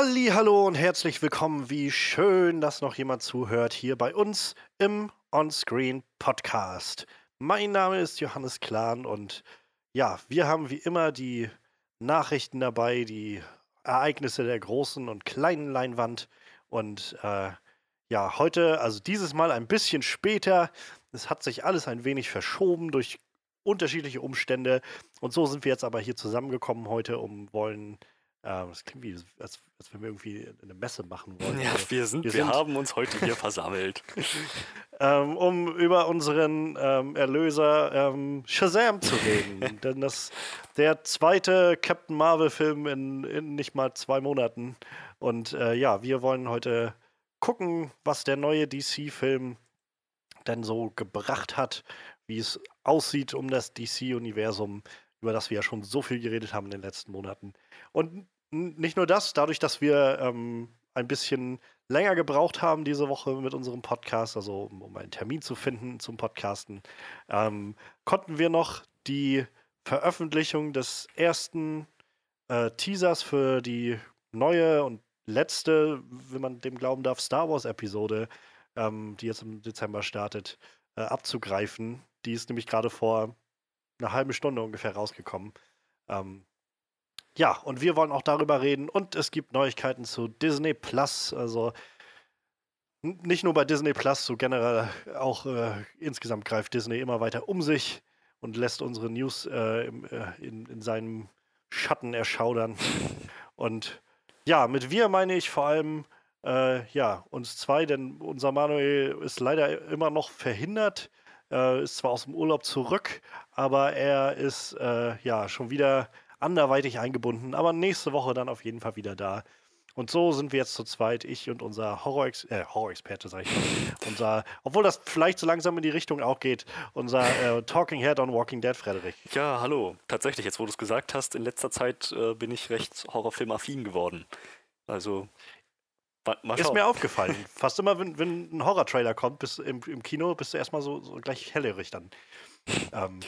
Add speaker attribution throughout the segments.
Speaker 1: Halli, hallo und herzlich willkommen. Wie schön, dass noch jemand zuhört hier bei uns im Onscreen Podcast. Mein Name ist Johannes Klahn und ja, wir haben wie immer die Nachrichten dabei, die Ereignisse der großen und kleinen Leinwand und äh, ja, heute, also dieses Mal ein bisschen später. Es hat sich alles ein wenig verschoben durch unterschiedliche Umstände und so sind wir jetzt aber hier zusammengekommen heute, um wollen ähm, das klingt wie, als, als wenn wir irgendwie eine Messe machen wollen.
Speaker 2: Ja, wir sind, wir, wir sind, haben uns heute hier versammelt.
Speaker 1: ähm, um über unseren ähm, Erlöser ähm, Shazam zu reden. Denn das der zweite Captain Marvel-Film in, in, nicht mal zwei Monaten. Und äh, ja, wir wollen heute gucken, was der neue DC-Film denn so gebracht hat, wie es aussieht um das DC-Universum, über das wir ja schon so viel geredet haben in den letzten Monaten. Und nicht nur das, dadurch, dass wir ähm, ein bisschen länger gebraucht haben diese Woche mit unserem Podcast, also um, einen Termin zu finden zum Podcasten, ähm, konnten wir noch die Veröffentlichung des ersten äh, Teasers für die neue und letzte, wenn man dem glauben darf, Star Wars-Episode, ähm, die jetzt im Dezember startet, äh, abzugreifen. Die ist nämlich gerade vor einer halben Stunde ungefähr rausgekommen. Ähm, ja, und wir wollen auch darüber reden. Und es gibt Neuigkeiten zu Disney Plus. Also nicht nur bei Disney Plus, so generell auch äh, insgesamt greift Disney immer weiter um sich und lässt unsere News äh, im, äh, in, in seinem Schatten erschaudern. Und ja, mit wir meine ich vor allem äh, ja, uns zwei, denn unser Manuel ist leider immer noch verhindert, äh, ist zwar aus dem Urlaub zurück, aber er ist äh, ja schon wieder anderweitig eingebunden, aber nächste Woche dann auf jeden Fall wieder da. Und so sind wir jetzt zu zweit, ich und unser Horror-Ex äh, Horror-Experte, sag ich mal. unser, obwohl das vielleicht so langsam in die Richtung auch geht, unser äh, Talking Head on Walking Dead, Frederik.
Speaker 2: Ja, hallo. Tatsächlich, jetzt wo du es gesagt hast, in letzter Zeit äh, bin ich recht horrorfilmaffin geworden. Also,
Speaker 1: mal Ist mir aufgefallen. Fast immer, wenn, wenn ein Horror-Trailer kommt bis im, im Kino, bist du erstmal so, so gleich hellerig dann.
Speaker 2: Ähm,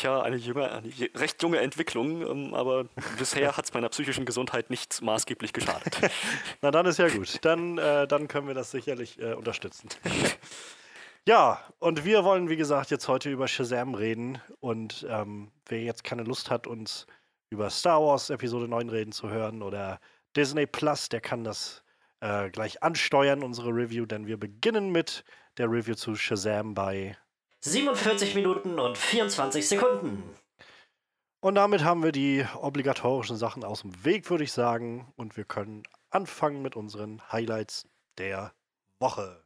Speaker 2: Tja, eine, junge, eine recht junge Entwicklung, ähm, aber bisher hat es meiner psychischen Gesundheit nicht maßgeblich geschadet.
Speaker 1: Na, dann ist ja gut. Dann, äh, dann können wir das sicherlich äh, unterstützen. ja, und wir wollen, wie gesagt, jetzt heute über Shazam reden. Und ähm, wer jetzt keine Lust hat, uns über Star Wars Episode 9 reden zu hören oder Disney Plus, der kann das äh, gleich ansteuern, unsere Review, denn wir beginnen mit der Review zu Shazam bei
Speaker 3: 47 Minuten und 24 Sekunden.
Speaker 1: Und damit haben wir die obligatorischen Sachen aus dem Weg, würde ich sagen. Und wir können anfangen mit unseren Highlights der Woche.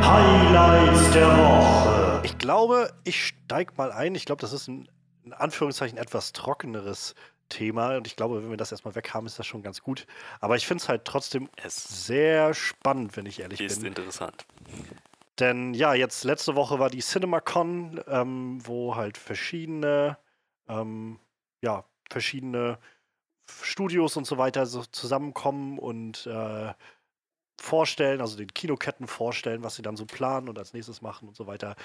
Speaker 1: Highlights der Woche. Ich glaube, ich steige mal ein. Ich glaube, das ist ein in Anführungszeichen etwas trockeneres Thema. Und ich glaube, wenn wir das erstmal weg haben, ist das schon ganz gut. Aber ich finde es halt trotzdem es sehr spannend, wenn ich ehrlich
Speaker 2: ist
Speaker 1: bin.
Speaker 2: Ist interessant.
Speaker 1: Denn ja, jetzt letzte Woche war die CinemaCon, ähm, wo halt verschiedene, ähm, ja, verschiedene Studios und so weiter so zusammenkommen und äh, vorstellen, also den Kinoketten vorstellen, was sie dann so planen und als nächstes machen und so weiter.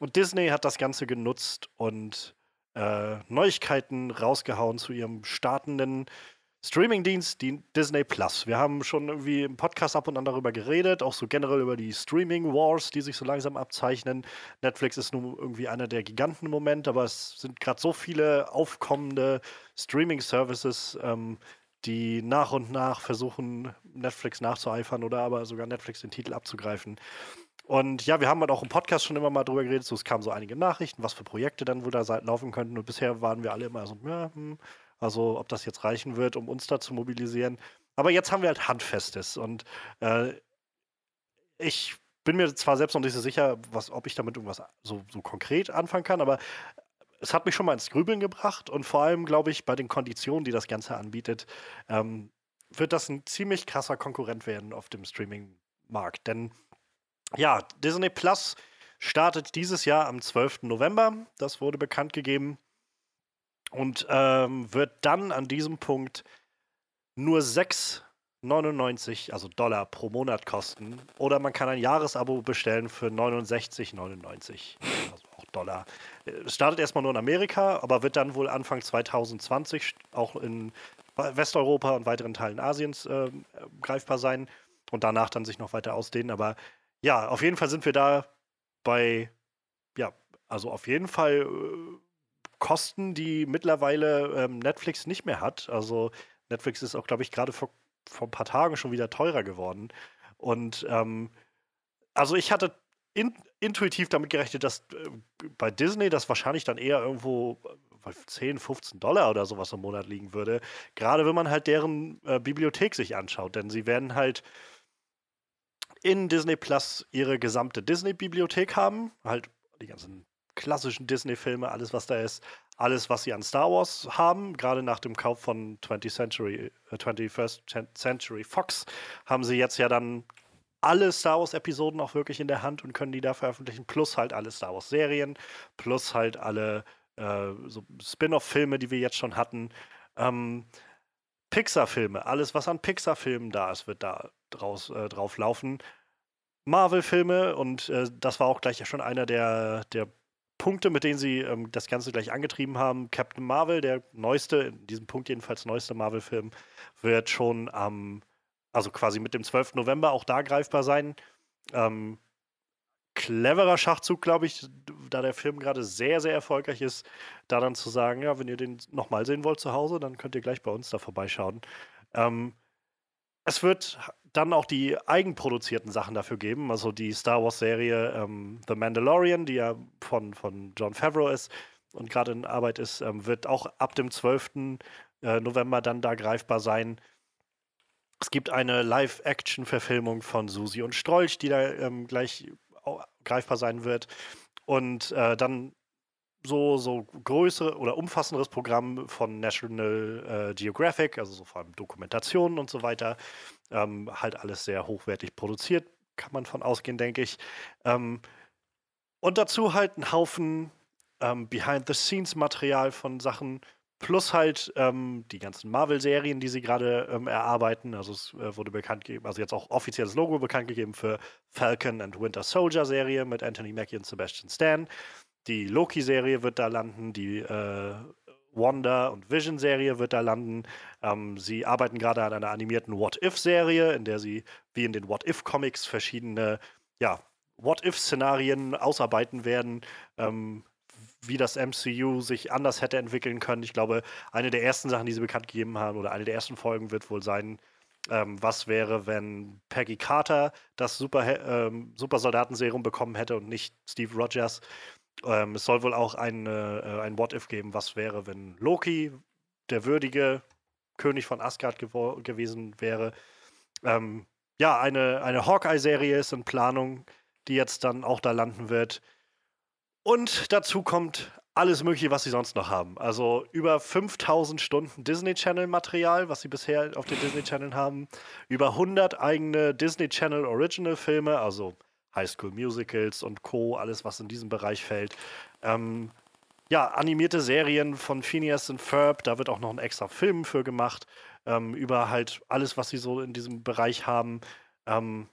Speaker 1: Und Disney hat das Ganze genutzt und äh, Neuigkeiten rausgehauen zu ihrem startenden Streamingdienst, die Disney Plus. Wir haben schon irgendwie im Podcast ab und an darüber geredet, auch so generell über die Streaming Wars, die sich so langsam abzeichnen. Netflix ist nun irgendwie einer der Giganten im Moment, aber es sind gerade so viele aufkommende Streaming Services, ähm, die nach und nach versuchen, Netflix nachzueifern oder aber sogar Netflix den Titel abzugreifen. Und ja, wir haben halt auch im Podcast schon immer mal drüber geredet, so es kamen so einige Nachrichten, was für Projekte dann wohl da laufen könnten. Und bisher waren wir alle immer so, ja, hm, also ob das jetzt reichen wird, um uns da zu mobilisieren. Aber jetzt haben wir halt Handfestes und äh, ich bin mir zwar selbst noch nicht so sicher, was, ob ich damit irgendwas so, so konkret anfangen kann, aber es hat mich schon mal ins Grübeln gebracht und vor allem, glaube ich, bei den Konditionen, die das Ganze anbietet, ähm, wird das ein ziemlich krasser Konkurrent werden auf dem Streaming-Markt. Denn ja, Disney Plus startet dieses Jahr am 12. November. Das wurde bekannt gegeben. Und ähm, wird dann an diesem Punkt nur 6,99, also Dollar pro Monat kosten. Oder man kann ein Jahresabo bestellen für 69,99. Also auch Dollar. Es startet erstmal nur in Amerika, aber wird dann wohl Anfang 2020 auch in Westeuropa und weiteren Teilen Asiens äh, greifbar sein und danach dann sich noch weiter ausdehnen. Aber ja, auf jeden Fall sind wir da bei, ja, also auf jeden Fall äh, Kosten, die mittlerweile ähm, Netflix nicht mehr hat. Also Netflix ist auch, glaube ich, gerade vor, vor ein paar Tagen schon wieder teurer geworden. Und ähm, also ich hatte in, intuitiv damit gerechnet, dass äh, bei Disney das wahrscheinlich dann eher irgendwo 10, äh, 15 Dollar oder sowas im Monat liegen würde. Gerade wenn man halt deren äh, Bibliothek sich anschaut. Denn sie werden halt in Disney Plus ihre gesamte Disney-Bibliothek haben. Halt die ganzen klassischen Disney-Filme, alles, was da ist, alles, was sie an Star Wars haben. Gerade nach dem Kauf von 20th Century, äh, 21st Century Fox haben sie jetzt ja dann alle Star Wars-Episoden auch wirklich in der Hand und können die da veröffentlichen, plus halt alle Star Wars-Serien, plus halt alle äh, so Spin-off-Filme, die wir jetzt schon hatten. Ähm, Pixar-Filme, alles, was an Pixar-Filmen da ist, wird da draus, äh, drauf laufen. Marvel-Filme und äh, das war auch gleich schon einer der, der Punkte, mit denen sie ähm, das Ganze gleich angetrieben haben. Captain Marvel, der neueste, in diesem Punkt jedenfalls neueste Marvel-Film, wird schon am, also quasi mit dem 12. November auch da greifbar sein. Ähm, cleverer Schachzug, glaube ich, da der Film gerade sehr, sehr erfolgreich ist, da dann zu sagen, ja, wenn ihr den nochmal sehen wollt zu Hause, dann könnt ihr gleich bei uns da vorbeischauen. Ähm, es wird dann auch die eigenproduzierten Sachen dafür geben, also die Star Wars-Serie ähm, The Mandalorian, die ja von, von John Favreau ist und gerade in Arbeit ist, ähm, wird auch ab dem 12. Äh, November dann da greifbar sein. Es gibt eine Live-Action-Verfilmung von Susi und Strolch, die da ähm, gleich greifbar sein wird. Und äh, dann so, so größere oder umfassenderes Programm von National äh, Geographic, also so vor allem Dokumentationen und so weiter. Ähm, halt alles sehr hochwertig produziert, kann man von ausgehen, denke ich. Ähm, und dazu halt ein Haufen ähm, Behind-the-Scenes-Material von Sachen, plus halt ähm, die ganzen Marvel-Serien, die sie gerade ähm, erarbeiten. Also es äh, wurde bekannt gegeben, also jetzt auch offizielles Logo bekannt gegeben für Falcon and Winter Soldier-Serie mit Anthony Mackie und Sebastian Stan. Die Loki-Serie wird da landen, die äh, Wanda und Vision-Serie wird da landen. Ähm, sie arbeiten gerade an einer animierten What-If-Serie, in der sie, wie in den What-If-Comics, verschiedene ja, What-If-Szenarien ausarbeiten werden, ähm, wie das MCU sich anders hätte entwickeln können. Ich glaube, eine der ersten Sachen, die sie bekannt gegeben haben, oder eine der ersten Folgen wird wohl sein, ähm, was wäre, wenn Peggy Carter das Super, ähm, Super Soldaten-Serum bekommen hätte und nicht Steve Rogers. Ähm, es soll wohl auch ein, äh, ein What-If geben, was wäre, wenn Loki der würdige König von Asgard gewesen wäre. Ähm, ja, eine, eine Hawkeye-Serie ist in Planung, die jetzt dann auch da landen wird. Und dazu kommt alles Mögliche, was sie sonst noch haben. Also über 5000 Stunden Disney Channel-Material, was sie bisher auf den Disney Channel haben. Über 100 eigene Disney Channel Original-Filme, also High School Musicals und Co., alles, was in diesem Bereich fällt. Ähm, ja, animierte Serien von Phineas und Ferb, da wird auch noch ein extra Film für gemacht, ähm, über halt alles, was sie so in diesem Bereich haben. Ähm,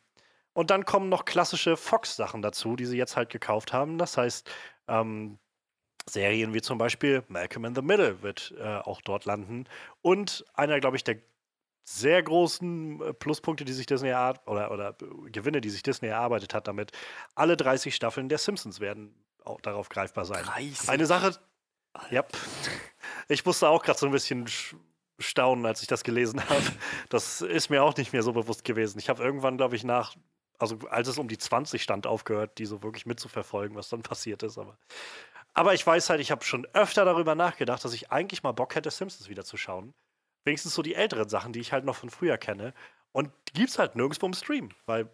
Speaker 1: und dann kommen noch klassische Fox-Sachen dazu, die sie jetzt halt gekauft haben. Das heißt, ähm, Serien wie zum Beispiel Malcolm in the Middle wird äh, auch dort landen. Und einer, glaube ich, der sehr großen äh, Pluspunkte, die sich Disney oder, oder Gewinne, die sich Disney erarbeitet hat, damit alle 30 Staffeln der Simpsons werden auch darauf greifbar sein. 30? Eine Sache. Ja. Ich musste auch gerade so ein bisschen staunen, als ich das gelesen habe. Das ist mir auch nicht mehr so bewusst gewesen. Ich habe irgendwann, glaube ich, nach, also als es um die 20 stand, aufgehört, die so wirklich mitzuverfolgen, was dann passiert ist. Aber, aber ich weiß halt, ich habe schon öfter darüber nachgedacht, dass ich eigentlich mal Bock hätte, Simpsons wieder zu schauen wenigstens so die älteren Sachen, die ich halt noch von früher kenne. Und die gibt es halt nirgendwo im Stream, weil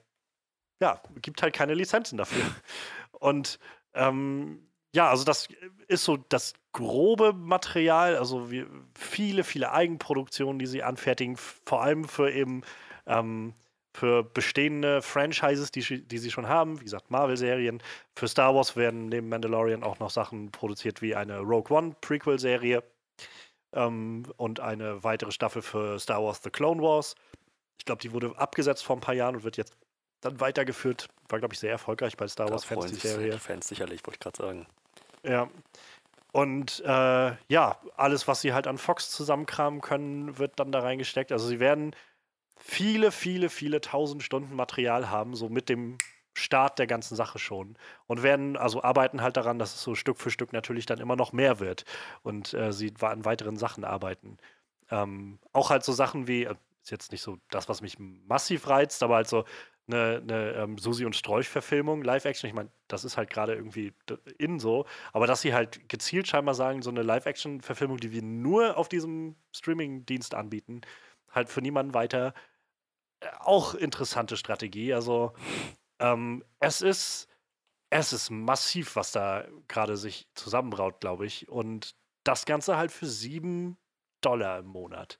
Speaker 1: ja, gibt halt keine Lizenzen dafür. Und ähm, ja, also das ist so das grobe Material, also viele, viele Eigenproduktionen, die sie anfertigen, vor allem für eben ähm, für bestehende Franchises, die, die sie schon haben, wie gesagt, Marvel-Serien. Für Star Wars werden neben Mandalorian auch noch Sachen produziert wie eine Rogue One Prequel-Serie ähm, und eine weitere Staffel für Star Wars The Clone Wars. Ich glaube, die wurde abgesetzt vor ein paar Jahren und wird jetzt dann weitergeführt. War, glaube ich, sehr erfolgreich bei Star Wars Fantasy Serie.
Speaker 2: Fans sicherlich, wollte ich gerade sagen.
Speaker 1: Ja. Und äh, ja, alles, was sie halt an Fox zusammenkramen können, wird dann da reingesteckt. Also sie werden viele, viele, viele tausend Stunden Material haben, so mit dem Start der ganzen Sache schon. Und werden, also arbeiten halt daran, dass es so Stück für Stück natürlich dann immer noch mehr wird. Und äh, sie an weiteren Sachen arbeiten. Ähm, auch halt so Sachen wie, äh, ist jetzt nicht so das, was mich massiv reizt, aber halt so eine, eine ähm, Susi und Strolch-Verfilmung, Live-Action. Ich meine, das ist halt gerade irgendwie in so. Aber dass sie halt gezielt scheinbar sagen, so eine Live-Action-Verfilmung, die wir nur auf diesem Streaming-Dienst anbieten, halt für niemanden weiter. Auch interessante Strategie. Also, ähm, es ist. Es ist massiv, was da gerade sich zusammenbraut, glaube ich. Und das Ganze halt für sieben Dollar im Monat.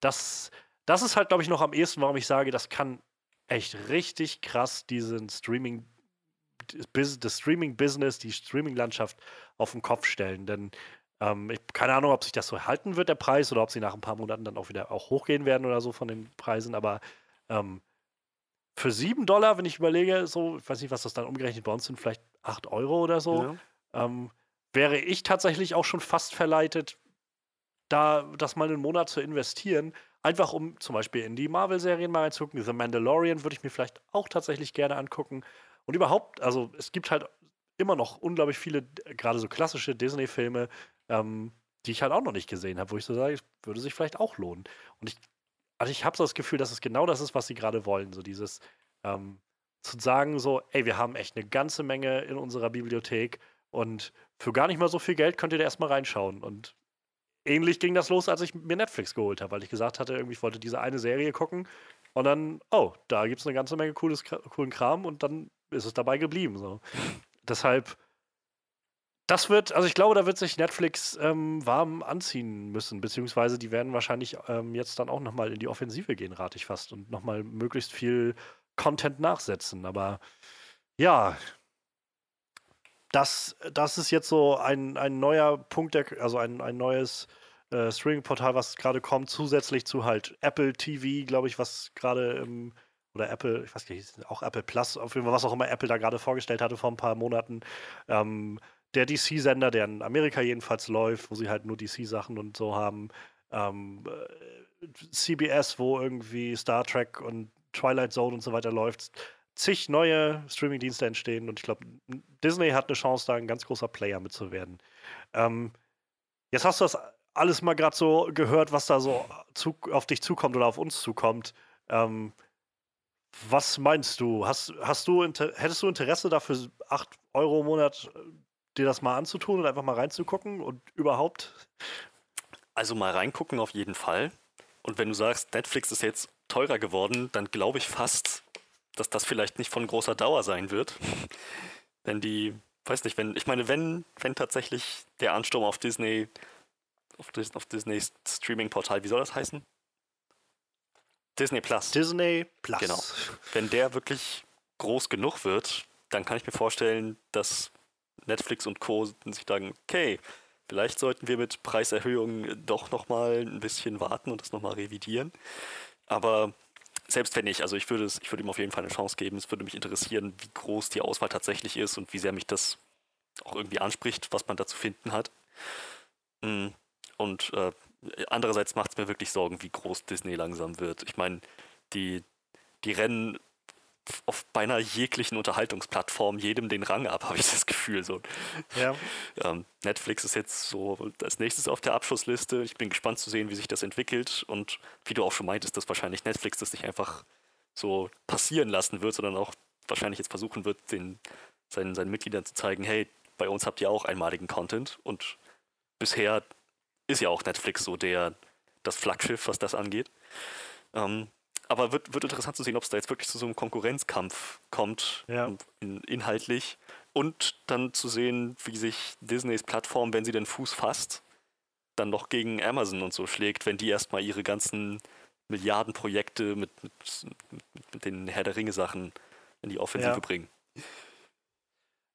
Speaker 1: Das, das ist halt, glaube ich, noch am ehesten, warum ich sage, das kann echt richtig krass diesen Streaming, das Streaming-Business, die Streaming-Landschaft auf den Kopf stellen. Denn ähm, ich keine Ahnung, ob sich das so halten wird, der Preis, oder ob sie nach ein paar Monaten dann auch wieder auch hochgehen werden oder so von den Preisen. Aber ähm, für 7 Dollar, wenn ich überlege, so, ich weiß nicht, was das dann umgerechnet bei uns sind, vielleicht 8 Euro oder so, ja. ähm, wäre ich tatsächlich auch schon fast verleitet, da das mal einen Monat zu investieren, Einfach um zum Beispiel in die Marvel-Serien mal reinzugucken. The Mandalorian würde ich mir vielleicht auch tatsächlich gerne angucken. Und überhaupt, also es gibt halt immer noch unglaublich viele, gerade so klassische Disney-Filme, ähm, die ich halt auch noch nicht gesehen habe, wo ich so sage, würde sich vielleicht auch lohnen. Und ich, also ich habe so das Gefühl, dass es genau das ist, was sie gerade wollen. So dieses ähm, zu sagen, so, ey, wir haben echt eine ganze Menge in unserer Bibliothek und für gar nicht mal so viel Geld könnt ihr da erstmal reinschauen. Und ähnlich ging das los, als ich mir Netflix geholt habe, weil ich gesagt hatte, irgendwie ich wollte diese eine Serie gucken und dann, oh, da gibt es eine ganze Menge cooles, coolen Kram und dann ist es dabei geblieben. So. Deshalb, das wird, also ich glaube, da wird sich Netflix ähm, warm anziehen müssen, beziehungsweise die werden wahrscheinlich ähm, jetzt dann auch nochmal in die Offensive gehen, rate ich fast, und nochmal möglichst viel Content nachsetzen. Aber ja, das, das ist jetzt so ein, ein neuer Punkt, der, also ein, ein neues äh, Streaming-Portal, was gerade kommt, zusätzlich zu halt Apple TV, glaube ich, was gerade im, oder Apple, ich weiß nicht, auch Apple Plus, auf jeden Fall, was auch immer Apple da gerade vorgestellt hatte vor ein paar Monaten. Ähm, der DC-Sender, der in Amerika jedenfalls läuft, wo sie halt nur DC-Sachen und so haben. Ähm, äh, CBS, wo irgendwie Star Trek und Twilight Zone und so weiter läuft zig neue Streaming-Dienste entstehen und ich glaube, Disney hat eine Chance, da ein ganz großer Player mitzuwerden. Ähm, jetzt hast du das alles mal gerade so gehört, was da so zu, auf dich zukommt oder auf uns zukommt. Ähm, was meinst du? Hast, hast du hättest du Interesse dafür, 8 Euro im Monat äh, dir das mal anzutun und einfach mal reinzugucken und überhaupt?
Speaker 2: Also mal reingucken auf jeden Fall. Und wenn du sagst, Netflix ist jetzt teurer geworden, dann glaube ich fast, dass das vielleicht nicht von großer Dauer sein wird. Denn die, weiß nicht, wenn, ich meine, wenn, wenn tatsächlich der Ansturm auf Disney, auf, Dis, auf Disneys Streaming-Portal, wie soll das heißen? Disney Plus.
Speaker 1: Disney Plus.
Speaker 2: Genau. Wenn der wirklich groß genug wird, dann kann ich mir vorstellen, dass Netflix und Co. sich sagen, okay, vielleicht sollten wir mit Preiserhöhungen doch nochmal ein bisschen warten und das nochmal revidieren. Aber selbst wenn nicht, also ich würde, es, ich würde ihm auf jeden Fall eine Chance geben. Es würde mich interessieren, wie groß die Auswahl tatsächlich ist und wie sehr mich das auch irgendwie anspricht, was man da zu finden hat. Mm, und äh, andererseits macht es mir wirklich Sorgen, wie groß Disney langsam wird. Ich meine, die, die rennen auf beinahe jeglichen Unterhaltungsplattformen jedem den Rang ab, habe ich das Gefühl. So. Ja. Ähm, Netflix ist jetzt so als nächstes auf der Abschlussliste. Ich bin gespannt zu sehen, wie sich das entwickelt und wie du auch schon meintest, dass wahrscheinlich Netflix das nicht einfach so passieren lassen wird, sondern auch wahrscheinlich jetzt versuchen wird, den, seinen, seinen Mitgliedern zu zeigen, hey, bei uns habt ihr auch einmaligen Content und bisher ist ja auch Netflix so der das Flaggschiff, was das angeht. Ähm, aber wird, wird interessant zu sehen, ob es da jetzt wirklich zu so einem Konkurrenzkampf kommt, ja. in, inhaltlich. Und dann zu sehen, wie sich Disneys Plattform, wenn sie den Fuß fasst, dann noch gegen Amazon und so schlägt, wenn die erstmal ihre ganzen Milliardenprojekte mit, mit, mit, den Herr der Ringe-Sachen in die Offensive ja. bringen.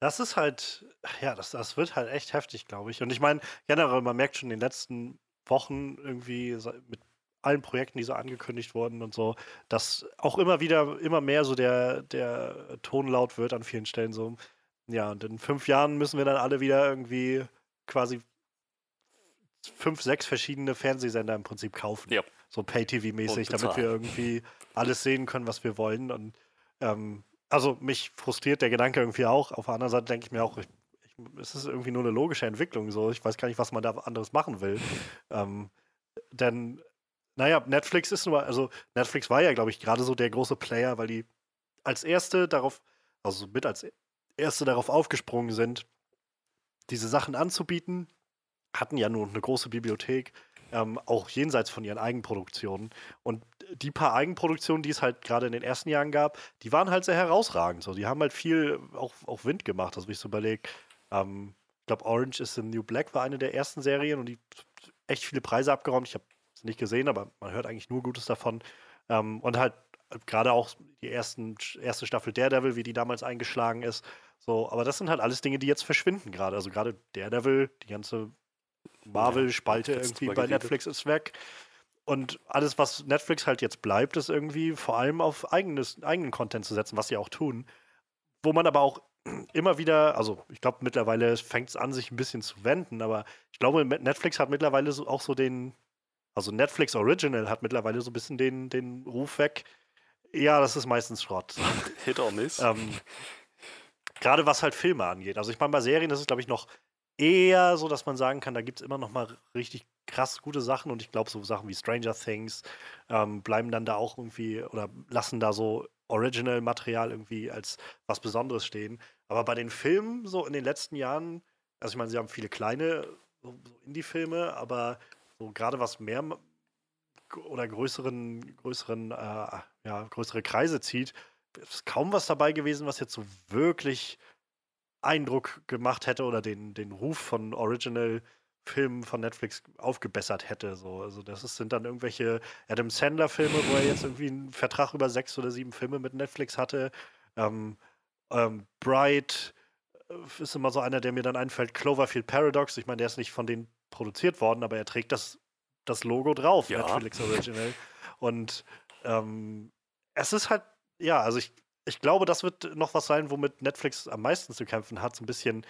Speaker 1: Das ist halt, ja, das, das wird halt echt heftig, glaube ich. Und ich meine, generell, man merkt schon in den letzten Wochen irgendwie mit allen Projekten, die so angekündigt wurden und so, dass auch immer wieder, immer mehr so der, der Ton laut wird an vielen Stellen. So, Ja, und in fünf Jahren müssen wir dann alle wieder irgendwie quasi fünf, sechs verschiedene Fernsehsender im Prinzip kaufen.
Speaker 2: Ja.
Speaker 1: So Pay-TV-mäßig, damit wir irgendwie alles sehen können, was wir wollen. Und ähm, also mich frustriert der Gedanke irgendwie auch. Auf der anderen Seite denke ich mir auch, ich, ich, es ist irgendwie nur eine logische Entwicklung. So. Ich weiß gar nicht, was man da anderes machen will. ähm, denn, naja, Netflix ist nur, also Netflix war ja, glaube ich, gerade so der große Player, weil die als erste darauf, also mit als erste darauf aufgesprungen sind, diese Sachen anzubieten, hatten ja nur eine große Bibliothek, ähm, auch jenseits von ihren Eigenproduktionen. Und die paar Eigenproduktionen, die es halt gerade in den ersten Jahren gab, die waren halt sehr herausragend. So. Die haben halt viel auch, auch Wind gemacht, also wie ich so überlege. Ähm, ich glaube, Orange is the New Black war eine der ersten Serien und die echt viele Preise abgeräumt. Ich habe es nicht gesehen, aber man hört eigentlich nur Gutes davon. Ähm, und halt gerade auch die ersten, erste Staffel Daredevil, wie die damals eingeschlagen ist. So, aber das sind halt alles Dinge, die jetzt verschwinden gerade. Also gerade Daredevil, die ganze Marvel-Spalte
Speaker 2: jetzt
Speaker 1: irgendwie bei
Speaker 2: geredet.
Speaker 1: Netflix ist weg. Und alles, was Netflix halt jetzt bleibt, ist irgendwie vor allem auf eigenes, eigenen Content zu setzen, was sie auch tun. Wo man aber auch immer wieder, also ich glaube mittlerweile fängt es an, sich ein bisschen zu wenden, aber ich glaube, Netflix hat mittlerweile so, auch so den, also Netflix Original hat mittlerweile so ein bisschen den, den Ruf weg. Ja, das ist meistens Schrott.
Speaker 2: Hit or Miss.
Speaker 1: ähm, Gerade was halt Filme angeht. Also ich meine, bei Serien ist es, glaube ich, noch eher so, dass man sagen kann, da gibt es immer noch mal richtig krass gute Sachen und ich glaube, so Sachen wie Stranger Things ähm, bleiben dann da auch irgendwie oder lassen da so Original-Material irgendwie als was Besonderes stehen. Aber bei den Filmen so in den letzten Jahren, also ich meine, sie haben viele kleine so, Indie-Filme, aber so gerade was mehr oder größeren, größeren, äh, ja, größere Kreise zieht, ist kaum was dabei gewesen, was jetzt so wirklich Eindruck gemacht hätte oder den, den Ruf von Original-Filmen von Netflix aufgebessert hätte. So. Also das ist, sind dann irgendwelche Adam Sandler-Filme, wo er jetzt irgendwie einen Vertrag über sechs oder sieben Filme mit Netflix hatte. Ähm, ähm, Bright äh, ist immer so einer, der mir dann einfällt. Cloverfield Paradox. Ich meine, der ist nicht von denen produziert worden, aber er trägt das, das Logo drauf,
Speaker 2: Ja.
Speaker 1: Netflix Original. Und ähm, es ist halt, ja, also ich, ich glaube, das wird noch was sein, womit Netflix am meisten zu kämpfen hat, so ein bisschen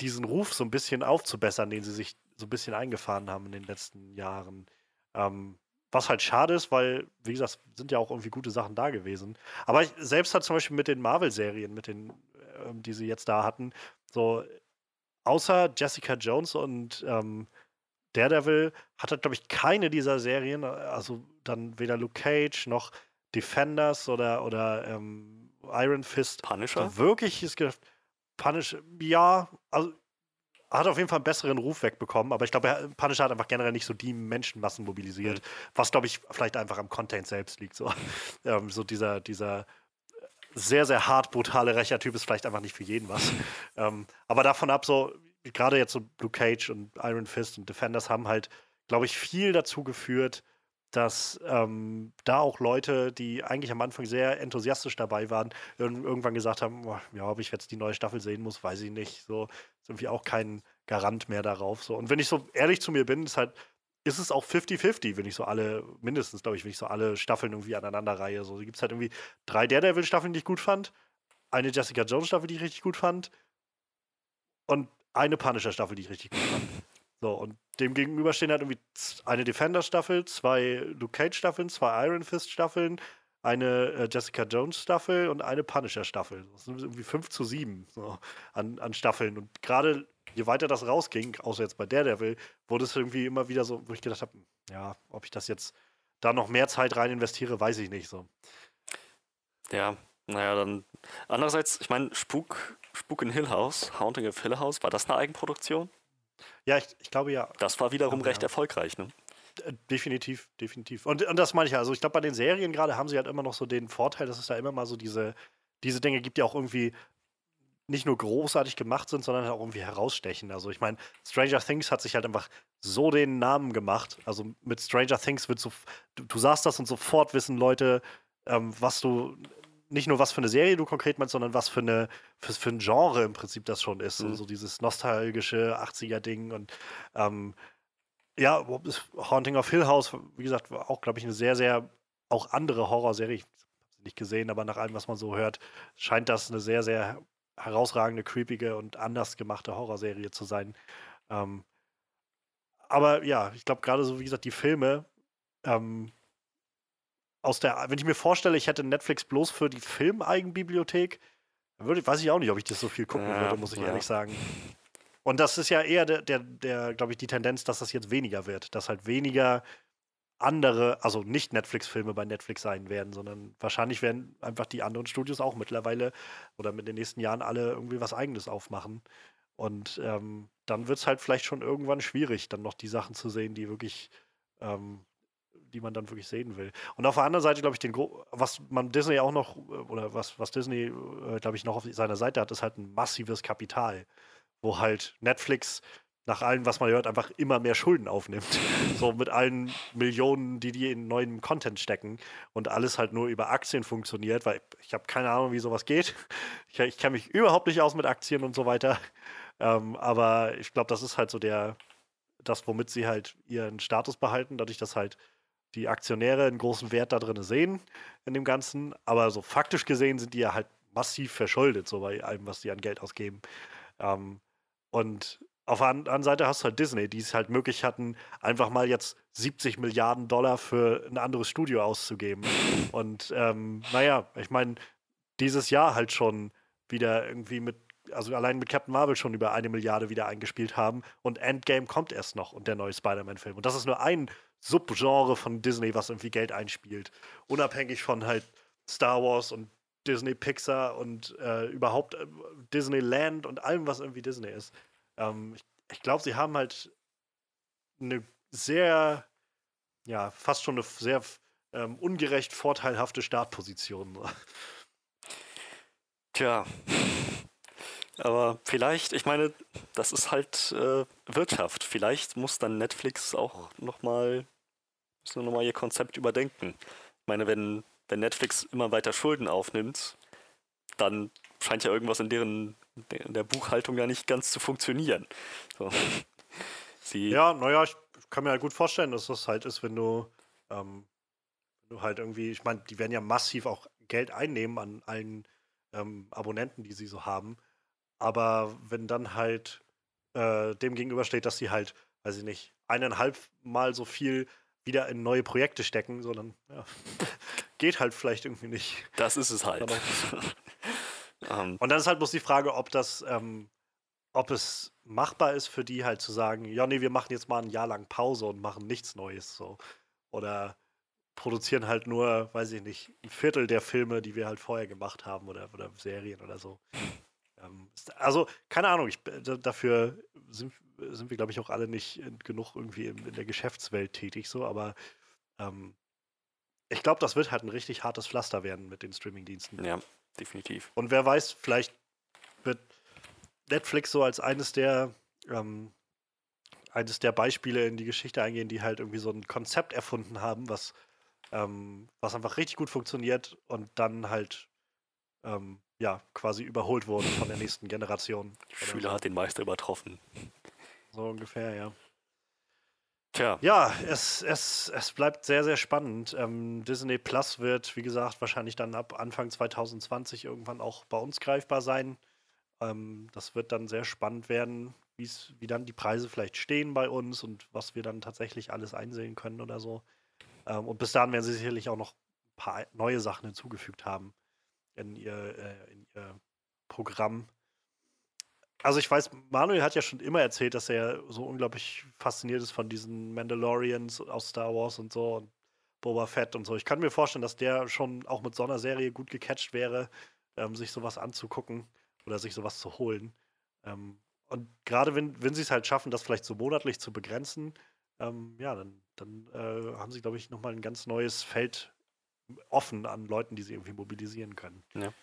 Speaker 1: diesen Ruf so ein bisschen aufzubessern, den sie sich so ein bisschen eingefahren haben in den letzten Jahren. Ähm, was halt schade ist, weil, wie gesagt, sind ja auch irgendwie gute Sachen da gewesen. Aber ich selbst hat zum Beispiel mit den Marvel-Serien, mit den, ähm, die sie jetzt da hatten, so außer Jessica Jones und ähm, Daredevil hatte, glaube ich, keine dieser Serien, also dann weder Luke Cage noch Defenders oder, oder ähm, Iron Fist
Speaker 2: Punisher?
Speaker 1: so wirklich ist ge- Punish, ja, also hat auf jeden Fall einen besseren Ruf wegbekommen, aber ich glaube, er- Punisher hat einfach generell nicht so die Menschenmassen mobilisiert, was glaube ich vielleicht einfach am Content selbst liegt. So, ähm, so dieser, dieser sehr, sehr hart brutale Rächertyp ist vielleicht einfach nicht für jeden was. ähm, aber davon ab, so, gerade jetzt so Luke Cage und Iron Fist und Defenders haben halt, glaube ich, viel dazu geführt, dass ähm, da auch Leute, die eigentlich am Anfang sehr enthusiastisch dabei waren, irg- irgendwann gesagt haben, "Boah, ja, ob ich jetzt die neue Staffel sehen muss, weiß ich nicht. So ist irgendwie auch kein Garant mehr darauf. So. Und wenn ich so ehrlich zu mir bin, ist halt, ist es auch 50-50, wenn ich so alle, mindestens, glaube ich, wenn ich so alle Staffeln irgendwie aneinander reihe. So gibt es halt irgendwie drei Daredevil-Staffeln, die ich gut fand, eine Jessica Jones-Staffel, die ich richtig gut fand und eine Punisher-Staffel, die ich richtig gut fand. So, und dem gegenüber stehen halt irgendwie eine Defender-Staffel, zwei Luke Cage-Staffeln, zwei Iron Fist-Staffeln, eine äh, Jessica Jones-Staffel und eine Punisher-Staffel. Das sind irgendwie 5 zu 7 so, an, an Staffeln. Und gerade je weiter das rausging, außer jetzt bei Daredevil, wurde es irgendwie immer wieder so, wo ich gedacht habe, ja, ob ich das jetzt da noch mehr Zeit rein investiere, weiß ich nicht so.
Speaker 2: Ja, naja, dann. Andererseits, ich meine, Spuk, Spuk in Hill House, Haunting of Hill House, war das eine Eigenproduktion?
Speaker 1: Ja, ich, ich glaube ja.
Speaker 2: Das war wiederum
Speaker 1: Aber
Speaker 2: recht
Speaker 1: ja.
Speaker 2: erfolgreich, ne?
Speaker 1: Äh, Definitiv, definitiv. Und, und das meine ich ja. Also ich glaube, bei den Serien gerade haben sie halt immer noch so den Vorteil, dass es da immer mal so diese, diese Dinge gibt, die auch irgendwie nicht nur großartig gemacht sind, sondern auch irgendwie herausstechen. Also ich meine, Stranger Things hat sich halt einfach so den Namen gemacht. Also mit Stranger Things wird so, du, du sagst das und sofort wissen Leute, ähm, was du, nicht nur was für eine Serie du konkret meinst, sondern was für eine, für, für ein Genre im Prinzip das schon ist. So,
Speaker 2: Mhm.
Speaker 1: so dieses nostalgische 80er-Ding und ähm, ja, Haunting of Hill House, wie gesagt, war auch, glaube ich, eine sehr, sehr auch andere Horrorserie. Ich habe sie nicht gesehen, aber nach allem, was man so hört, scheint das eine sehr, sehr herausragende, creepige und anders gemachte Horrorserie zu sein. Ähm, aber ja, ich glaube gerade so, wie gesagt, die Filme, ähm, aus der, wenn ich mir vorstelle, ich hätte Netflix bloß für die Filmeigenbibliothek, dann würde, weiß ich auch nicht, ob ich das so viel gucken
Speaker 2: Ja,
Speaker 1: würde, muss ich
Speaker 2: ja.
Speaker 1: ehrlich sagen. Und das ist ja eher der, der, der glaube ich, die Tendenz, dass das jetzt weniger wird, dass halt weniger andere, also nicht Netflix-Filme bei Netflix sein werden, sondern wahrscheinlich werden einfach die anderen Studios auch mittlerweile oder mit den nächsten Jahren alle irgendwie was Eigenes aufmachen. Und ähm, dann wird es halt vielleicht schon irgendwann schwierig, dann noch die Sachen zu sehen, die wirklich, ähm, die man dann wirklich sehen will. Und auf der anderen Seite, glaube ich, den Gro was man Disney auch noch, äh, oder was, was Disney, äh, glaube ich, noch auf seiner Seite hat, ist halt ein massives Kapital, wo halt Netflix nach allem, was man hört, einfach immer mehr Schulden aufnimmt. So mit allen Millionen, die die in neuen Content stecken und alles halt nur über Aktien funktioniert, weil ich habe keine Ahnung, wie sowas geht. Ich, ich kenne mich überhaupt nicht aus mit Aktien und so weiter. Ähm, aber ich glaube, das ist halt so der, das, womit sie halt ihren Status behalten, dadurch, dass halt die Aktionäre einen großen Wert da drin sehen in dem Ganzen. Aber so faktisch gesehen sind die ja halt massiv verschuldet, so bei allem, was die an Geld ausgeben. Ähm, und auf der anderen Seite hast du halt Disney, die es halt möglich hatten, einfach mal jetzt 70 Milliarden Dollar für ein anderes Studio auszugeben. Und ähm, naja, ich meine, dieses Jahr halt schon wieder irgendwie mit, also allein mit Captain Marvel schon über eine Milliarde wieder eingespielt haben. Und Endgame kommt erst noch und der neue Spider-Man-Film. Und das ist nur ein Subgenre von Disney, was irgendwie Geld einspielt. Unabhängig von halt Star Wars und Disney Pixar und äh, überhaupt äh, Disneyland und allem, was irgendwie Disney ist. Ähm, ich ich glaube, sie haben halt eine sehr, ja, fast schon eine sehr ähm, ungerecht vorteilhafte Startposition.
Speaker 2: Tja. Aber vielleicht, ich meine, das ist halt äh, Wirtschaft. Vielleicht muss dann Netflix auch nochmal, nochmal ihr Konzept überdenken. Ich meine, wenn, wenn Netflix immer weiter Schulden aufnimmt, dann scheint ja irgendwas in deren der Buchhaltung ja nicht ganz zu funktionieren. So. Sie,
Speaker 1: Ja, naja, ich kann mir halt gut vorstellen, dass das halt ist, wenn du, ähm, wenn du halt irgendwie, ich meine, die werden ja massiv auch Geld einnehmen an allen ähm, Abonnenten, die sie so haben. Aber wenn dann halt äh, dem gegenübersteht, dass sie halt, weiß ich nicht, eineinhalb Mal so viel wieder in neue Projekte stecken, sondern ja, geht halt vielleicht irgendwie nicht.
Speaker 2: das ist es halt.
Speaker 1: Aber-
Speaker 2: ähm,
Speaker 1: Und dann ist halt bloß die Frage, ob das, ähm, ob es machbar ist für die halt zu sagen, ja, nee, wir machen jetzt mal ein Jahr lang Pause und machen nichts Neues so. Oder produzieren halt nur, weiß ich nicht, ein Viertel der Filme, die wir halt vorher gemacht haben oder, oder Serien oder so. Ähm, also, keine Ahnung, ich, d- dafür sind, sind wir, glaube ich, auch alle nicht in- genug irgendwie in, in der Geschäftswelt tätig, so, aber ähm, ich glaube, das wird halt ein richtig hartes Pflaster werden mit den Streamingdiensten.
Speaker 2: ja, definitiv.
Speaker 1: Und wer weiß, vielleicht wird Netflix so als eines der ähm, eines der Beispiele in die Geschichte eingehen, die halt irgendwie so ein Konzept erfunden haben, was, ähm, was einfach richtig gut funktioniert und dann halt ähm, ja quasi überholt wurde von der nächsten Generation.
Speaker 2: Schüler hat den Meister übertroffen.
Speaker 1: so, so ungefähr, ja.
Speaker 2: Tja,
Speaker 1: Ja, es, es, es bleibt sehr, sehr spannend. Ähm, Disney Plus wird, wie gesagt, wahrscheinlich dann ab Anfang 2020 irgendwann auch bei uns greifbar sein. Ähm, das wird dann sehr spannend werden, wie dann die Preise vielleicht stehen bei uns und was wir dann tatsächlich alles einsehen können oder so. Ähm, und bis dahin werden sie sicherlich auch noch ein paar neue Sachen hinzugefügt haben in ihr, äh, in ihr Programm. Also ich weiß, Manuel hat ja schon immer erzählt, dass er so unglaublich fasziniert ist von diesen Mandalorians aus Star Wars und so und Boba Fett und so. Ich kann mir vorstellen, dass der schon auch mit so einer Serie gut gecatcht wäre, ähm, sich sowas anzugucken oder sich sowas zu holen. Ähm, und gerade wenn, wenn sie es halt schaffen, das vielleicht so monatlich zu begrenzen, ähm, ja, dann, dann äh, haben sie, glaube ich, nochmal ein ganz neues Feld offen an Leuten, die sie irgendwie mobilisieren können.
Speaker 2: Ja.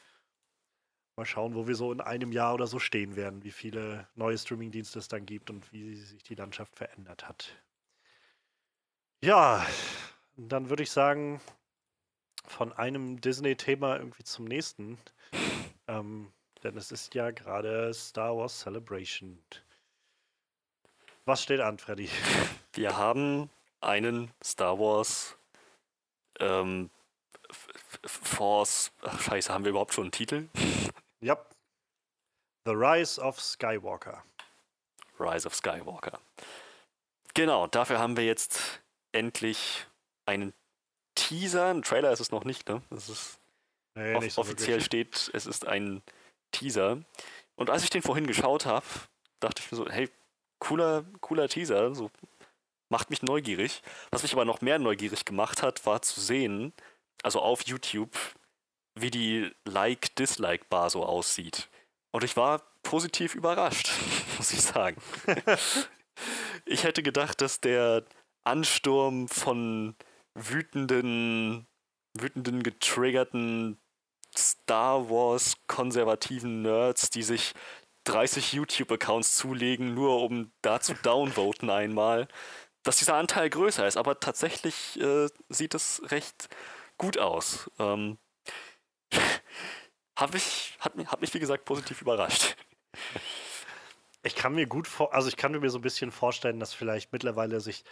Speaker 1: Mal schauen, wo wir so in einem Jahr oder so stehen werden, wie viele neue Streamingdienste es dann gibt und wie sich die Landschaft verändert hat. Ja, dann würde ich sagen, von einem Disney-Thema irgendwie zum nächsten. Ähm, denn es ist ja gerade Star Wars Celebration. Was steht an, Freddy?
Speaker 2: wir haben einen Star Wars ähm, Force. Ach, scheiße, haben wir überhaupt schon einen Titel?
Speaker 1: Ja, The Rise of Skywalker.
Speaker 2: Rise of Skywalker. Genau, dafür haben wir jetzt endlich einen Teaser. Ein Trailer ist es noch nicht, ne? Das ist
Speaker 1: Nee,
Speaker 2: off
Speaker 1: nicht so
Speaker 2: offiziell
Speaker 1: wirklich.
Speaker 2: steht, es ist ein Teaser. Und als ich den vorhin geschaut habe, dachte ich mir so, hey, cooler, cooler Teaser, so macht mich neugierig. Was mich aber noch mehr neugierig gemacht hat, war zu sehen, also auf YouTube, wie die Like-Dislike-Bar so aussieht. Und ich war positiv überrascht, muss ich sagen. ich hätte gedacht, dass der Ansturm von wütenden, wütenden, getriggerten Star Wars konservativen Nerds, die sich 30 YouTube-Accounts zulegen, nur um da zu downvoten einmal, dass dieser Anteil größer ist. Aber tatsächlich äh, sieht es recht gut aus. Ähm, hab ich, hat, mich- hat mich, wie gesagt, positiv überrascht.
Speaker 1: Ich kann mir gut vor, also ich kann mir so ein bisschen vorstellen, dass vielleicht mittlerweile sich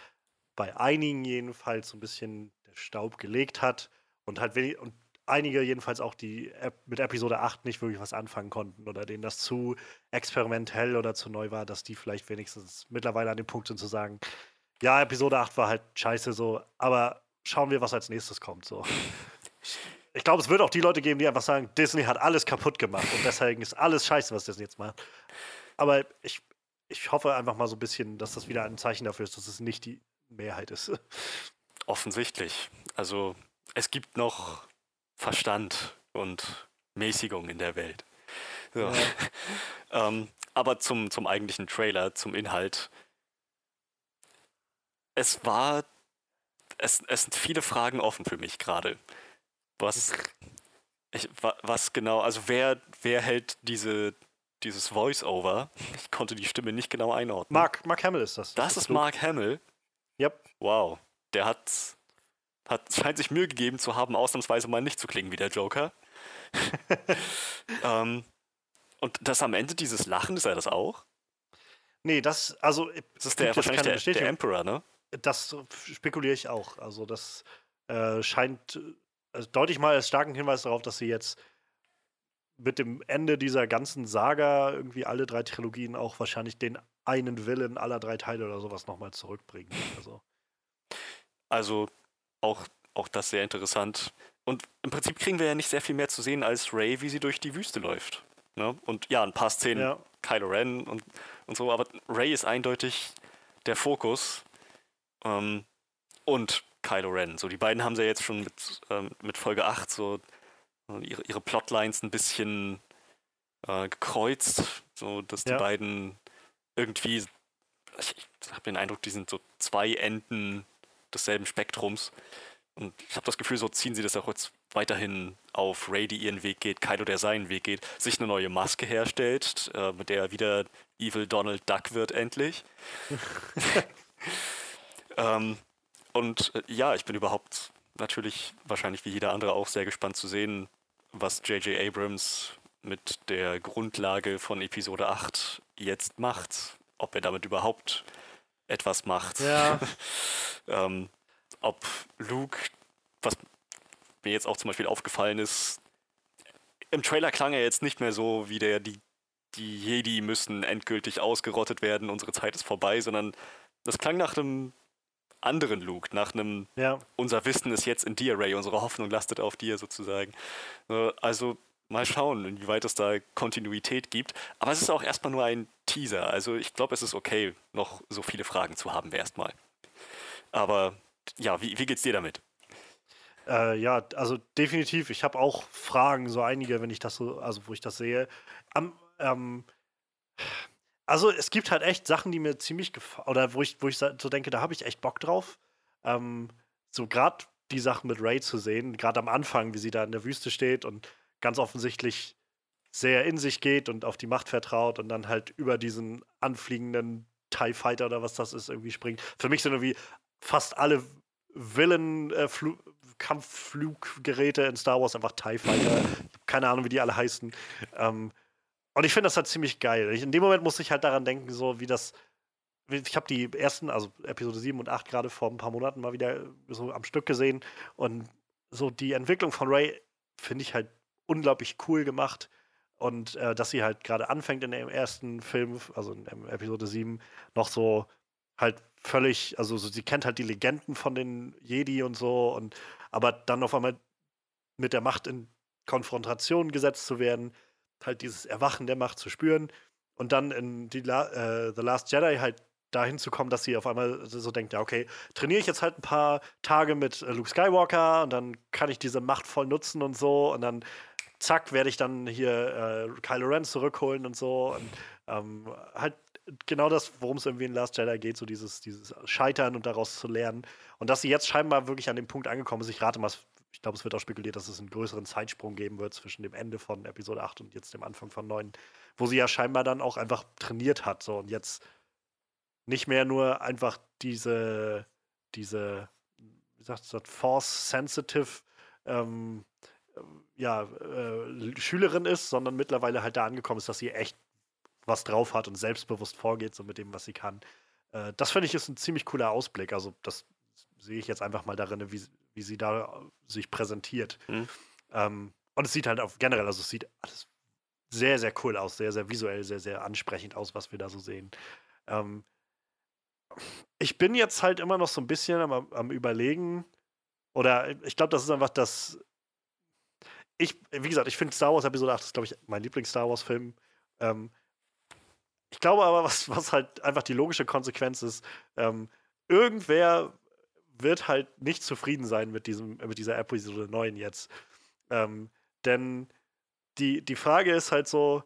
Speaker 1: bei einigen jedenfalls so ein bisschen der Staub gelegt hat und halt wenig, und einige jedenfalls auch, die mit Episode 8 nicht wirklich was anfangen konnten oder denen das zu experimentell oder zu neu war, dass die vielleicht wenigstens mittlerweile an dem Punkt sind zu sagen, ja, Episode 8 war halt scheiße so, aber schauen wir, was als nächstes kommt so. Ich glaube, es wird auch die Leute geben, die einfach sagen, Disney hat alles kaputt gemacht und deswegen ist alles scheiße, was Disney jetzt macht. Aber ich, ich hoffe einfach mal so ein bisschen, dass das wieder ein Zeichen dafür ist, dass es nicht die Mehrheit ist.
Speaker 2: Offensichtlich. Also es gibt noch Verstand und Mäßigung in der Welt. So. ähm, aber zum, zum eigentlichen Trailer, zum Inhalt. Es war. Es, es sind viele Fragen offen für mich gerade. Was, ich, was genau, also wer, wer hält diese, dieses Voice-Over? Ich konnte die Stimme nicht genau einordnen.
Speaker 1: Mark, Mark Hamill ist das.
Speaker 2: das ist Mark Hamill.
Speaker 1: Yep.
Speaker 2: Wow, der hat, hat scheint sich Mühe gegeben zu haben, ausnahmsweise mal nicht zu klingen wie der Joker. ähm, und das am Ende dieses Lachen, ist er das auch?
Speaker 1: Nee, das, also.
Speaker 2: Das ist der wahrscheinlich der, der Emperor, ne?
Speaker 1: Das spekuliere ich auch. Also, das äh, scheint äh, also deutlich mal als starken Hinweis darauf, dass sie jetzt mit dem Ende dieser ganzen Saga irgendwie alle drei Trilogien auch wahrscheinlich den einen Willen aller drei Teile oder sowas nochmal zurückbringen. Also,
Speaker 2: Also auch, auch das sehr interessant. Und im Prinzip kriegen wir ja nicht sehr viel mehr zu sehen als Ray, wie sie durch die Wüste läuft. Ne? Und ja, ein paar Szenen
Speaker 1: ja.
Speaker 2: Kylo Ren und, und so, aber Ray ist eindeutig der Fokus. Ähm, und Kylo Ren. So, die beiden haben sie ja jetzt schon mit, ähm, mit Folge 8 so äh, ihre, ihre Plotlines ein bisschen äh, gekreuzt, so dass die
Speaker 1: Ja.
Speaker 2: beiden irgendwie, ich, ich habe den Eindruck, die sind so zwei Enden desselben Spektrums. Und ich habe das Gefühl, so ziehen sie das auch jetzt weiterhin auf Ray, die ihren Weg geht, Kylo, der seinen Weg geht, sich eine neue Maske herstellt, äh, mit der er wieder Evil Donald Duck wird endlich. ähm, und äh, ja, ich bin überhaupt natürlich wahrscheinlich wie jeder andere auch sehr gespannt zu sehen, was J.J. Abrams mit der Grundlage von Episode 8 jetzt macht. Ob er damit überhaupt etwas macht.
Speaker 1: Ja.
Speaker 2: ähm, ob Luke, was mir jetzt auch zum Beispiel aufgefallen ist, im Trailer klang er jetzt nicht mehr so wie der, die, die Jedi müssen endgültig ausgerottet werden, unsere Zeit ist vorbei, sondern das klang nach einem anderen Luke, nach einem
Speaker 1: ja.
Speaker 2: unser Wissen ist jetzt in dir, Ray, unsere Hoffnung lastet auf dir sozusagen. Äh, Also mal schauen, inwieweit es da Kontinuität gibt. Aber es ist auch erstmal nur ein Teaser. Also ich glaube, es ist okay, noch so viele Fragen zu haben erstmal. Aber ja, wie, wie geht's dir damit?
Speaker 1: Äh, ja, also definitiv. Ich habe auch Fragen, so einige, wenn ich das so, also wo ich das sehe. Am, ähm, also es gibt halt echt Sachen, die mir ziemlich gefallen, oder wo ich, wo ich so denke, da habe ich echt Bock drauf. Ähm, so gerade die Sachen mit Ray zu sehen, gerade am Anfang, wie sie da in der Wüste steht und ganz offensichtlich sehr in sich geht und auf die Macht vertraut und dann halt über diesen anfliegenden TIE Fighter oder was das ist, irgendwie springt. Für mich sind irgendwie fast alle Villain äh, in Star Wars einfach TIE Fighter. Keine Ahnung, wie die alle heißen. Ähm, und ich finde das halt ziemlich geil. Ich, in dem Moment musste ich halt daran denken, so wie das. Ich habe die ersten, also Episode 7 und 8 gerade vor ein paar Monaten mal wieder so am Stück gesehen. Und so die Entwicklung von Ray finde ich halt unglaublich cool gemacht. und äh, dass sie halt gerade anfängt in dem ersten Film, also in, in Episode 7, noch so halt völlig, also so, sie kennt halt die Legenden von den Jedi und so, und aber dann auf einmal mit der Macht in Konfrontation gesetzt zu werden, halt dieses Erwachen der Macht zu spüren und dann in die La äh, The Last Jedi halt dahin zu kommen, dass sie auf einmal so denkt, ja, okay, trainiere ich jetzt halt ein paar Tage mit äh, Luke Skywalker und dann kann ich diese Macht voll nutzen und so und dann zack, werde ich dann hier äh, Kylo Ren zurückholen und so und ähm, halt genau das, worum es irgendwie in Last Jedi geht, so dieses, dieses Scheitern und daraus zu lernen. Und dass sie jetzt scheinbar wirklich an dem Punkt angekommen ist, ich rate mal, ich glaube, es wird auch spekuliert, dass es einen größeren Zeitsprung geben wird zwischen dem Ende von Episode 8 und jetzt dem Anfang von 9, wo sie ja scheinbar dann auch einfach trainiert hat. So, und jetzt nicht mehr nur einfach diese, diese, wie sagt das, Force-sensitive ähm, ja, äh, Schülerin ist, sondern mittlerweile halt da angekommen ist, dass sie echt was drauf hat und selbstbewusst vorgeht, so mit dem, was sie kann. Äh, das finde ich ist ein ziemlich cooler Ausblick. Also, das sehe ich jetzt einfach mal darin, wie, wie sie da sich präsentiert. Mhm. Ähm, und es sieht halt auch generell, also es sieht alles sehr, sehr cool aus, sehr, sehr visuell, sehr, sehr ansprechend aus, was wir da so sehen. Ähm, ich bin jetzt halt immer noch so ein bisschen am, am Überlegen, oder ich glaube, das ist einfach das. Ich, wie gesagt, ich finde Star Wars Episode 8 ist, glaube ich, mein Lieblings-Star Wars-Film. Ähm, ich glaube aber, was, was halt einfach die logische Konsequenz ist, ähm, irgendwer wird halt nicht zufrieden sein mit, diesem, mit dieser Episode 9 jetzt. Ähm, denn die, die Frage ist halt so,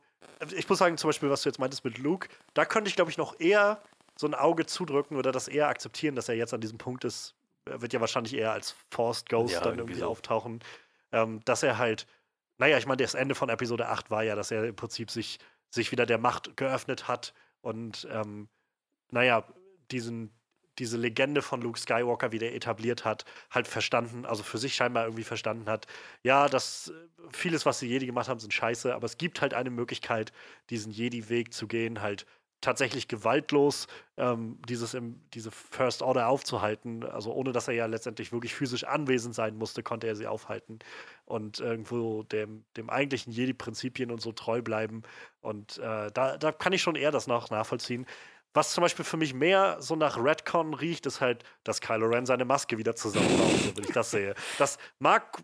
Speaker 1: ich muss sagen, zum Beispiel, was du jetzt meintest mit Luke, da könnte ich, glaube ich, noch eher so ein Auge zudrücken oder das eher akzeptieren, dass er jetzt an diesem Punkt ist. Er wird ja wahrscheinlich eher als Forced Ghost ja, dann irgendwie so. auftauchen. Ähm, dass er halt, naja, ich meine, das Ende von Episode 8 war ja, dass er im Prinzip sich, sich wieder der Macht geöffnet hat und, ähm, naja, diesen, diese Legende von Luke Skywalker wieder etabliert hat, halt verstanden, also für sich scheinbar irgendwie verstanden hat, ja, das vieles, was die Jedi gemacht haben, sind scheiße, aber es gibt halt eine Möglichkeit, diesen Jedi-Weg zu gehen, halt tatsächlich gewaltlos ähm, dieses im, diese First Order aufzuhalten. Also ohne dass er ja letztendlich wirklich physisch anwesend sein musste, konnte er sie aufhalten und irgendwo dem, dem eigentlichen Jedi-Prinzipien und so treu bleiben. Und äh, da, da kann ich schon eher das noch nachvollziehen. Was zum Beispiel für mich mehr so nach Redcon riecht, ist halt, dass Kylo Ren seine Maske wieder zusammenbaut, wenn ich das sehe. Das mag,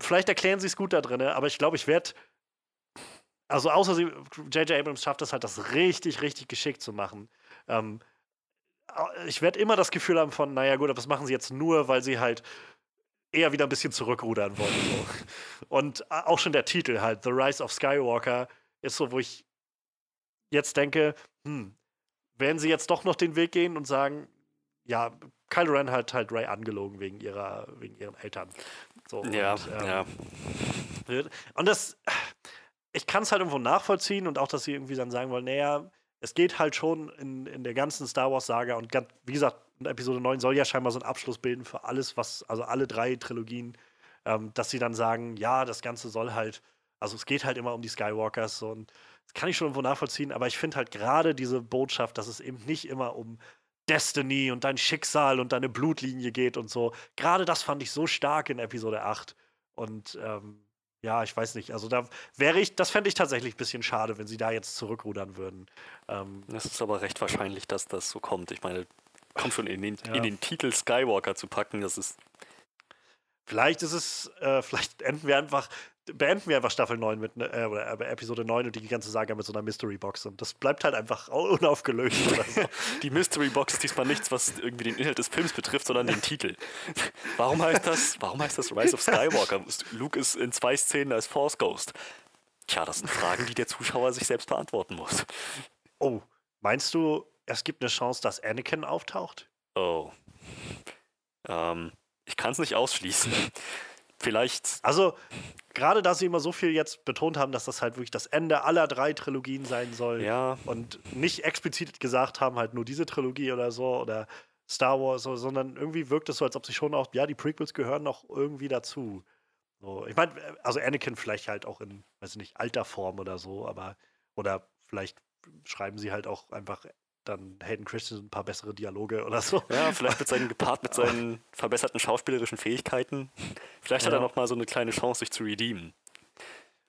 Speaker 1: vielleicht erklären sie es gut da drin, aber ich glaube, ich werde also außer sie, J.J. Abrams schafft es halt, das richtig, richtig geschickt zu machen. Ähm, ich werde immer das Gefühl haben von, naja gut, aber das machen sie jetzt nur, weil sie halt eher wieder ein bisschen zurückrudern wollen. So. Und auch schon der Titel halt, The Rise of Skywalker, ist so, wo ich jetzt denke, hm, werden sie jetzt doch noch den Weg gehen und sagen, ja, Kylo Ren hat halt Ray angelogen wegen ihrer, wegen ihren Eltern. So,
Speaker 2: ja,
Speaker 1: und, ähm,
Speaker 2: ja.
Speaker 1: Und das, ich kann es halt irgendwo nachvollziehen und auch, dass sie irgendwie dann sagen wollen, naja, es geht halt schon in, in der ganzen Star Wars-Saga und wie gesagt, Episode 9 soll ja scheinbar so einen Abschluss bilden für alles, was, also alle drei Trilogien, ähm, dass sie dann sagen, ja, das Ganze soll halt, also es geht halt immer um die Skywalkers so, und das kann ich schon irgendwo nachvollziehen, aber ich finde halt gerade diese Botschaft, dass es eben nicht immer um Destiny und dein Schicksal und deine Blutlinie geht und so. Gerade das fand ich so stark in Episode 8. Und ähm, ja, ich weiß nicht. Also da wäre ich, das fände ich tatsächlich ein bisschen schade, wenn sie da jetzt zurückrudern würden.
Speaker 2: Ähm, es ist aber recht wahrscheinlich, dass das so kommt. Ich meine, kommt schon in den, ja. in den Titel Skywalker zu packen, das ist.
Speaker 1: Vielleicht ist es, äh, vielleicht enden wir einfach beenden wir einfach Staffel 9 mit, äh, oder äh, Episode 9 und die ganze Saga mit so einer Mystery Box. Und das bleibt halt einfach unaufgelöst. So.
Speaker 2: die Mystery Box ist diesmal nichts, was irgendwie den Inhalt des Films betrifft, sondern den Titel. Warum heißt das, warum heißt das Rise of Skywalker? Luke ist in zwei Szenen als Force Ghost. Tja, das sind Fragen, die der Zuschauer sich selbst beantworten muss.
Speaker 1: Oh, meinst du, es gibt eine Chance, dass Anakin auftaucht?
Speaker 2: Oh. Ähm, ich kann es nicht ausschließen. Vielleicht.
Speaker 1: Also, gerade da sie immer so viel jetzt betont haben, dass das halt wirklich das Ende aller drei Trilogien sein soll.
Speaker 2: Ja.
Speaker 1: Und nicht explizit gesagt haben, halt nur diese Trilogie oder so oder Star Wars, so, sondern irgendwie wirkt es so, als ob sie schon auch, ja, die Prequels gehören noch irgendwie dazu. So, ich meine, also Anakin vielleicht halt auch in, weiß ich nicht, alter Form oder so, aber, oder vielleicht schreiben sie halt auch einfach dann Hayden Christensen ein paar bessere Dialoge oder so.
Speaker 2: Ja, vielleicht mit seinen, gepaart mit seinen verbesserten schauspielerischen Fähigkeiten. Vielleicht ja. hat er noch mal so eine kleine Chance, sich zu redeemen.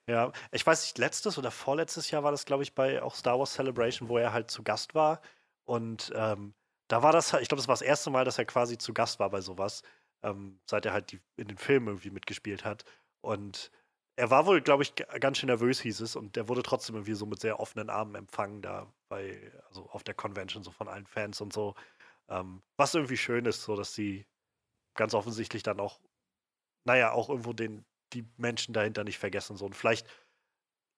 Speaker 1: Ja, ich weiß nicht, letztes oder vorletztes Jahr war das, glaube ich, bei auch Star Wars Celebration, wo er halt zu Gast war. Und ähm, da war das ich glaube, das war das erste Mal, dass er quasi zu Gast war bei sowas, ähm, seit er halt die, in den Filmen irgendwie mitgespielt hat. Und er war wohl, glaube ich, ganz schön nervös, hieß es. Und der wurde trotzdem irgendwie so mit sehr offenen Armen empfangen, da bei, also auf der Convention, so von allen Fans und so. Ähm, was irgendwie schön ist, so dass sie ganz offensichtlich dann auch, naja, auch irgendwo den, die Menschen dahinter nicht vergessen. So. Und vielleicht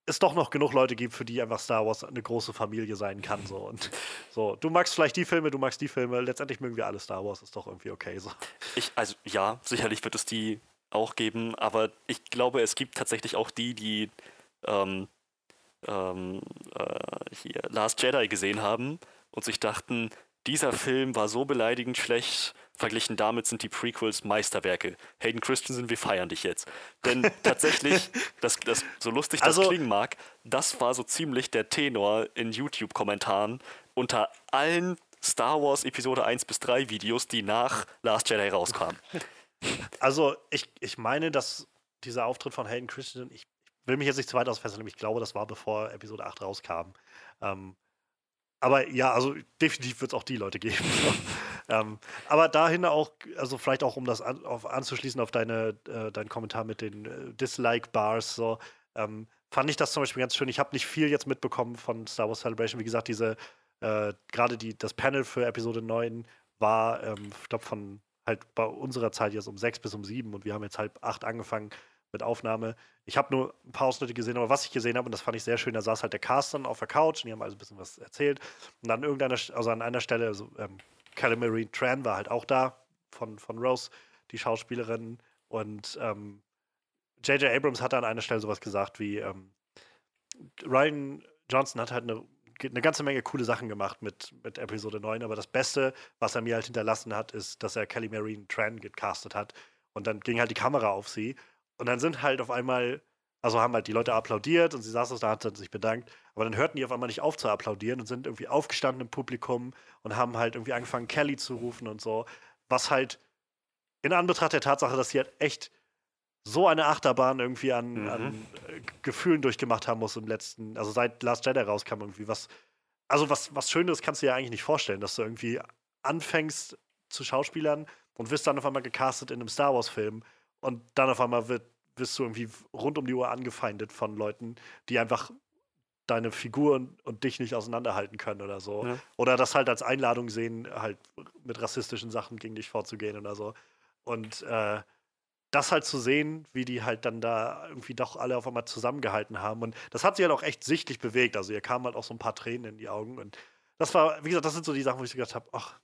Speaker 1: es doch noch genug Leute gibt, für die einfach Star Wars eine große Familie sein kann. So. Und so, du magst vielleicht die Filme, du magst die Filme, letztendlich mögen wir alle Star Wars, ist doch irgendwie okay. So.
Speaker 2: Ich, also ja, sicherlich wird es die auch geben, aber ich glaube, es gibt tatsächlich auch die, die ähm, ähm, äh, hier Last Jedi gesehen haben und sich dachten, dieser Film war so beleidigend schlecht, verglichen damit sind die Prequels Meisterwerke. Hayden Christensen, wir feiern dich jetzt. Denn tatsächlich, das, das, so lustig das also, klingen mag, das war so ziemlich der Tenor in YouTube-Kommentaren unter allen Star Wars Episode 1 bis 3 Videos, die nach Last Jedi rauskamen.
Speaker 1: Also, ich, ich meine, dass dieser Auftritt von Hayden Christensen, ich will mich jetzt nicht zu weit ausfesseln, ich glaube, das war bevor Episode 8 rauskam. Ähm, aber ja, also definitiv wird es auch die Leute geben. ähm, aber dahin auch, also vielleicht auch, um das an, auf, anzuschließen auf deine, äh, deinen Kommentar mit den äh, Dislike-Bars, so, ähm, fand ich das zum Beispiel ganz schön. Ich habe nicht viel jetzt mitbekommen von Star Wars Celebration. Wie gesagt, diese, äh, gerade die, das Panel für Episode 9 war, ähm, ich glaube, von halt bei unserer Zeit jetzt um 6 bis um 7 und wir haben jetzt halb 8 angefangen mit Aufnahme. Ich habe nur ein paar Ausschnitte gesehen, aber was ich gesehen habe, und das fand ich sehr schön, da saß halt der Cast dann auf der Couch und die haben also ein bisschen was erzählt. Und dann irgendeiner, also an einer Stelle, also, ähm, Calamari Tran war halt auch da von, von Rose, die Schauspielerin. Und ähm, J.J. Abrams hat an einer Stelle sowas gesagt wie: ähm, Ryan Johnson hat halt eine, eine ganze Menge coole Sachen gemacht mit, mit Episode 9, aber das Beste, was er mir halt hinterlassen hat, ist, dass er Kelly Marine Tran gecastet hat. Und dann ging halt die Kamera auf sie und dann sind halt auf einmal, also haben halt die Leute applaudiert und sie saß da, hat sich bedankt. Aber dann hörten die auf einmal nicht auf zu applaudieren und sind irgendwie aufgestanden im Publikum und haben halt irgendwie angefangen, Kelly zu rufen und so. Was halt in Anbetracht der Tatsache, dass sie halt echt so eine Achterbahn irgendwie an, mhm. an äh, Gefühlen durchgemacht haben muss im letzten, also seit Last Jedi rauskam irgendwie was. Also was, was Schönes kannst du dir eigentlich nicht vorstellen, dass du irgendwie anfängst zu Schauspielern und wirst dann auf einmal gecastet in einem Star Wars-Film und dann auf einmal wird, wirst du irgendwie rund um die Uhr angefeindet von Leuten, die einfach deine Figuren und dich nicht auseinanderhalten können oder so. Ja. Oder das halt als Einladung sehen, halt mit rassistischen Sachen gegen dich vorzugehen oder so. Und äh, das halt zu sehen, wie die halt dann da irgendwie doch alle auf einmal zusammengehalten haben. Und das hat sie halt auch echt sichtlich bewegt. Also ihr kamen halt auch so ein paar Tränen in die Augen. Und das war, wie gesagt, das sind so die Sachen, wo ich gedacht habe, ach,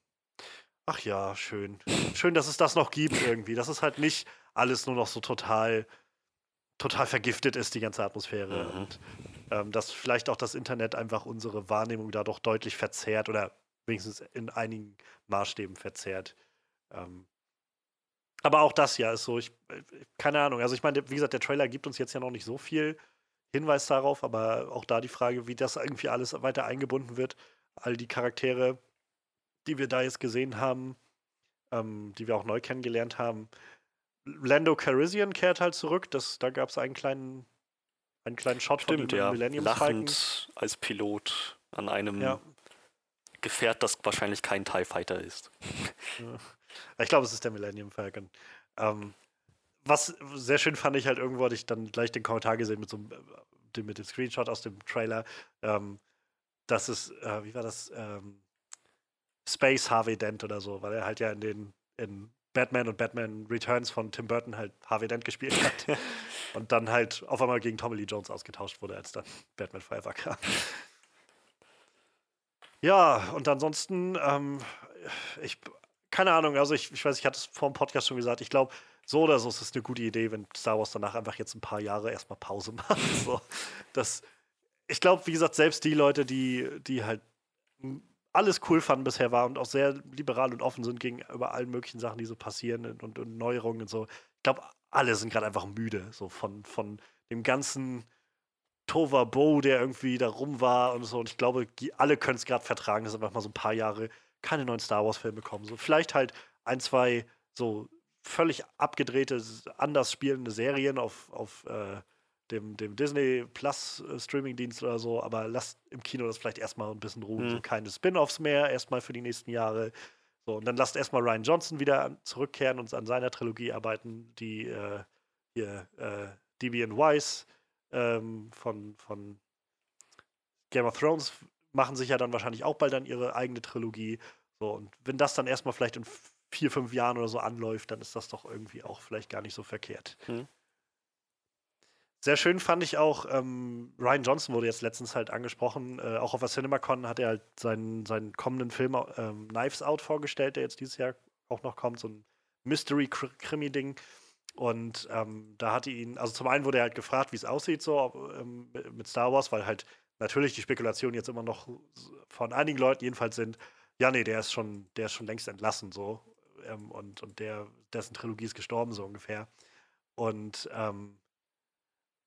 Speaker 1: ach ja, schön. Schön, dass es das noch gibt irgendwie. Das ist halt nicht alles nur noch so total, total vergiftet ist, die ganze Atmosphäre. Mhm. Und ähm, dass vielleicht auch das Internet einfach unsere Wahrnehmung da doch deutlich verzerrt oder wenigstens in einigen Maßstäben verzerrt. Ähm, aber auch das ja ist so, ich, keine Ahnung. Also ich meine, wie gesagt, der Trailer gibt uns jetzt ja noch nicht so viel Hinweis darauf, aber auch da die Frage, wie das irgendwie alles weiter eingebunden wird. All die Charaktere, die wir da jetzt gesehen haben, ähm, die wir auch neu kennengelernt haben, Lando Calrissian kehrt halt zurück. Das, da gab es einen kleinen, einen kleinen Shot
Speaker 2: Stimmt, von ja. Millennium Lachend Falcon. als Pilot an einem ja. Gefährt, das wahrscheinlich kein TIE Fighter ist.
Speaker 1: Ja. Ich glaube, es ist der Millennium Falcon. Ähm, was sehr schön fand ich halt irgendwo, hatte ich dann gleich den Kommentar gesehen mit so einem, äh, mit dem Screenshot aus dem Trailer, ähm, dass es, äh, wie war das, ähm, Space Harvey Dent oder so, weil er halt ja in den in Batman und Batman Returns von Tim Burton halt Harvey Dent gespielt hat. und dann halt auf einmal gegen Tommy Lee Jones ausgetauscht wurde, als dann Batman Forever kam. Ja, und ansonsten, ähm, ich, keine Ahnung, also ich, ich weiß, ich hatte es vor dem Podcast schon gesagt, ich glaube, so oder so ist es eine gute Idee, wenn Star Wars danach einfach jetzt ein paar Jahre erstmal Pause macht. So, das, ich glaube, wie gesagt, selbst die Leute, die, die halt alles cool fanden bisher war und auch sehr liberal und offen sind gegenüber allen möglichen Sachen, die so passieren und, und Neuerungen und so. Ich glaube, alle sind gerade einfach müde, so von, von dem ganzen Tova Bo, der irgendwie da rum war und so. Und ich glaube, alle können es gerade vertragen, dass einfach mal so ein paar Jahre keine neuen Star Wars-Filme kommen. So, vielleicht halt ein, zwei so völlig abgedrehte, anders spielende Serien auf, auf, äh, dem, dem Disney Plus äh, Streaming-Dienst oder so, aber lasst im Kino das vielleicht erstmal ein bisschen ruhen.
Speaker 2: Mhm.
Speaker 1: So keine Spin-offs mehr, erstmal für die nächsten Jahre. So, und dann lasst erstmal Ryan Johnson wieder zurückkehren und an seiner Trilogie arbeiten, die äh, hier äh, DB Wise ähm, von, von Game of Thrones machen sich ja dann wahrscheinlich auch bald dann ihre eigene Trilogie. So, und wenn das dann erstmal vielleicht in vier, fünf Jahren oder so anläuft, dann ist das doch irgendwie auch vielleicht gar nicht so verkehrt.
Speaker 2: Mhm.
Speaker 1: Sehr schön fand ich auch, ähm, Ryan Johnson wurde jetzt letztens halt angesprochen, äh, auch auf der CinemaCon hat er halt seinen, seinen kommenden Film ähm, Knives Out vorgestellt, der jetzt dieses Jahr auch noch kommt, so ein Mystery-Krimi-Ding. Und ähm, da hatte ihn, also zum einen wurde er halt gefragt, wie es aussieht so ob, ähm, mit Star Wars, weil halt natürlich die Spekulationen jetzt immer noch von einigen Leuten jedenfalls sind, ja, nee, der ist schon, der ist schon längst entlassen so. Ähm, und, und der, dessen Trilogie ist gestorben, so ungefähr. Und ähm,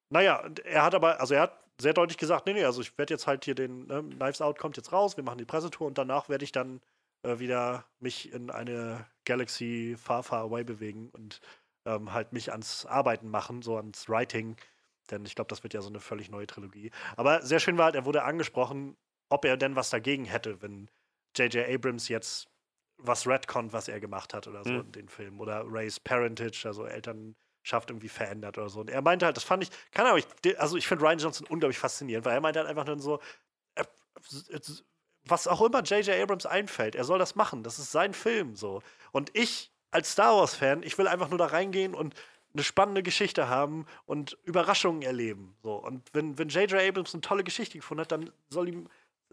Speaker 1: naja, er hat aber, also er hat sehr deutlich gesagt, nee, nee, also ich werde jetzt halt hier den, ne, Knives Out kommt jetzt raus, wir machen die Pressetour und danach werde ich dann äh, wieder mich in eine Galaxy far, far away bewegen und ähm, halt mich ans Arbeiten machen, so ans Writing. Denn ich glaube, das wird ja so eine völlig neue Trilogie. Aber sehr schön war halt, er wurde angesprochen, ob er denn was dagegen hätte, wenn J.J. Abrams jetzt was retconnt, was er gemacht hat oder so
Speaker 2: Mhm.
Speaker 1: in den Filmen. Oder Rays Parentage, also Elternschaft irgendwie verändert oder so. Und er meinte halt, das fand ich, keine Ahnung, ich, also ich finde Ryan Johnson unglaublich faszinierend, weil er meinte halt einfach nur so, äh, was auch immer J.J. Abrams einfällt, er soll das machen. Das ist sein Film so. Und ich als Star Wars-Fan, ich will einfach nur da reingehen und eine spannende Geschichte haben und Überraschungen erleben. So. Und wenn, wenn J.J. Abrams eine tolle Geschichte gefunden hat, dann soll ihm,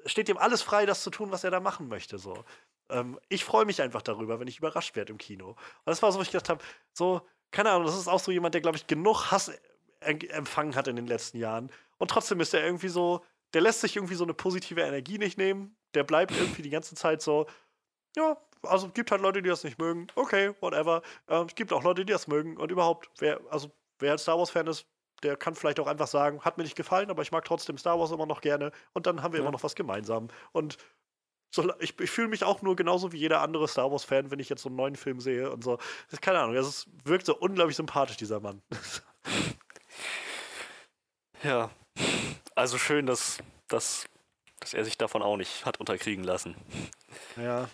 Speaker 1: steht ihm alles frei, das zu tun, was er da machen möchte. So. Ähm, ich freue mich einfach darüber, wenn ich überrascht werde im Kino. Und das war so, wo ich gedacht habe, so, keine Ahnung, das ist auch so jemand, der, glaube ich, genug Hass em- empfangen hat in den letzten Jahren. Und trotzdem ist er irgendwie so, der lässt sich irgendwie so eine positive Energie nicht nehmen. Der bleibt irgendwie die ganze Zeit so, ja, also es gibt halt Leute, die das nicht mögen. Okay, whatever. Ähm, es gibt auch Leute, die das mögen. Und überhaupt, wer, also wer Star Wars-Fan ist, der kann vielleicht auch einfach sagen, hat mir nicht gefallen, aber ich mag trotzdem Star Wars immer noch gerne. Und dann haben wir
Speaker 2: Ja.
Speaker 1: immer noch was gemeinsam. Und so, ich, ich fühle mich auch nur genauso wie jeder andere Star Wars-Fan, wenn ich jetzt so einen neuen Film sehe und so. Das ist keine Ahnung, es ist, wirkt so unglaublich sympathisch, dieser Mann.
Speaker 2: Ja. Also schön, dass, dass, dass er sich davon auch nicht hat unterkriegen lassen.
Speaker 1: Ja.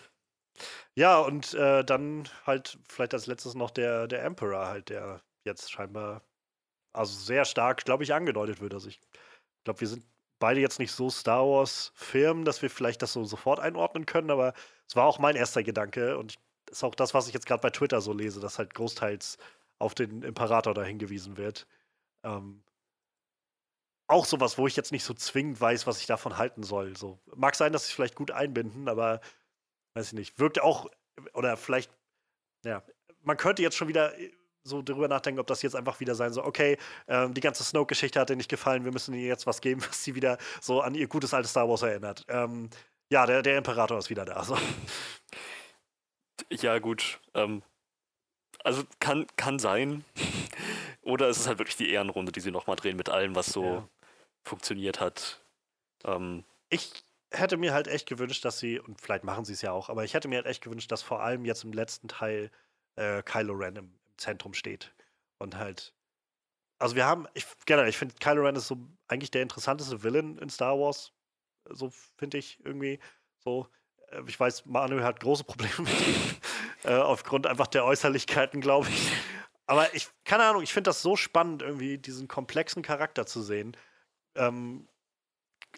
Speaker 1: Ja, und äh, dann halt vielleicht als letztes noch der, der Emperor, halt, der jetzt scheinbar, also sehr stark, glaube ich, angedeutet wird. Also ich glaube, wir sind beide jetzt nicht so Star Wars-Firmen, dass wir vielleicht das so sofort einordnen können, aber es war auch mein erster Gedanke und ist auch das, was ich jetzt gerade bei Twitter so lese, dass halt großteils auf den Imperator da hingewiesen wird. Ähm, auch sowas, wo ich jetzt nicht so zwingend weiß, was ich davon halten soll. So, mag sein, dass sie es vielleicht gut einbinden, aber weiß ich nicht, wirkt auch, oder vielleicht, ja, man könnte jetzt schon wieder äh, so drüber nachdenken, ob das jetzt einfach wieder sein soll, okay, ähm, die ganze Snoke-Geschichte hat dir nicht gefallen, wir müssen ihr jetzt was geben, was sie wieder so an ihr gutes altes Star Wars erinnert. Ähm, ja, der, der Imperator ist wieder da. So.
Speaker 2: Ja, gut. Ähm, also kann, kann sein. Oder es ist halt wirklich die Ehrenrunde, die sie nochmal drehen mit allem, was so
Speaker 1: Ja.
Speaker 2: funktioniert hat. Ähm,
Speaker 1: Ich hätte mir halt echt gewünscht, dass sie, und vielleicht machen sie es ja auch, aber ich hätte mir halt echt gewünscht, dass vor allem jetzt im letzten Teil äh, Kylo Ren im, im Zentrum steht. Und halt, also wir haben, ich generell, ich finde Kylo Ren ist so eigentlich der interessanteste Villain in Star Wars. So finde ich irgendwie. So, äh, ich weiß, Manuel hat große Probleme mit ihm. äh, aufgrund einfach der Äußerlichkeiten, glaube ich. Aber ich, keine Ahnung, ich finde das so spannend, irgendwie diesen komplexen Charakter zu sehen. Ähm,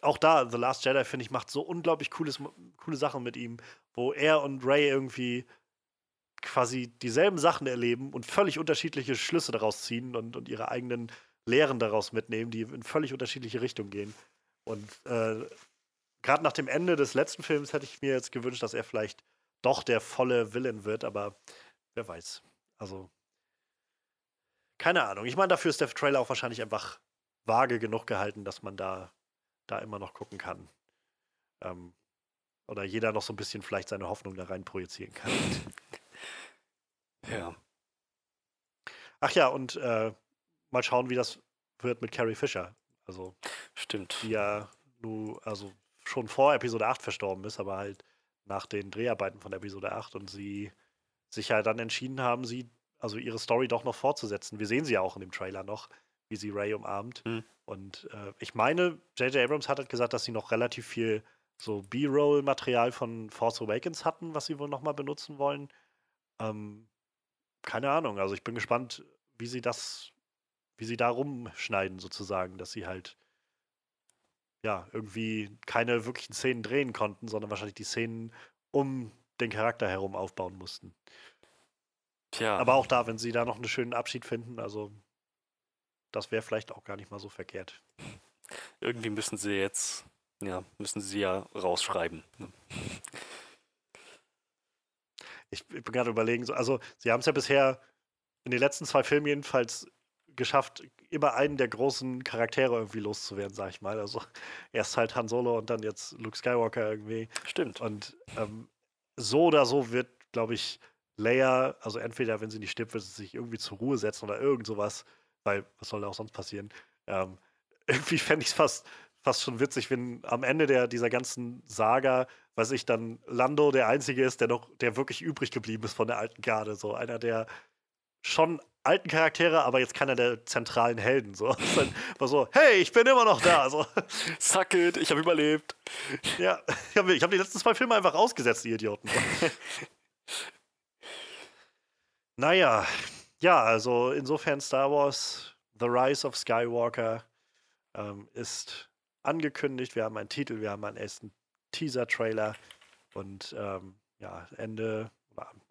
Speaker 1: auch da, The Last Jedi, finde ich, macht so unglaublich cooles, coole Sachen mit ihm, wo er und Ray irgendwie quasi dieselben Sachen erleben und völlig unterschiedliche Schlüsse daraus ziehen und, und ihre eigenen Lehren daraus mitnehmen, die in völlig unterschiedliche Richtungen gehen. Und äh, gerade nach dem Ende des letzten Films hätte ich mir jetzt gewünscht, dass er vielleicht doch der volle Villain wird, aber wer weiß. Also, keine Ahnung. Ich meine, dafür ist der Trailer auch wahrscheinlich einfach vage genug gehalten, dass man da, da immer noch gucken kann. Ähm, oder jeder noch so ein bisschen vielleicht seine Hoffnung da rein projizieren kann.
Speaker 2: ja.
Speaker 1: Ach ja, und äh, mal schauen, wie das wird mit Carrie Fisher. Also,
Speaker 2: Stimmt.
Speaker 1: die ja nu, also schon vor Episode 8 verstorben ist, aber halt nach den Dreharbeiten von Episode 8 und sie sich ja dann entschieden haben, sie, also ihre Story doch noch fortzusetzen. Wir sehen sie ja auch in dem Trailer noch, wie sie Ray umarmt.
Speaker 2: Mhm.
Speaker 1: Und äh, ich meine, J.J. Abrams hat halt gesagt, dass sie noch relativ viel so B-Roll-Material von Force Awakens hatten, was sie wohl nochmal benutzen wollen. Ähm, keine Ahnung. Also ich bin gespannt, wie sie das, wie sie da rumschneiden, sozusagen, dass sie halt ja, irgendwie keine wirklichen Szenen drehen konnten, sondern wahrscheinlich die Szenen um den Charakter herum aufbauen mussten.
Speaker 2: Tja.
Speaker 1: Aber auch da, wenn sie da noch einen schönen Abschied finden, also das wäre vielleicht auch gar nicht mal so verkehrt.
Speaker 2: Irgendwie müssen sie jetzt, ja, müssen sie ja rausschreiben.
Speaker 1: Ich, ich bin gerade überlegen, so, also sie haben es ja bisher in den letzten zwei Filmen jedenfalls geschafft, immer einen der großen Charaktere irgendwie loszuwerden, sag ich mal. Also erst halt Han Solo und dann jetzt Luke Skywalker irgendwie.
Speaker 2: Stimmt.
Speaker 1: Und ähm, so oder so wird, glaube ich, Leia, also entweder, wenn sie nicht stirbt, wird sie sich irgendwie zur Ruhe setzen oder irgend sowas, weil was soll da auch sonst passieren? Ähm, irgendwie fände ich es fast, fast schon witzig, wenn am Ende der, dieser ganzen Saga, weiß ich, dann Lando der Einzige ist, der noch, der wirklich übrig geblieben ist von der alten Garde. So einer der schon alten Charaktere, aber jetzt keiner der zentralen Helden. So. Dann war so, hey, ich bin immer noch da. So.
Speaker 2: Suck it, ich habe überlebt.
Speaker 1: Ja, ich habe ich hab die letzten zwei Filme einfach ausgesetzt, die Idioten. naja, ja, also insofern Star Wars The Rise of Skywalker ähm, ist angekündigt. Wir haben einen Titel, wir haben einen ersten Teaser-Trailer und ähm, ja, Ende,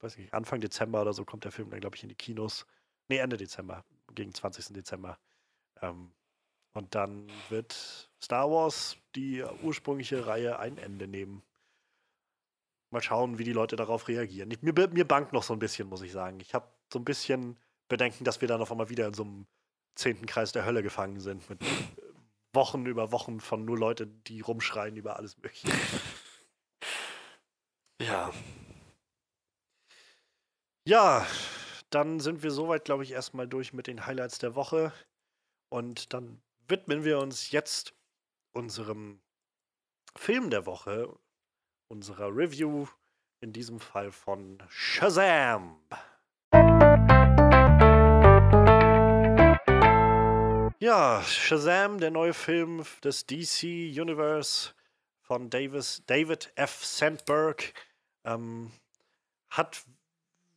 Speaker 1: weiß nicht, Anfang Dezember oder so kommt der Film dann, glaube ich, in die Kinos. Nee, Ende Dezember, gegen 20. Dezember. Ähm, und dann wird Star Wars die ursprüngliche Reihe ein Ende nehmen. Mal schauen, wie die Leute darauf reagieren. Ich, mir, mir bangt noch so ein bisschen, muss ich sagen. Ich habe so ein bisschen Bedenken, dass wir dann auf einmal wieder in so einem zehnten Kreis der Hölle gefangen sind. Mit Wochen über Wochen von nur Leute, die rumschreien über alles Mögliche.
Speaker 2: Ja.
Speaker 1: Ja, dann sind wir soweit, glaube ich, erstmal durch mit den Highlights der Woche. Und dann widmen wir uns jetzt unserem Film der Woche, unserer Review, in diesem Fall von Shazam. Ja, Shazam, der neue Film des DC Universe von Davis, David F. Sandberg, ähm, hat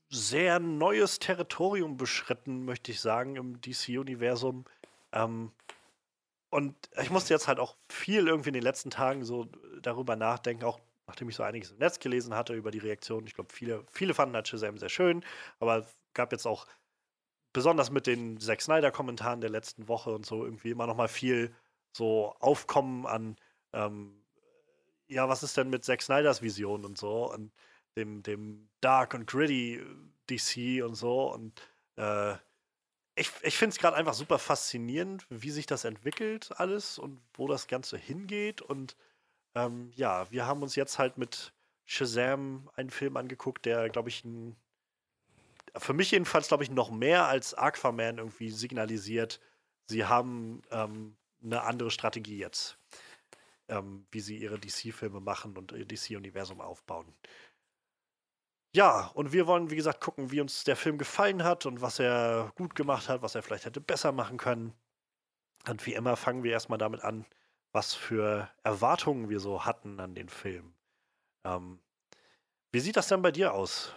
Speaker 1: sehr neues Territorium beschritten, möchte ich sagen, im DC-Universum. Ähm, und ich musste jetzt halt auch viel irgendwie in den letzten Tagen so darüber nachdenken, auch nachdem ich so einiges im Netz gelesen hatte über die Reaktion. Ich glaube, viele, viele fanden halt Shazam sehr schön, aber gab jetzt auch besonders mit den Zack Snyder-Kommentaren der letzten Woche und so irgendwie immer noch mal viel so Aufkommen an, ähm, ja, was ist denn mit Zack Snyders Vision und so und dem, dem Dark und Gritty DC und so und äh, ich, ich finde es gerade einfach super faszinierend, wie sich das entwickelt alles und wo das Ganze hingeht und ähm, ja, wir haben uns jetzt halt mit Shazam einen Film angeguckt, der, glaube ich, ein für mich jedenfalls, glaube ich, noch mehr als Aquaman irgendwie signalisiert, sie haben ähm, eine andere Strategie jetzt, ähm, wie sie ihre DC-Filme machen und ihr DC-Universum aufbauen. Ja, und wir wollen, wie gesagt, gucken, wie uns der Film gefallen hat und was er gut gemacht hat, was er vielleicht hätte besser machen können. Und wie immer fangen wir erstmal damit an, was für Erwartungen wir so hatten an den Film. Ähm, wie sieht das denn bei dir aus?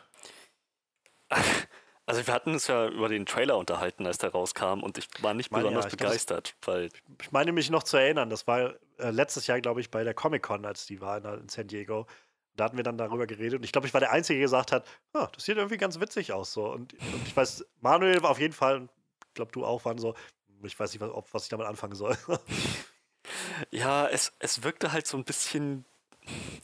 Speaker 2: Also wir hatten uns ja über den Trailer unterhalten, als der rauskam und ich war nicht
Speaker 1: meine,
Speaker 2: besonders
Speaker 1: ja, ich glaub,
Speaker 2: begeistert, weil
Speaker 1: Ich meine mich noch zu erinnern, das war äh, letztes Jahr, glaube ich, bei der Comic-Con, als die war in, in San Diego. Da hatten wir dann darüber geredet und ich glaube, ich war der Einzige, der gesagt hat, ah, das sieht irgendwie ganz witzig aus. So. Und, und ich weiß, Manuel war auf jeden Fall, und ich glaube, du auch, waren so, ich weiß nicht, was, ob, was ich damit anfangen soll.
Speaker 2: ja, es, es wirkte halt so ein bisschen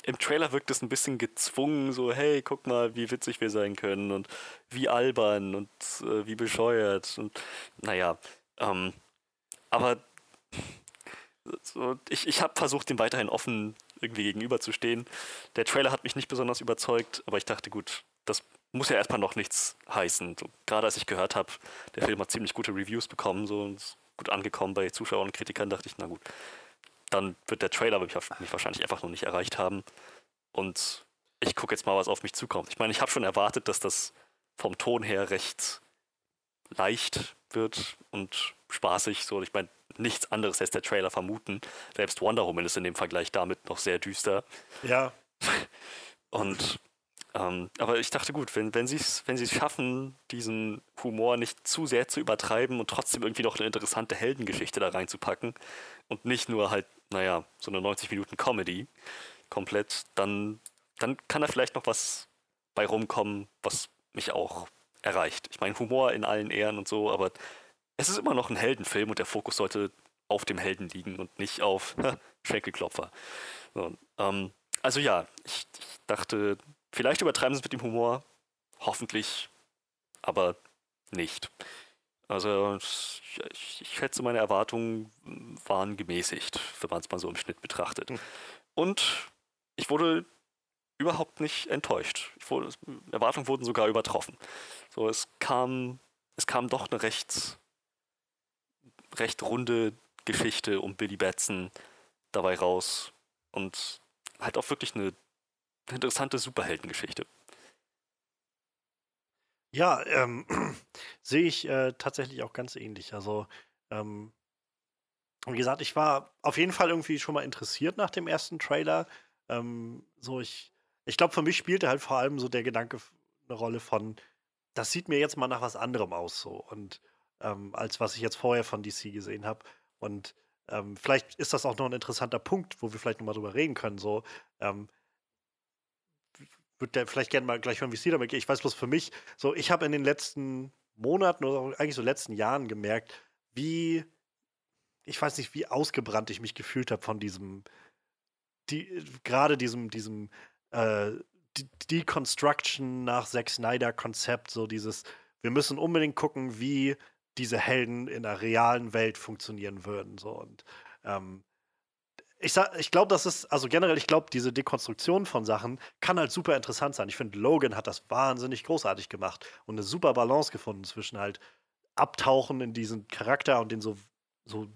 Speaker 2: im Trailer wirkt es ein bisschen gezwungen, so, hey, guck mal, wie witzig wir sein können und wie albern und äh, wie bescheuert und naja, ähm, aber so, ich, ich habe versucht, dem weiterhin offen irgendwie gegenüberzustehen. Der Trailer hat mich nicht besonders überzeugt, aber ich dachte, gut, das muss ja erstmal noch nichts heißen. So, gerade als ich gehört habe, der Film hat ziemlich gute Reviews bekommen, so und ist gut angekommen bei Zuschauern und Kritikern, dachte ich, na gut, dann wird der Trailer mich, mich wahrscheinlich einfach noch nicht erreicht haben. Und ich gucke jetzt mal, was auf mich zukommt. Ich meine, ich habe schon erwartet, dass das vom Ton her recht leicht wird und spaßig. So, ich meine, nichts anderes lässt der Trailer vermuten. Selbst Wonder Woman ist in dem Vergleich damit noch sehr düster.
Speaker 1: Ja.
Speaker 2: Und ähm, aber ich dachte, gut, wenn, wenn sie es wenn schaffen, diesen Humor nicht zu sehr zu übertreiben und trotzdem irgendwie noch eine interessante Heldengeschichte da reinzupacken und nicht nur halt, naja, so eine 90 Minuten Comedy komplett, dann, dann kann da vielleicht noch was bei rumkommen, was mich auch erreicht. Ich meine, Humor in allen Ehren und so, aber es ist immer noch ein Heldenfilm und der Fokus sollte auf dem Helden liegen und nicht auf Schenkelklopfer. So, ähm, also ja, ich, ich dachte, vielleicht übertreiben sie es mit dem Humor, hoffentlich, aber nicht. Also ich, ich schätze, meine Erwartungen waren gemäßigt, wenn man es mal so im Schnitt betrachtet. Hm. Und ich wurde überhaupt nicht enttäuscht. Wurde, Erwartungen wurden sogar übertroffen. So, es kam, es kam doch eine recht, recht runde Geschichte um Billy Batson dabei raus und halt auch wirklich eine interessante Superheldengeschichte.
Speaker 1: Ja, ähm, sehe ich äh, tatsächlich auch ganz ähnlich. Also, ähm, wie gesagt, ich war auf jeden Fall irgendwie schon mal interessiert nach dem ersten Trailer. Ähm, so, ich, ich glaube, für mich spielte halt vor allem so der Gedanke eine Rolle von, das sieht mir jetzt mal nach was anderem aus, so. Und ähm, als was ich jetzt vorher von DC gesehen habe. Und ähm, vielleicht ist das auch noch ein interessanter Punkt, wo wir vielleicht nochmal drüber reden können. So, ähm, würde vielleicht gerne mal gleich hören, wie es dir damit geht. Ich weiß bloß für mich, so, ich habe in den letzten Monaten oder eigentlich so letzten Jahren gemerkt, wie, ich weiß nicht, wie ausgebrannt ich mich gefühlt habe von diesem, die, gerade diesem, diesem äh, Deconstruction nach Zack Snyder-Konzept, so dieses, wir müssen unbedingt gucken, wie diese Helden in der realen Welt funktionieren würden. So. Und ähm, ich, ich glaube, das ist, also generell, ich glaube, diese Dekonstruktion von Sachen kann halt super interessant sein. Ich finde, Logan hat das wahnsinnig großartig gemacht und eine super Balance gefunden zwischen halt Abtauchen in diesen Charakter und den so, so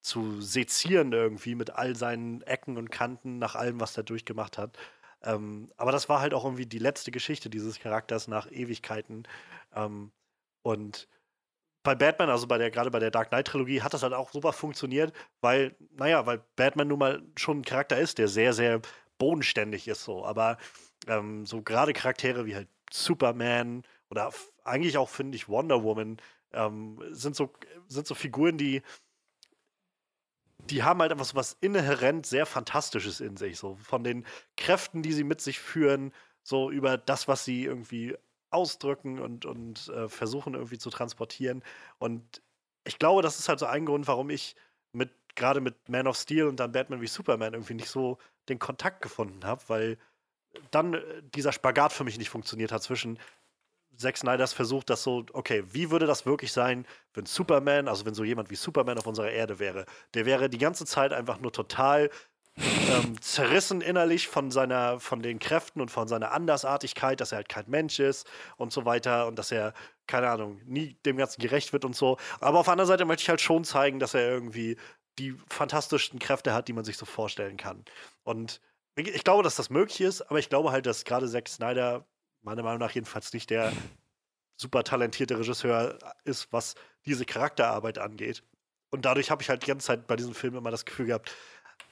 Speaker 1: zu sezieren irgendwie mit all seinen Ecken und Kanten nach allem, was er durchgemacht hat. Ähm, aber das war halt auch irgendwie die letzte Geschichte dieses Charakters nach Ewigkeiten. Ähm, und bei Batman, also bei der, gerade bei der Dark Knight-Trilogie, hat das halt auch super funktioniert, weil, naja, weil Batman nun mal schon ein Charakter ist, der sehr, sehr bodenständig ist so. Aber ähm, so gerade Charaktere wie halt Superman oder eigentlich auch, finde ich, Wonder Woman ähm, sind, so, sind so Figuren, die die haben halt einfach so was inhärent sehr Fantastisches in sich. So von den Kräften, die sie mit sich führen, so über das, was sie irgendwie ausdrücken und, und äh, versuchen irgendwie zu transportieren. Und ich glaube, das ist halt so ein Grund, warum ich mit gerade mit Man of Steel und dann Batman wie Superman irgendwie nicht so den Kontakt gefunden habe, weil dann äh, dieser Spagat für mich nicht funktioniert hat zwischen Zack Snyders Versuch, das so, okay, wie würde das wirklich sein, wenn Superman, also wenn so jemand wie Superman auf unserer Erde wäre? Der wäre die ganze Zeit einfach nur total ähm, zerrissen innerlich von seiner, von den Kräften und von seiner Andersartigkeit, dass er halt kein Mensch ist und so weiter und dass er, keine Ahnung, nie dem Ganzen gerecht wird und so. Aber auf der anderen Seite möchte ich halt schon zeigen, dass er irgendwie die fantastischsten Kräfte hat, die man sich so vorstellen kann. Und ich glaube, dass das möglich ist, aber ich glaube halt, dass gerade Zack Snyder meiner Meinung nach jedenfalls nicht der super talentierte Regisseur ist, was diese Charakterarbeit angeht. Und dadurch habe ich halt die ganze Zeit bei diesem Film immer das Gefühl gehabt,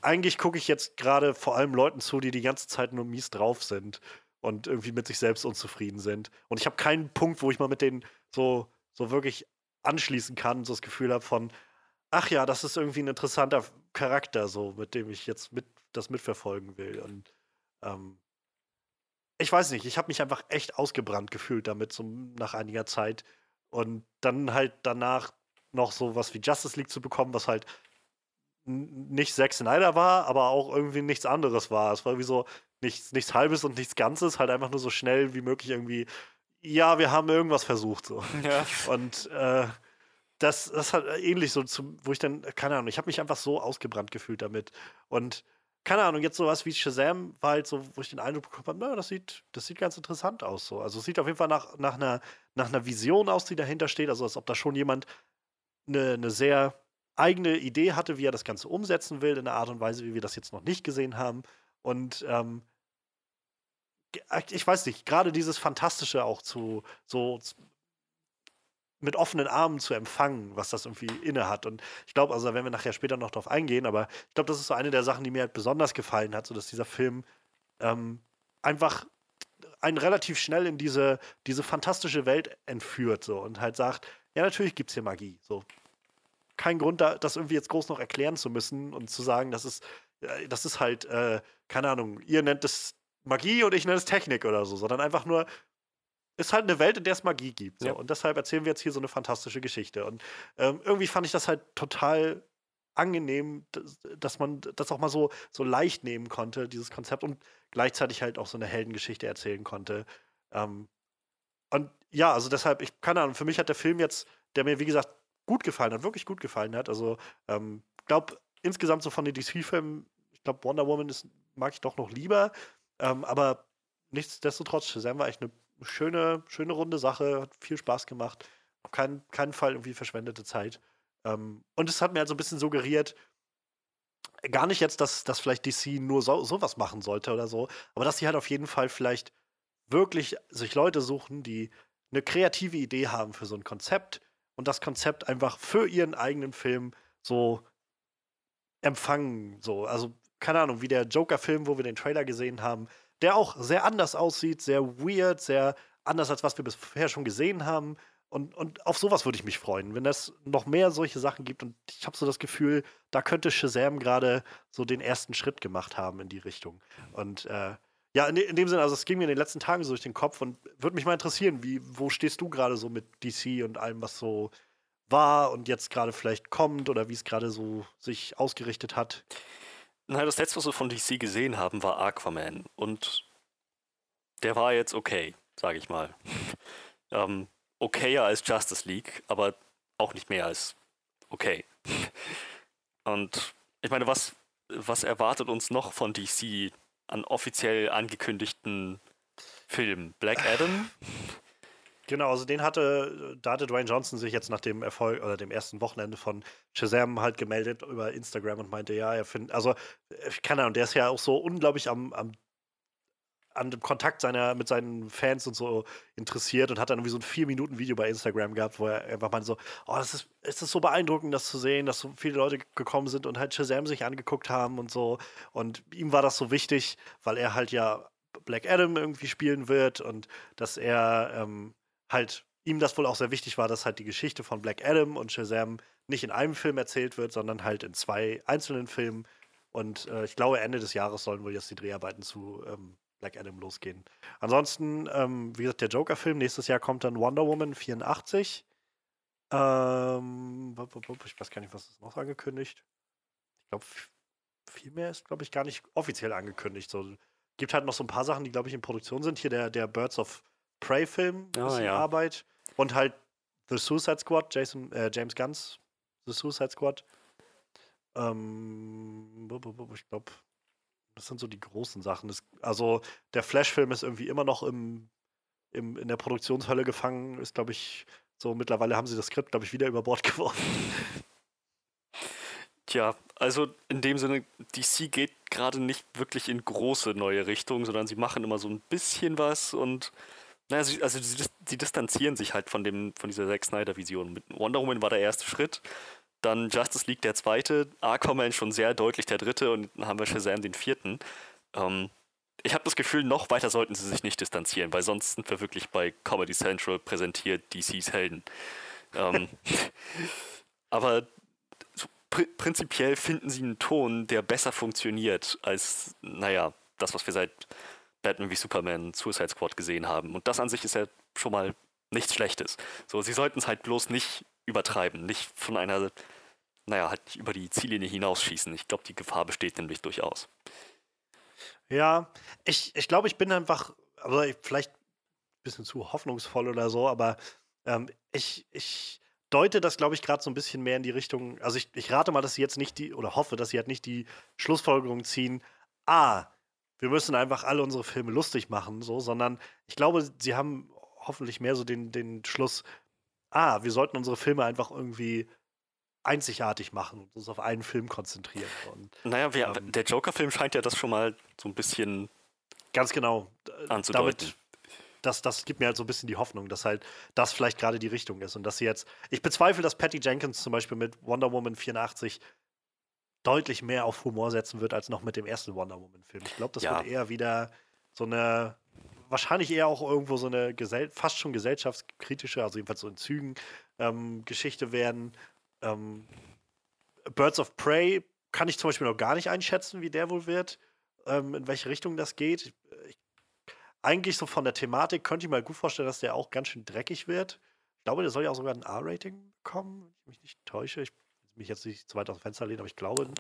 Speaker 1: eigentlich gucke ich jetzt gerade vor allem Leuten zu, die die ganze Zeit nur mies drauf sind und irgendwie mit sich selbst unzufrieden sind. Und ich habe keinen Punkt, wo ich mal mit denen so, so wirklich anschließen kann, so das Gefühl habe von, ach ja, das ist irgendwie ein interessanter Charakter, so, mit dem ich jetzt mit, das mitverfolgen will. Und ähm, ich weiß nicht, ich habe mich einfach echt ausgebrannt gefühlt damit, so nach einiger Zeit. Und dann halt danach noch so was wie Justice League zu bekommen, was halt nicht Zack Snyder war, aber auch irgendwie nichts anderes war. Es war wie so nichts, nichts Halbes und nichts Ganzes, halt einfach nur so schnell wie möglich irgendwie, ja, wir haben irgendwas versucht. So. Ja. Und äh, das, das hat ähnlich so, zu, wo ich dann, keine Ahnung, ich habe mich einfach so ausgebrannt gefühlt damit. Und keine Ahnung, jetzt sowas wie Shazam war halt so, wo ich den Eindruck bekommen habe, naja, das sieht, das sieht ganz interessant aus. So. Also es sieht auf jeden Fall nach, nach, einer, nach einer Vision aus, die dahinter steht. Also als ob da schon jemand eine, eine sehr eigene Idee hatte, wie er das Ganze umsetzen will, in einer Art und Weise, wie wir das jetzt noch nicht gesehen haben. Und ähm, ich weiß nicht, gerade dieses Fantastische auch zu so mit offenen Armen zu empfangen, was das irgendwie inne hat. Und ich glaube, also werden wir nachher später noch drauf eingehen, aber ich glaube, das ist so eine der Sachen, die mir halt besonders gefallen hat, so dass dieser Film ähm, einfach einen relativ schnell in diese, diese fantastische Welt entführt so und halt sagt, ja, natürlich gibt es hier Magie. So. Kein Grund, da, das irgendwie jetzt groß noch erklären zu müssen und zu sagen, das ist, äh, das ist halt, äh, keine Ahnung, ihr nennt es Magie und ich nenne es Technik oder so, sondern einfach nur, ist halt eine Welt, in der es Magie gibt. So. Ja. Und deshalb erzählen wir jetzt hier so eine fantastische Geschichte. Und ähm, irgendwie fand ich das halt total angenehm, dass, dass, man das auch mal so, so leicht nehmen konnte, dieses Konzept, und gleichzeitig halt auch so eine Heldengeschichte erzählen konnte. Ähm, und ja, also deshalb, ich keine Ahnung, für mich hat der Film jetzt, der mir wie gesagt gut gefallen hat, wirklich gut gefallen hat. Also, ähm, glaube insgesamt so von den DC-Filmen, ich glaube Wonder Woman ist, mag ich doch noch lieber, ähm, aber nichtsdestotrotz, Shazam war echt eine schöne, schöne runde Sache, hat viel Spaß gemacht. Auf keinen, keinen Fall irgendwie verschwendete Zeit. Ähm, und es hat mir halt so ein bisschen suggeriert, gar nicht jetzt, dass, dass vielleicht DC nur so, sowas machen sollte oder so, aber dass sie halt auf jeden Fall vielleicht wirklich sich Leute suchen, die eine kreative Idee haben für so ein Konzept und das Konzept einfach für ihren eigenen Film so empfangen. So. Also, keine Ahnung, wie der Joker-Film, wo wir den Trailer gesehen haben, der auch sehr anders aussieht, sehr weird, sehr anders als was wir bisher schon gesehen haben. Und, und auf sowas würde ich mich freuen, wenn es noch mehr solche Sachen gibt. Und ich habe so das Gefühl, da könnte Shazam gerade so den ersten Schritt gemacht haben in die Richtung. Und äh, ja, in, in, dem Sinne, also es ging mir in den letzten Tagen so durch den Kopf und würde mich mal interessieren, wie, wo stehst du gerade so mit DC und allem, was so war und jetzt gerade vielleicht kommt oder wie es gerade so sich ausgerichtet hat?
Speaker 2: Na, das letzte, was wir von DC gesehen haben, war Aquaman. Und der war jetzt okay, sage ich mal. ähm, okayer als Justice League, aber auch nicht mehr als okay. Und ich meine, was, was erwartet uns noch von DC an offiziell angekündigten Filmen? Black Adam?
Speaker 1: Genau, also den hatte, da hatte Dwayne Johnson sich jetzt nach dem Erfolg oder dem ersten Wochenende von Shazam halt gemeldet über Instagram und meinte, ja, er findet, also, keine Ahnung, der ist ja auch so unglaublich am, am an dem Kontakt seiner, mit seinen Fans und so interessiert und hat dann irgendwie so ein vier Minuten Video bei Instagram gehabt, wo er einfach mal so, oh, das ist, es ist so beeindruckend, das zu sehen, dass so viele Leute gekommen sind und halt Shazam sich angeguckt haben und so. Und ihm war das so wichtig, weil er halt ja Black Adam irgendwie spielen wird und dass er ähm, halt ihm das wohl auch sehr wichtig war, dass halt die Geschichte von Black Adam und Shazam nicht in einem Film erzählt wird, sondern halt in zwei einzelnen Filmen. Und äh, ich glaube, Ende des Jahres sollen wohl jetzt die Dreharbeiten zu ähm, Black Adam losgehen. Ansonsten, ähm, wie gesagt, der Joker-Film, nächstes Jahr kommt dann Wonder Woman 84. Ähm, ich weiß gar nicht, was ist noch angekündigt. Ich glaube, viel mehr ist, glaube ich, gar nicht offiziell angekündigt. So, gibt halt noch so ein paar Sachen, die, glaube ich, in Produktion sind. Hier der, der Birds of Prey-Film
Speaker 2: oh, ist in ja.
Speaker 1: Arbeit. Und halt The Suicide Squad, Jason, äh, James Gunn's The Suicide Squad. Ähm, ich glaube, das sind so die großen Sachen. Das, also der Flash-Film ist irgendwie immer noch im, im, in der Produktionshölle gefangen. Ist, glaube ich, so mittlerweile haben sie das Skript, glaube ich, wieder über Bord geworfen.
Speaker 2: Tja, also in dem Sinne, DC geht gerade nicht wirklich in große neue Richtungen, sondern sie machen immer so ein bisschen was und naja, sie, also sie, sie distanzieren sich halt von dem, von dieser Zack Snyder-Vision. Mit Wonder Woman war der erste Schritt. Dann Justice League der zweite, Aquaman schon sehr deutlich der dritte und dann haben wir Shazam den vierten. Ähm, ich habe das Gefühl, noch weiter sollten sie sich nicht distanzieren, weil sonst sind wir wirklich bei Comedy Central präsentiert DCs Helden. Ähm, aber pr prinzipiell finden sie einen Ton, der besser funktioniert als, naja, das, was wir seit Batman wie Superman Suicide Squad gesehen haben. Und das an sich ist ja schon mal nichts Schlechtes. So, sie sollten es halt bloß nicht übertreiben, nicht von einer, naja, halt über die Ziellinie hinausschießen. Ich glaube, die Gefahr besteht nämlich durchaus.
Speaker 1: Ja, ich, ich glaube, ich bin einfach, also vielleicht ein bisschen zu hoffnungsvoll oder so, aber ähm, ich, ich deute das, glaube ich, gerade so ein bisschen mehr in die Richtung, also ich, ich rate mal, dass sie jetzt nicht die, oder hoffe, dass sie halt nicht die Schlussfolgerung ziehen, ah, wir müssen einfach alle unsere Filme lustig machen, so, sondern ich glaube, sie haben hoffentlich mehr so den, den Schluss, ah, wir sollten unsere Filme einfach irgendwie einzigartig machen und uns auf einen Film konzentrieren. Und,
Speaker 2: naja, wir, ähm, der Joker-Film scheint ja das schon mal so ein bisschen
Speaker 1: ganz genau
Speaker 2: anzudeuten.
Speaker 1: Damit, das, das gibt mir halt so ein bisschen die Hoffnung, dass halt das vielleicht gerade die Richtung ist und dass sie jetzt. Ich bezweifle, dass Patty Jenkins zum Beispiel mit Wonder Woman 84 deutlich mehr auf Humor setzen wird als noch mit dem ersten Wonder Woman-Film. Ich glaube, das
Speaker 2: Ja.
Speaker 1: wird eher wieder so eine, wahrscheinlich eher auch irgendwo so eine Gesell fast schon gesellschaftskritische, also jedenfalls so in Zügen, ähm, Geschichte werden. Ähm, Birds of Prey kann ich zum Beispiel noch gar nicht einschätzen, wie der wohl wird, ähm, in welche Richtung das geht. Ich, ich, eigentlich so von der Thematik könnte ich mir gut vorstellen, dass der auch ganz schön dreckig wird. Ich glaube, der soll ja auch sogar ein R-Rating bekommen, wenn ich mich nicht täusche. Ich will mich jetzt nicht zu weit aus dem Fenster lehnen, aber ich glaube, ein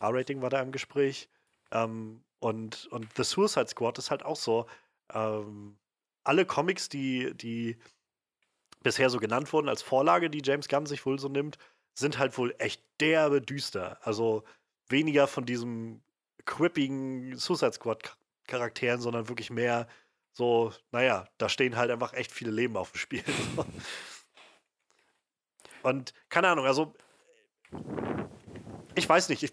Speaker 1: R-Rating war da im Gespräch. Ähm, und, und The Suicide Squad ist halt auch so. Ähm, alle Comics, die, die bisher so genannt wurden als Vorlage, die James Gunn sich wohl so nimmt, sind halt wohl echt derbe düster. Also weniger von diesem quippigen Suicide Squad Cha- Charakteren, sondern wirklich mehr so, naja, da stehen halt einfach echt viele Leben auf dem Spiel. Und keine Ahnung, also ich weiß nicht, ich,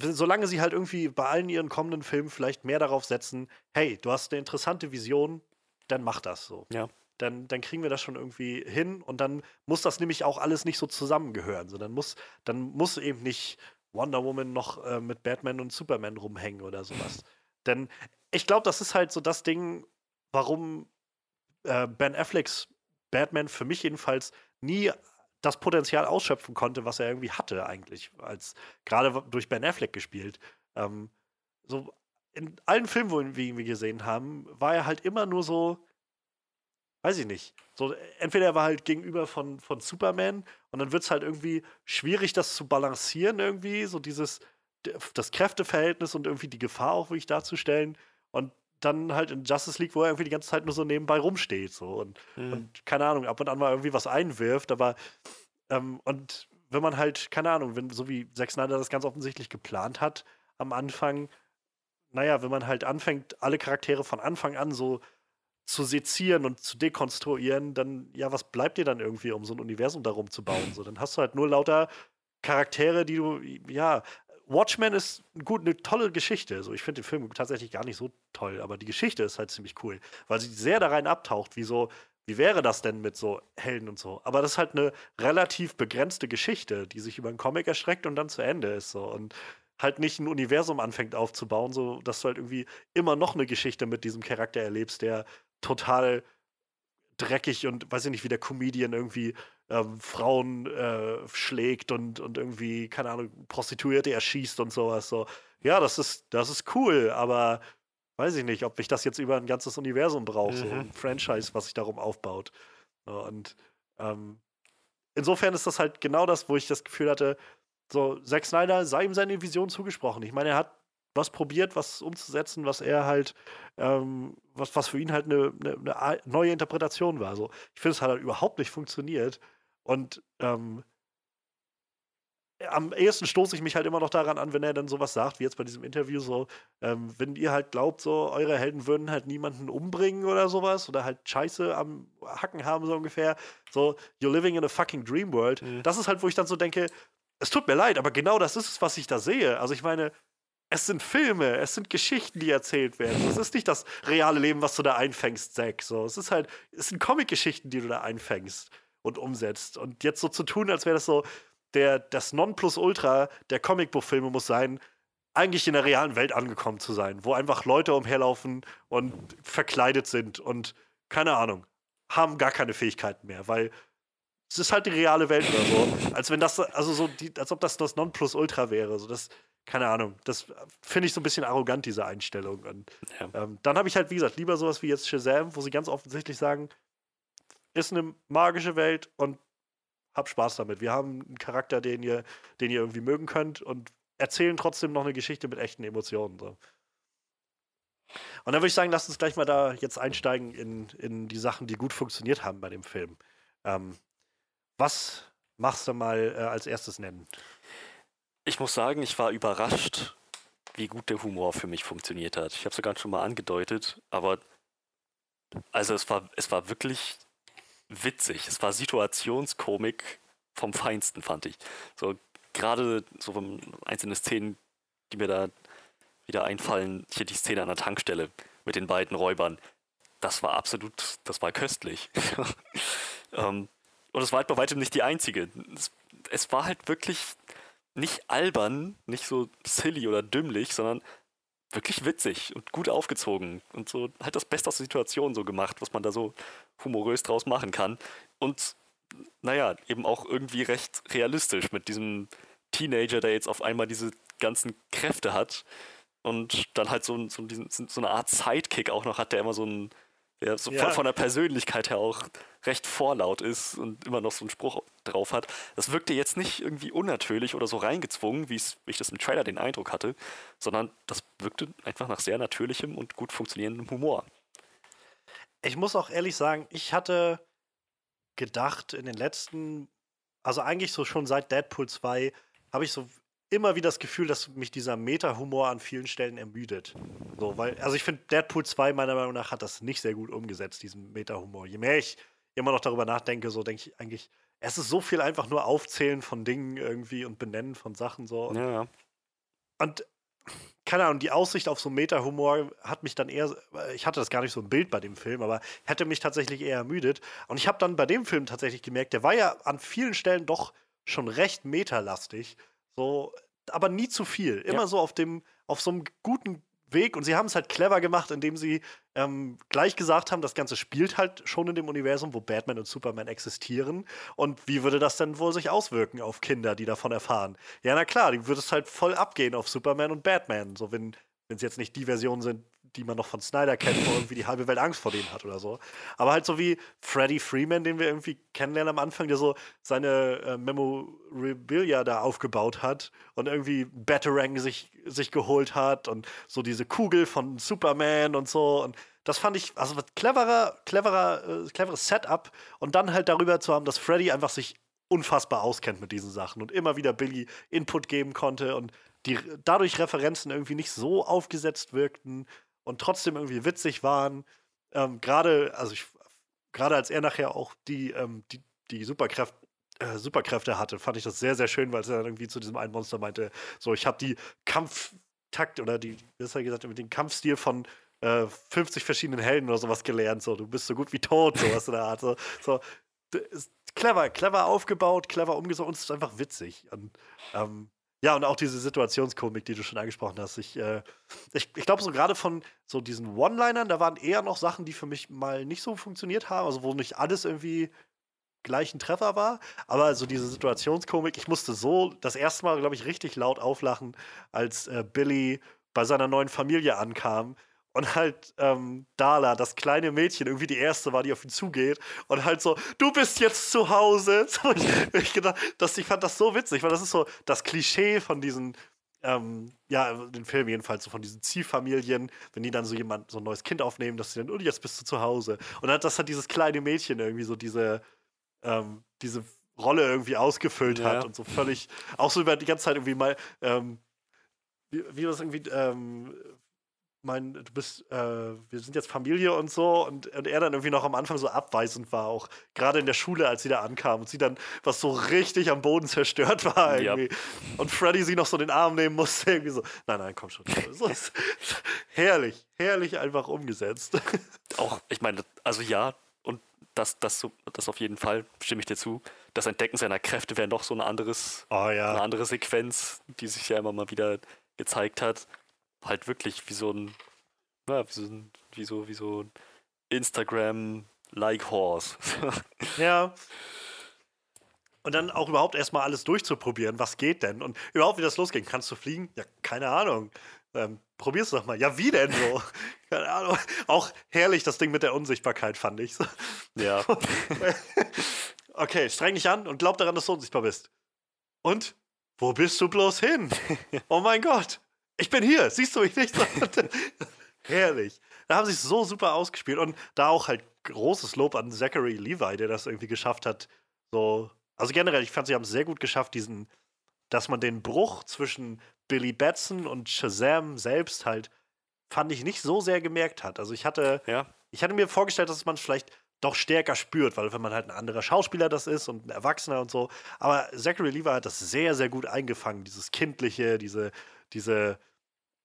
Speaker 1: solange sie halt irgendwie bei allen ihren kommenden Filmen vielleicht mehr darauf setzen, hey, du hast eine interessante Vision, dann mach das so.
Speaker 2: Ja.
Speaker 1: Dann, dann kriegen wir das schon irgendwie hin und dann muss das nämlich auch alles nicht so zusammengehören. So, dann, muss, dann muss eben nicht Wonder Woman noch äh, mit Batman und Superman rumhängen oder sowas. Denn ich glaube, das ist halt so das Ding, warum äh, Ben Afflecks Batman für mich jedenfalls nie das Potenzial ausschöpfen konnte, was er irgendwie hatte eigentlich, als gerade durch Ben Affleck gespielt. Ähm, so in allen Filmen, wo wir ihn gesehen haben, war er halt immer nur so, weiß ich nicht. So, entweder er war halt gegenüber von, von Superman und dann wird es halt irgendwie schwierig, das zu balancieren, irgendwie, so dieses, das Kräfteverhältnis und irgendwie die Gefahr auch wirklich darzustellen. Und dann halt in Justice League, wo er irgendwie die ganze Zeit nur so nebenbei rumsteht. So. Und,
Speaker 2: Mhm.
Speaker 1: und keine Ahnung, ab und an mal irgendwie was einwirft, aber ähm, und wenn man halt, keine Ahnung, wenn, so wie Zack Snyder das ganz offensichtlich geplant hat am Anfang, naja, wenn man halt anfängt, alle Charaktere von Anfang an so zu sezieren und zu dekonstruieren, dann, ja, was bleibt dir dann irgendwie, um so ein Universum darum zu bauen? So, dann hast du halt nur lauter Charaktere, die du, ja, Watchmen ist gut, eine tolle Geschichte. So, ich finde den Film tatsächlich gar nicht so toll, aber die Geschichte ist halt ziemlich cool, weil sie sehr da rein abtaucht, wie so, wie wäre das denn mit so Helden und so? Aber das ist halt eine relativ begrenzte Geschichte, die sich über einen Comic erstreckt und dann zu Ende ist so und halt nicht ein Universum anfängt aufzubauen, so dass du halt irgendwie immer noch eine Geschichte mit diesem Charakter erlebst, der total dreckig und weiß ich nicht, wie der Comedian irgendwie ähm, Frauen äh, schlägt und, und irgendwie, keine Ahnung, Prostituierte erschießt und sowas. So, ja, das ist, das ist cool, aber weiß ich nicht, ob ich das jetzt über ein ganzes Universum brauche, so
Speaker 2: Mhm.
Speaker 1: ein Franchise, was sich darum aufbaut. So, und ähm, insofern ist das halt genau das, wo ich das Gefühl hatte, so, Zack Snyder sei ihm seine Vision zugesprochen. Ich meine, er hat was probiert, was umzusetzen, was er halt, ähm, was, was für ihn halt eine, eine, eine neue Interpretation war. So, ich finde, es hat halt überhaupt nicht funktioniert. Und ähm, am ehesten stoße ich mich halt immer noch daran an, wenn er dann sowas sagt, wie jetzt bei diesem Interview, so, ähm, wenn ihr halt glaubt, so, eure Helden würden halt niemanden umbringen oder sowas oder halt Scheiße am Hacken haben, so ungefähr, so, you're living in a fucking dream world.
Speaker 2: Mhm.
Speaker 1: Das ist halt, wo ich dann so denke, es tut mir leid, aber genau das ist es, was ich da sehe. Also ich meine, es sind Filme, es sind Geschichten, die erzählt werden. Es ist nicht das reale Leben, was du da einfängst, Zack. So, es ist halt, es sind Comic-Geschichten, die du da einfängst und umsetzt. Und jetzt so zu tun, als wäre das so der, das Nonplusultra der Comicbuchfilme muss sein, eigentlich in der realen Welt angekommen zu sein, wo einfach Leute umherlaufen und verkleidet sind und keine Ahnung, haben gar keine Fähigkeiten mehr, weil es ist halt die reale Welt oder so. Als wenn das, also so, die, als ob das das Nonplusultra wäre. So das, keine Ahnung, das finde ich so ein bisschen arrogant, diese Einstellung. Und
Speaker 2: Ja.
Speaker 1: ähm, dann habe ich halt, wie gesagt, lieber sowas wie jetzt Shazam, wo sie ganz offensichtlich sagen, ist eine magische Welt und hab Spaß damit. Wir haben einen Charakter, den ihr, den ihr irgendwie mögen könnt und erzählen trotzdem noch eine Geschichte mit echten Emotionen. So. Und dann würde ich sagen, lasst uns gleich mal da jetzt einsteigen in, in die Sachen, die gut funktioniert haben bei dem Film. Ähm, was machst du mal äh, als erstes nennen?
Speaker 2: Ich muss sagen, ich war überrascht, wie gut der Humor für mich funktioniert hat. Ich habe es sogar schon mal angedeutet, aber also es war, es war wirklich witzig. Es war Situationskomik vom Feinsten, fand ich. So gerade so von einzelne Szenen, die mir da wieder einfallen, hier die Szene an der Tankstelle mit den beiden Räubern. das war absolut, das war köstlich. ähm, und es war halt bei weitem nicht die einzige. Es, es war halt wirklich nicht albern, nicht so silly oder dümmlich, sondern wirklich witzig und gut aufgezogen und so halt das Beste aus der Situation so gemacht, was man da so humorös draus machen kann. Und naja, eben auch irgendwie recht realistisch mit diesem Teenager, der jetzt auf einmal diese ganzen Kräfte hat und dann halt so, so, diesen, so eine Art Sidekick auch noch hat, der immer so ein der so ja. von, von, der Persönlichkeit her auch recht vorlaut ist und immer noch so einen Spruch drauf hat. Das wirkte jetzt nicht irgendwie unnatürlich oder so reingezwungen, wie ich das im Trailer den Eindruck hatte, sondern das wirkte einfach nach sehr natürlichem und gut funktionierendem Humor.
Speaker 1: Ich muss auch ehrlich sagen, ich hatte gedacht in den letzten, also eigentlich so schon seit Deadpool 2, habe ich so immer wieder das Gefühl, dass mich dieser Meta-Humor an vielen Stellen ermüdet. So, weil, also ich finde, Deadpool 2 meiner Meinung nach hat das nicht sehr gut umgesetzt, diesen Meta-Humor. Je mehr ich immer noch darüber nachdenke, so denke ich eigentlich, es ist so viel einfach nur Aufzählen von Dingen irgendwie und Benennen von Sachen so. Und,
Speaker 2: ja.
Speaker 1: und keine Ahnung, die Aussicht auf so Meta-Humor hat mich dann eher, ich hatte das gar nicht so im Bild bei dem Film, aber hätte mich tatsächlich eher ermüdet. Und ich habe dann bei dem Film tatsächlich gemerkt, der war ja an vielen Stellen doch schon recht metalastig. So, aber nie zu viel. Immer ja. so auf dem, auf so einem guten Weg. Und sie haben es halt clever gemacht, indem sie ähm, gleich gesagt haben, das Ganze spielt halt schon in dem Universum, wo Batman und Superman existieren. Und wie würde das denn wohl sich auswirken auf Kinder, die davon erfahren? Ja, na klar, die würde es halt voll abgehen auf Superman und Batman. So, wenn es jetzt nicht die Versionen sind, die man noch von Snyder kennt, wo irgendwie die halbe Welt Angst vor denen hat oder so. Aber halt so wie Freddie Freeman, den wir irgendwie kennenlernen am Anfang, der so seine äh, Memorabilia da aufgebaut hat und irgendwie Batarang sich, sich geholt hat und so diese Kugel von Superman und so. Und das fand ich, also cleverer, cleverer, äh, cleveres Setup und dann halt darüber zu haben, dass Freddy einfach sich unfassbar auskennt mit diesen Sachen und immer wieder Billy Input geben konnte und die dadurch Referenzen irgendwie nicht so aufgesetzt wirkten und trotzdem irgendwie witzig waren. Ähm, gerade, also ich, gerade als er nachher auch die, ähm, die, die Superkraft, äh, Superkräfte hatte, fand ich das sehr, sehr schön, weil er dann irgendwie zu diesem einen Monster meinte, so, ich habe die Kampftakt oder die, besser gesagt, den Kampfstil von äh, 50 verschiedenen Helden oder sowas gelernt, so, du bist so gut wie tot, sowas in der Art, so, so clever, clever aufgebaut, clever umgesetzt und es ist einfach witzig. Und, ähm, ja, und auch diese Situationskomik, die du schon angesprochen hast. Ich, äh, ich, ich glaube, so gerade von so diesen One-Linern, da waren eher noch Sachen, die für mich mal nicht so funktioniert haben, also wo nicht alles irgendwie gleich ein Treffer war. Aber so diese Situationskomik, ich musste so das erste Mal, glaube ich, richtig laut auflachen, als äh, Billy bei seiner neuen Familie ankam und halt ähm, Dala, das kleine Mädchen, irgendwie die erste war, die auf ihn zugeht und halt so, du bist jetzt zu Hause. So, ich, ich, gedacht, das, ich fand das so witzig, weil das ist so das Klischee von diesen, ähm, ja, den Film jedenfalls, so von diesen Ziehfamilien, wenn die dann so jemand, so ein neues Kind aufnehmen, dass sie dann, und oh, jetzt bist du zu Hause. Und dann, dass halt dieses kleine Mädchen irgendwie so diese, ähm, diese Rolle irgendwie ausgefüllt ja. hat und so völlig, auch so über die ganze Zeit irgendwie mal, ähm, wie, wie war das irgendwie, ähm, mein, du bist, äh, wir sind jetzt Familie und so und, und, er dann irgendwie noch am Anfang so abweisend war, auch gerade in der Schule, als sie da ankam und sie dann, was so richtig am Boden zerstört war irgendwie. Ja. Und Freddy sie noch so den Arm nehmen musste, irgendwie so, nein, nein, komm schon. So, herrlich, herrlich einfach umgesetzt.
Speaker 2: Auch, ich meine, also ja, und das, das, das auf jeden Fall, stimme ich dir zu. Das Entdecken seiner Kräfte wäre noch so ein anderes,
Speaker 1: oh, ja.
Speaker 2: eine andere Sequenz, die sich ja immer mal wieder gezeigt hat halt wirklich wie so ein, ja, wie so ein, wie so, wie so ein Instagram-like-Horse.
Speaker 1: ja. Und dann auch überhaupt erstmal alles durchzuprobieren, was geht denn? Und überhaupt, wie das losging. Kannst du fliegen? Ja, keine Ahnung. Ähm, probier's doch mal. Ja, wie denn so? keine Ahnung. Auch herrlich das Ding mit der Unsichtbarkeit, fand ich.
Speaker 2: Ja.
Speaker 1: okay, streng dich an und glaub daran, dass du unsichtbar bist. Und? Wo bist du bloß hin? oh mein Gott ich bin hier, siehst du mich nicht? Herrlich. Da haben sie es so super ausgespielt und da auch halt großes Lob an Zachary Levi, der das irgendwie geschafft hat. So, also generell, ich fand, sie haben es sehr gut geschafft, diesen, dass man den Bruch zwischen Billy Batson und Shazam selbst halt, fand ich nicht so sehr gemerkt hat. Also ich hatte,
Speaker 2: ja.
Speaker 1: ich hatte mir vorgestellt, dass man es vielleicht doch stärker spürt, weil wenn man halt ein anderer Schauspieler das ist und ein Erwachsener und so. Aber Zachary Levi hat das sehr, sehr gut eingefangen, dieses Kindliche, diese, diese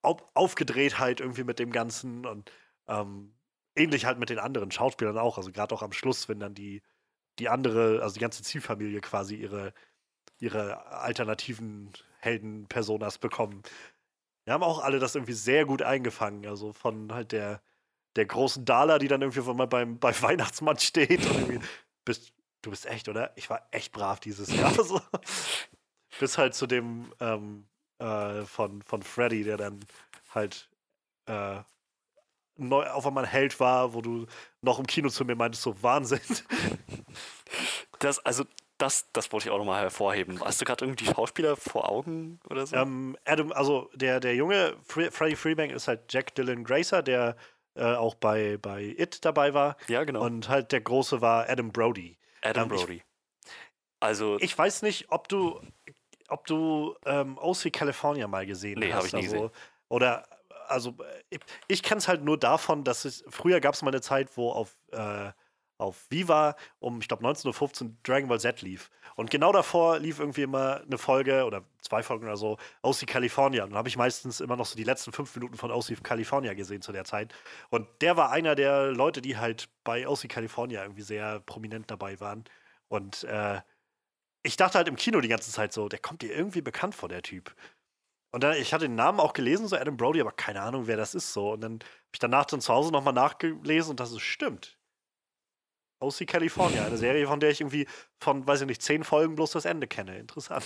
Speaker 1: Auf Aufgedrehtheit irgendwie mit dem Ganzen und ähm, ähnlich halt mit den anderen Schauspielern auch. Also gerade auch am Schluss, wenn dann die, die andere, also die ganze Zielfamilie quasi ihre, ihre alternativen Helden-Personas bekommen. Wir haben auch alle das irgendwie sehr gut eingefangen. Also von halt der, der großen Dala, die dann irgendwie mal beim, beim Weihnachtsmann steht und irgendwie, bist, du bist echt, oder? Ich war echt brav dieses Jahr. So. Bis halt zu dem ähm, äh, von, von Freddy, der dann halt äh, neu, auf einmal ein Held war, wo du noch im Kino zu mir meintest, so Wahnsinn.
Speaker 2: Das, also, das, das wollte ich auch nochmal hervorheben. Hast du gerade irgendwie Schauspieler vor Augen oder so?
Speaker 1: Ähm, Adam, also der, der junge Fre Freddy Freebank ist halt Jack Dylan Gracer, der äh, auch bei, bei It dabei war.
Speaker 2: Ja, genau.
Speaker 1: Und halt der große war Adam Brody.
Speaker 2: Adam
Speaker 1: ähm, ich-
Speaker 2: Brody. also,
Speaker 1: Ich weiß nicht, ob du, ob du ähm, OC California mal gesehen
Speaker 2: Nee,
Speaker 1: hast.
Speaker 2: hab ich nie
Speaker 1: also,
Speaker 2: gesehen.
Speaker 1: Oder, also, ich, ich kenne es halt nur davon, dass es, früher gab es mal eine Zeit, wo auf, äh, auf Viva um, ich glaube, 19.15 Uhr Dragon Ball Z lief. Und genau davor lief irgendwie immer eine Folge oder zwei Folgen oder so, OC California. Und dann habe ich meistens immer noch so die letzten fünf Minuten von OC California gesehen zu der Zeit. Und der war einer der Leute, die halt bei OC California irgendwie sehr prominent dabei waren. Und äh, ich dachte halt im Kino die ganze Zeit so, der kommt dir irgendwie bekannt vor, der Typ. Und dann, ich hatte den Namen auch gelesen, so Adam Brody, aber keine Ahnung, wer das ist so. Und dann habe ich danach dann zu Hause nochmal nachgelesen und das ist stimmt. OC California, eine Serie, von der ich irgendwie von, weiß ich nicht, zehn Folgen bloß das Ende kenne. Interessant.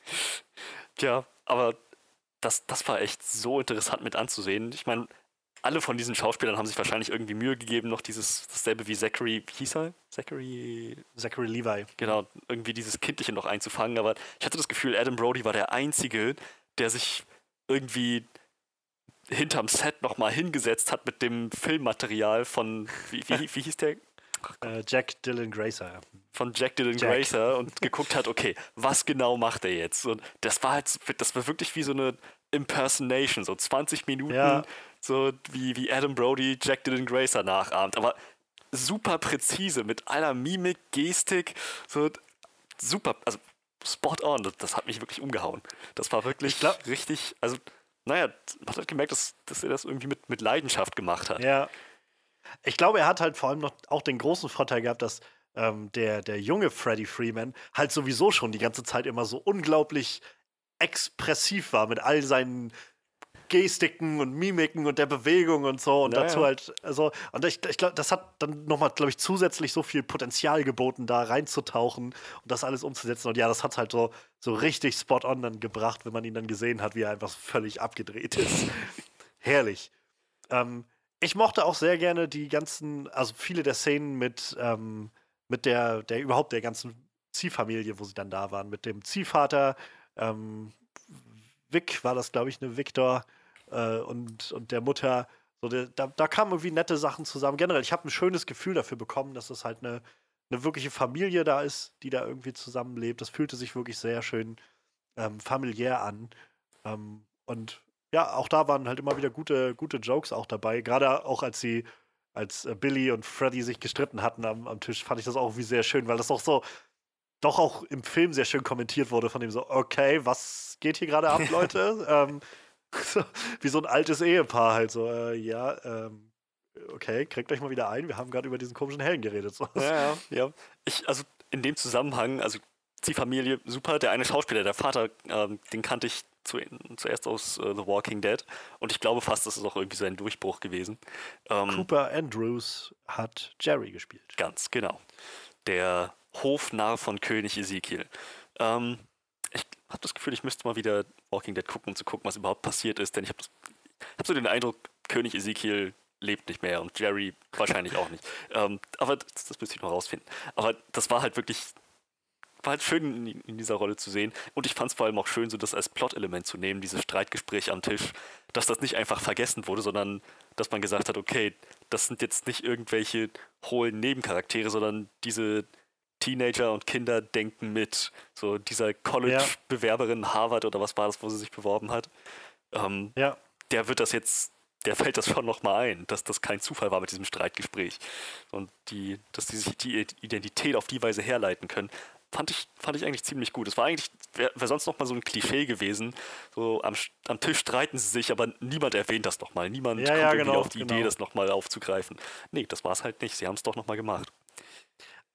Speaker 2: ja, aber das, das war echt so interessant mit anzusehen. Ich meine, alle von diesen Schauspielern haben sich wahrscheinlich irgendwie Mühe gegeben, noch dieses, dasselbe wie Zachary, wie hieß er? Zachary,
Speaker 1: Zachary Levi.
Speaker 2: genau, irgendwie dieses Kindliche noch einzufangen. Aber ich hatte das Gefühl, Adam Brody war der Einzige, der sich irgendwie hinterm Set nochmal hingesetzt hat mit dem Filmmaterial von, wie, wie, wie hieß der?
Speaker 1: Äh, Jack Dylan Gracer.
Speaker 2: von Jack Dylan
Speaker 1: Jack.
Speaker 2: Gracer und geguckt hat, okay, was genau macht er jetzt? Und das war halt, das war wirklich wie so eine Impersonation, so 20 Minuten,
Speaker 1: Ja.
Speaker 2: So wie, wie Adam Brody Jack Dylan Gracer nachahmt, aber super präzise, mit einer Mimik, Gestik, so super, also spot on, das, das hat mich wirklich umgehauen. Das war wirklich
Speaker 1: Ich glaub-
Speaker 2: richtig, also naja, man hat gemerkt, dass, dass er das irgendwie mit, mit Leidenschaft gemacht hat.
Speaker 1: Ja. Ich glaube, er hat halt vor allem noch auch den großen Vorteil gehabt, dass ähm, der, der junge Freddie Freeman halt sowieso schon die ganze Zeit immer so unglaublich expressiv war mit all seinen Gestiken und Mimiken und der Bewegung und so und
Speaker 2: Ja,
Speaker 1: dazu halt, also, und ich, ich glaube, das hat dann nochmal, glaube ich, zusätzlich so viel Potenzial geboten, da reinzutauchen und das alles umzusetzen. Und ja, das hat halt so, so richtig spot on dann gebracht, wenn man ihn dann gesehen hat, wie er einfach völlig abgedreht ist. Herrlich. Ähm, ich mochte auch sehr gerne die ganzen, also viele der Szenen mit, ähm, mit der, der überhaupt der ganzen Ziehfamilie, wo sie dann da waren, mit dem Ziehvater, ähm, Vic war das, glaube ich, ne, Victor äh, und, und der Mutter. So, der, da, da kamen irgendwie nette Sachen zusammen. Generell, ich habe ein schönes Gefühl dafür bekommen, dass es halt eine, eine wirkliche Familie da ist, die da irgendwie zusammenlebt. Das fühlte sich wirklich sehr schön ähm, familiär an. Ähm, und ja, auch da waren halt immer wieder gute, gute Jokes auch dabei. Gerade auch als sie, als äh, Billy und Freddy sich gestritten hatten am, am Tisch, fand ich das auch wie sehr schön, weil das auch so doch auch im Film sehr schön kommentiert wurde von dem so, okay, was geht hier gerade ab, Leute? ähm, wie so ein altes Ehepaar halt so, äh, ja, ähm, okay, kriegt euch mal wieder ein, wir haben gerade über diesen komischen Helden geredet. So.
Speaker 2: Ja, ja, ja. Ich, also in dem Zusammenhang, also die Familie, super. Der eine Schauspieler, der Vater, ähm, den kannte ich zu, zuerst aus äh, The Walking Dead. Und ich glaube fast, das ist auch irgendwie sein Durchbruch gewesen. Ähm,
Speaker 1: Cooper Andrews hat Jerry gespielt.
Speaker 2: Ganz genau. Der Hofnarr von König Ezekiel. Ähm, habe das Gefühl, ich müsste mal wieder Walking Dead gucken, um zu gucken, was überhaupt passiert ist. Denn ich habe hab so den Eindruck, König Ezekiel lebt nicht mehr und Jerry wahrscheinlich auch nicht. Ähm, aber das, das müsste ich noch rausfinden. Aber das war halt wirklich, war halt schön in, in dieser Rolle zu sehen. Und ich fand es vor allem auch schön, so das als Plot-Element zu nehmen, dieses Streitgespräch am Tisch, dass das nicht einfach vergessen wurde, sondern dass man gesagt hat, okay, das sind jetzt nicht irgendwelche hohlen Nebencharaktere, sondern diese Teenager und Kinder denken mit. So dieser College-Bewerberin Harvard oder was war das, wo sie sich beworben hat. Ähm,
Speaker 1: Ja.
Speaker 2: der wird das jetzt, der fällt das schon nochmal ein, dass das kein Zufall war mit diesem Streitgespräch. Und die, dass die sich die Identität auf die Weise herleiten können. fand ich, fand ich eigentlich ziemlich gut. Es war eigentlich, wäre wär sonst noch mal so ein Klischee gewesen. So am, am Tisch streiten sie sich, aber niemand erwähnt das nochmal. Niemand
Speaker 1: Ja,
Speaker 2: kommt
Speaker 1: ja,
Speaker 2: irgendwie
Speaker 1: genau,
Speaker 2: auf die Idee,
Speaker 1: genau.
Speaker 2: das nochmal aufzugreifen. Nee, das war es halt nicht. Sie haben es doch nochmal gemacht.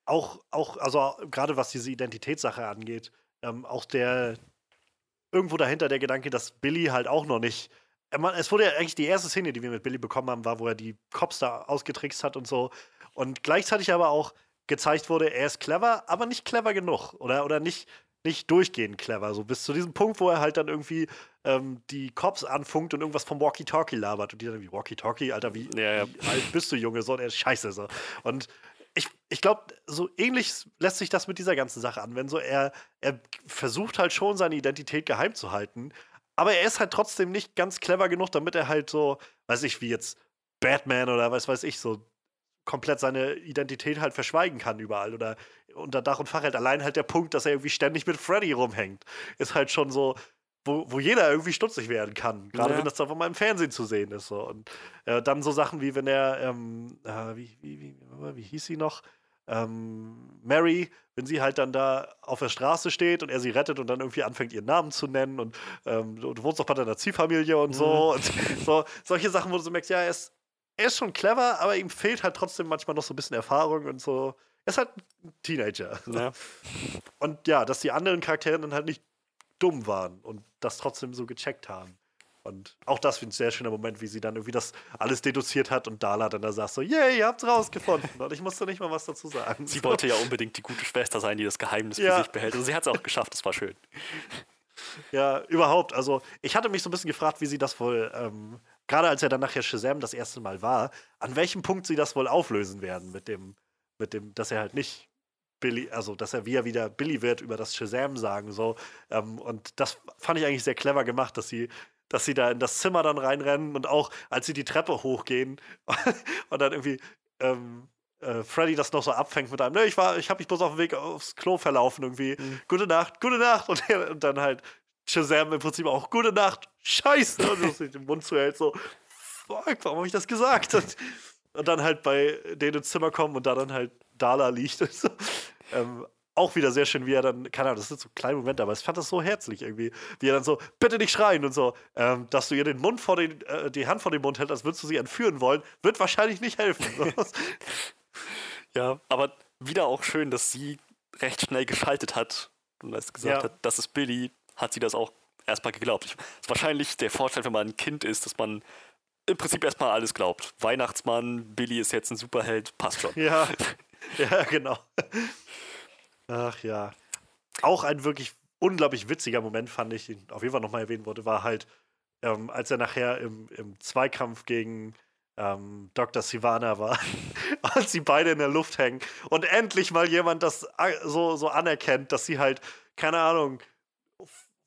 Speaker 1: Auch, auch, also gerade was diese Identitätssache angeht, ähm, auch der irgendwo dahinter der Gedanke, dass Billy halt auch noch nicht. äh, Es wurde ja eigentlich die erste Szene, die wir mit Billy bekommen haben, war, wo er die Cops da ausgetrickst hat und so. Und gleichzeitig aber auch gezeigt wurde, er ist clever, aber nicht clever genug. Oder, oder nicht, nicht durchgehend clever. So bis zu diesem Punkt, wo er halt dann irgendwie ähm, die Cops anfunkt und irgendwas vom Walkie-Talkie labert. Und die dann wie Walkie-Talkie, Alter, wie,
Speaker 2: Ja, ja.
Speaker 1: wie alt bist du, Junge? So, der ist scheiße. So. Und ich, ich glaube, so ähnlich lässt sich das mit dieser ganzen Sache anwenden. So, er, er versucht halt schon, seine Identität geheim zu halten. Aber er ist halt trotzdem nicht ganz clever genug, damit er halt so, weiß ich, wie jetzt Batman oder was weiß ich, so komplett seine Identität halt verschweigen kann überall oder unter Dach und Fach halt. Allein halt der Punkt, dass er irgendwie ständig mit Freddy rumhängt, ist halt schon so, wo, wo jeder irgendwie stutzig werden kann. Gerade
Speaker 2: Ja.
Speaker 1: wenn das dann mal im Fernsehen zu sehen ist. So. Und äh, dann so Sachen wie, wenn er, ähm, äh, wie, wie, wie, wie hieß sie noch? Ähm, Mary, wenn sie halt dann da auf der Straße steht und er sie rettet und dann irgendwie anfängt, ihren Namen zu nennen und ähm, du, du wohnst doch bei deiner Ziehfamilie und so. Und so solche Sachen, wo du so merkst, ja, er ist, er ist schon clever, aber ihm fehlt halt trotzdem manchmal noch so ein bisschen Erfahrung und so. Er ist halt ein Teenager.
Speaker 2: Ja.
Speaker 1: Und ja, dass die anderen Charaktere dann halt nicht dumm waren und das trotzdem so gecheckt haben. Und auch das finde ich ein sehr schöner Moment, wie sie dann irgendwie das alles deduziert hat und Dala dann da sagt so, yay, ihr habt's rausgefunden. Und ich musste nicht mal was dazu sagen.
Speaker 2: Sie
Speaker 1: So.
Speaker 2: wollte ja unbedingt die gute Schwester sein, die das Geheimnis
Speaker 1: Ja.
Speaker 2: für sich behält. Und sie hat es auch geschafft, das war schön.
Speaker 1: Ja, überhaupt. Also, ich hatte mich so ein bisschen gefragt, wie sie das wohl, ähm, gerade als er dann nachher Shazam das erste Mal war, an welchem Punkt sie das wohl auflösen werden mit dem, mit dem, dass er halt nicht Billy, also dass er wie er wieder Billy wird über das Shazam sagen so. Ähm, und das fand ich eigentlich sehr clever gemacht, dass sie, dass sie da in das Zimmer dann reinrennen und auch als sie die Treppe hochgehen und dann irgendwie ähm, äh, Freddy das noch so abfängt mit einem, ne, ich war, ich habe mich bloß auf dem Weg aufs Klo verlaufen irgendwie. Gute Nacht, gute Nacht. Und, und dann halt Shazam im Prinzip auch, gute Nacht, scheiße. Und sich den Mund zuhält, so, fuck, warum habe ich das gesagt? Und, und dann halt bei denen ins Zimmer kommen und da dann halt Dala liegt. Und so. Ähm, auch wieder sehr schön, wie er dann, keine Ahnung, das sind so kleine Momente, aber ich fand das so herzlich irgendwie, wie er dann so, bitte nicht schreien und so, ähm, dass du ihr den Mund vor den, äh, die Hand vor den Mund hältst, als würdest du sie entführen wollen, wird wahrscheinlich nicht helfen.
Speaker 2: Ja, aber wieder auch schön, dass sie recht schnell geschaltet hat und als gesagt
Speaker 1: Ja.
Speaker 2: hat, das ist Billy, hat sie das auch erstmal geglaubt. Ich, ist wahrscheinlich der Vorteil, wenn man ein Kind ist, dass man im Prinzip erstmal alles glaubt. Weihnachtsmann, Billy ist jetzt ein Superheld, passt schon.
Speaker 1: Ja, ja, genau. Ach ja. Auch ein wirklich unglaublich witziger Moment, fand ich, den auf jeden Fall nochmal erwähnen wollte, war halt, ähm, als er nachher im, im Zweikampf gegen ähm, Dr. Sivana war und sie beide in der Luft hängen und endlich mal jemand das a- so, so anerkennt, dass sie halt, keine Ahnung,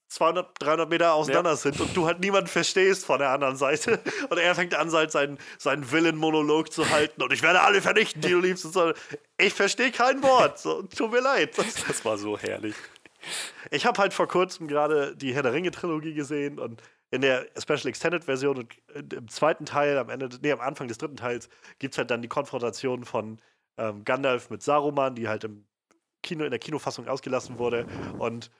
Speaker 1: 200, 300 Meter auseinander sind und du halt niemanden verstehst von der anderen Seite. Und er fängt an, halt seinen, seinen Willen-Monolog zu halten und ich werde alle vernichten, die du liebst. Und so. Ich verstehe kein Wort. So, tut mir leid. Das,
Speaker 2: Das war so herrlich.
Speaker 1: ich habe halt vor kurzem gerade die Herr der Ringe-Trilogie gesehen und in der Special Extended Version und im zweiten Teil, am Ende, nee, am Anfang des dritten Teils, gibt es halt dann die Konfrontation von ähm, Gandalf mit Saruman, die halt im Kino, in der Kinofassung ausgelassen wurde. Und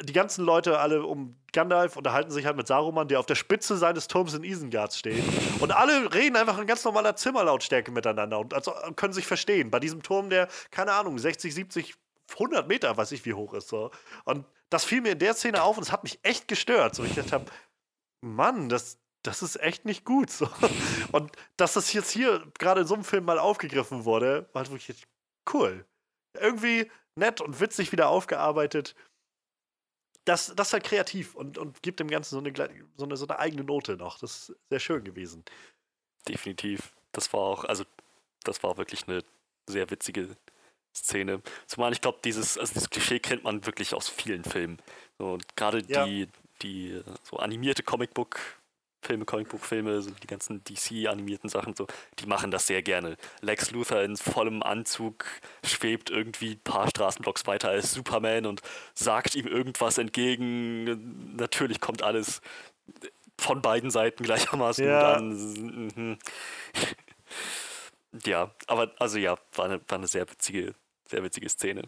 Speaker 1: die ganzen Leute alle um Gandalf unterhalten sich halt mit Saruman, der auf der Spitze seines Turms in Isengard steht. Und alle reden einfach in ganz normaler Zimmerlautstärke miteinander und also können sich verstehen. Bei diesem Turm, der, keine Ahnung, 60, 70, 100 Meter, weiß ich wie hoch ist. So. Und das fiel mir in der Szene auf und es hat mich echt gestört. So, ich dachte, Mann, das, das ist echt nicht gut. So. Und dass das jetzt hier gerade in so einem Film mal aufgegriffen wurde, war halt wirklich cool. Irgendwie nett und witzig wieder aufgearbeitet. Das, das ist halt kreativ und, und gibt dem Ganzen so eine, so, eine, so eine eigene Note noch. Das ist sehr schön gewesen.
Speaker 2: Definitiv. Das war auch, also das war wirklich eine sehr witzige Szene. Zumal ich glaube, dieses, also dieses Klischee kennt man wirklich aus vielen Filmen. So, und gerade
Speaker 1: Ja.
Speaker 2: die, die äh, so animierte Comicbook Filme, Comicbook-Filme, so die ganzen DC-animierten Sachen, so, die machen das sehr gerne. Lex Luthor in vollem Anzug schwebt irgendwie ein paar Straßenblocks weiter als Superman und sagt ihm irgendwas entgegen. Natürlich kommt alles von beiden Seiten gleichermaßen
Speaker 1: Ja.
Speaker 2: an. Ja, aber also ja, war eine, war eine sehr witzige, sehr witzige Szene.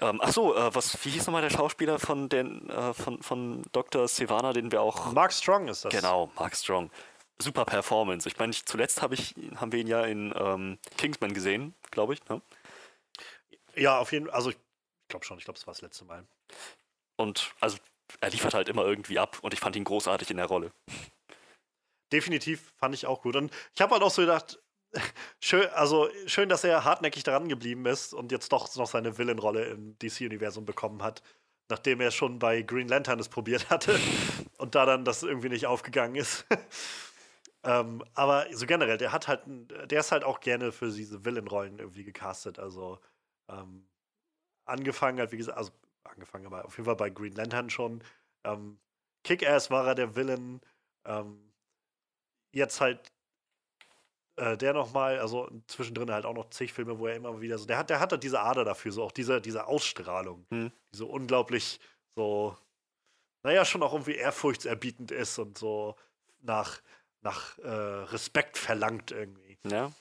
Speaker 2: Ähm, ach so, äh, was, wie hieß nochmal der Schauspieler von, den, äh, von, von Dr. Sivana, den wir auch.
Speaker 1: Mark Strong ist das.
Speaker 2: Genau, Mark Strong. Super Performance. Ich meine, zuletzt hab ich, haben wir ihn ja in ähm, Kingsman gesehen, glaube ich. Ne?
Speaker 1: Ja, auf jeden Fall. Also, ich glaube schon, ich glaube, es war das letzte Mal.
Speaker 2: Und also, er liefert halt immer irgendwie ab und ich fand ihn großartig in der Rolle.
Speaker 1: Definitiv fand ich auch gut. Und ich habe halt auch so gedacht, schön, also schön, dass er hartnäckig daran geblieben ist und jetzt doch noch seine Villain-Rolle im DC-Universum bekommen hat, nachdem er schon bei Green Lantern es probiert hatte und da dann das irgendwie nicht aufgegangen ist. ähm, aber so generell, der hat halt, der ist halt auch gerne für diese Villain-Rollen irgendwie gecastet. Also ähm, angefangen hat, wie gesagt, also angefangen, aber auf jeden Fall bei Green Lantern schon. Ähm, Kick-Ass war er der Villain. Ähm, jetzt halt äh, der nochmal, also zwischendrin halt auch noch zig Filme, wo er immer wieder so, der hat, der hat halt diese Ader dafür, so auch diese, diese Ausstrahlung,
Speaker 2: Hm.
Speaker 1: die so unglaublich so, naja, schon auch irgendwie ehrfurchtserbietend ist und so nach, nach äh, Respekt verlangt irgendwie.
Speaker 2: Ja.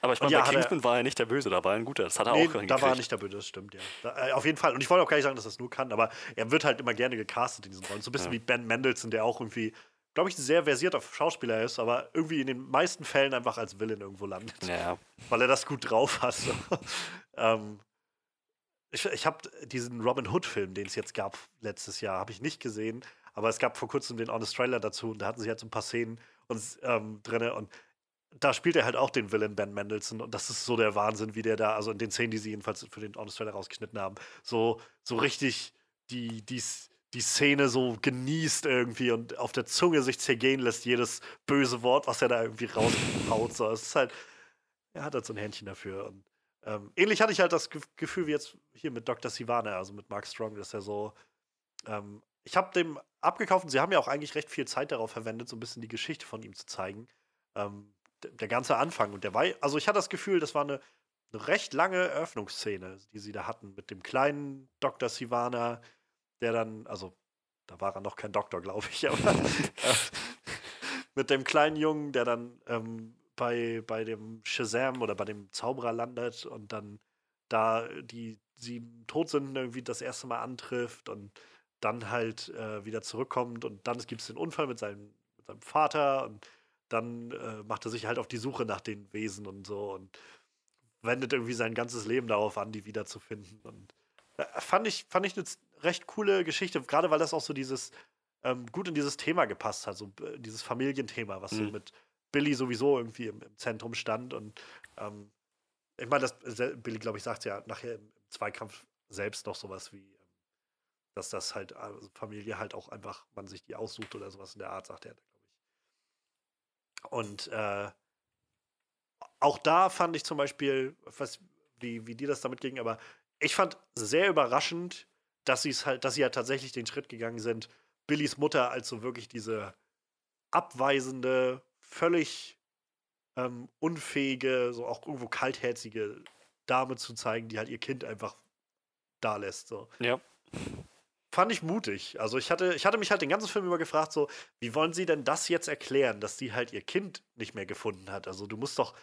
Speaker 2: Aber ich meine,
Speaker 1: ja,
Speaker 2: bei
Speaker 1: hat er-
Speaker 2: Kingsman war er nicht der Böse, da war er ein guter. Das hat er
Speaker 1: Nee,
Speaker 2: auch
Speaker 1: da
Speaker 2: hingekriegt.
Speaker 1: war er nicht der Böse, das stimmt, ja. Da, äh, auf jeden Fall. Und ich wollte auch gar nicht sagen, dass er es nur kann, aber er wird halt immer gerne gecastet in diesen Rollen. So ein bisschen
Speaker 2: Ja.
Speaker 1: wie Ben Mendelssohn, der auch irgendwie, glaube ich, ein sehr versierter Schauspieler ist, aber irgendwie in den meisten Fällen einfach als Villain irgendwo landet.
Speaker 2: Ja,
Speaker 1: weil er das gut drauf hat. So. ähm, ich ich habe diesen Robin Hood-Film, den es jetzt gab letztes Jahr, habe ich nicht gesehen, aber es gab vor kurzem den Honest Trailer dazu und da hatten sie halt so ein paar Szenen und, ähm, drin und da spielt er halt auch den Villain Ben Mendelssohn und das ist so der Wahnsinn, wie der da, also in den Szenen, die sie jedenfalls für den Honest Trailer rausgeschnitten haben, so, so richtig die, die, die Szene so genießt irgendwie und auf der Zunge sich zergehen lässt, jedes böse Wort, was er da irgendwie raushaut. So. Es ist halt, er hat halt so ein Händchen dafür. Und ähm, ähnlich hatte ich halt das Ge Gefühl wie jetzt hier mit Dr. Sivana, also mit Mark Strong, dass er so. Ähm, ich habe dem abgekauft und sie haben ja auch eigentlich recht viel Zeit darauf verwendet, so ein bisschen die Geschichte von ihm zu zeigen. Ähm, der, der ganze Anfang. Und der war, also ich hatte das Gefühl, das war eine, eine recht lange Eröffnungsszene, die sie da hatten, mit dem kleinen Dr. Sivana, der dann, also da war er noch kein Doktor, glaube ich, aber äh, mit dem kleinen Jungen, der dann ähm, bei, bei dem Shazam oder bei dem Zauberer landet und dann da die sieben Todsünden irgendwie das erste Mal antrifft und dann halt äh, wieder zurückkommt und dann gibt es den Unfall mit seinem, mit seinem Vater und dann äh, macht er sich halt auf die Suche nach den Wesen und so und wendet irgendwie sein ganzes Leben darauf an, die wiederzufinden. Und äh, fand ich, fand ich eine recht coole Geschichte, gerade weil das auch so dieses ähm, gut in dieses Thema gepasst hat, so äh, dieses Familienthema, was so
Speaker 2: Mhm.
Speaker 1: mit Billy sowieso irgendwie im, im Zentrum stand. Und ähm, ich meine, das sel- Billy, glaube ich, sagt ja nachher im, im Zweikampf selbst noch sowas wie, ähm, dass das halt also Familie halt auch einfach man sich die aussucht oder sowas in der Art, sagt er, glaube ich. Und äh, auch da fand ich zum Beispiel, was, wie, wie dir das damit ging, aber ich fand sehr überraschend, dass sie es halt, dass sie ja tatsächlich den Schritt gegangen sind, Billys Mutter als so wirklich diese abweisende, völlig ähm, unfähige, so auch irgendwo kaltherzige Dame zu zeigen, die halt ihr Kind einfach da lässt. So.
Speaker 2: ja.
Speaker 1: Fand ich mutig. Also ich hatte, ich hatte mich halt den ganzen Film über gefragt, so, wie wollen sie denn das jetzt erklären, dass sie halt ihr Kind nicht mehr gefunden hat? Also du musst doch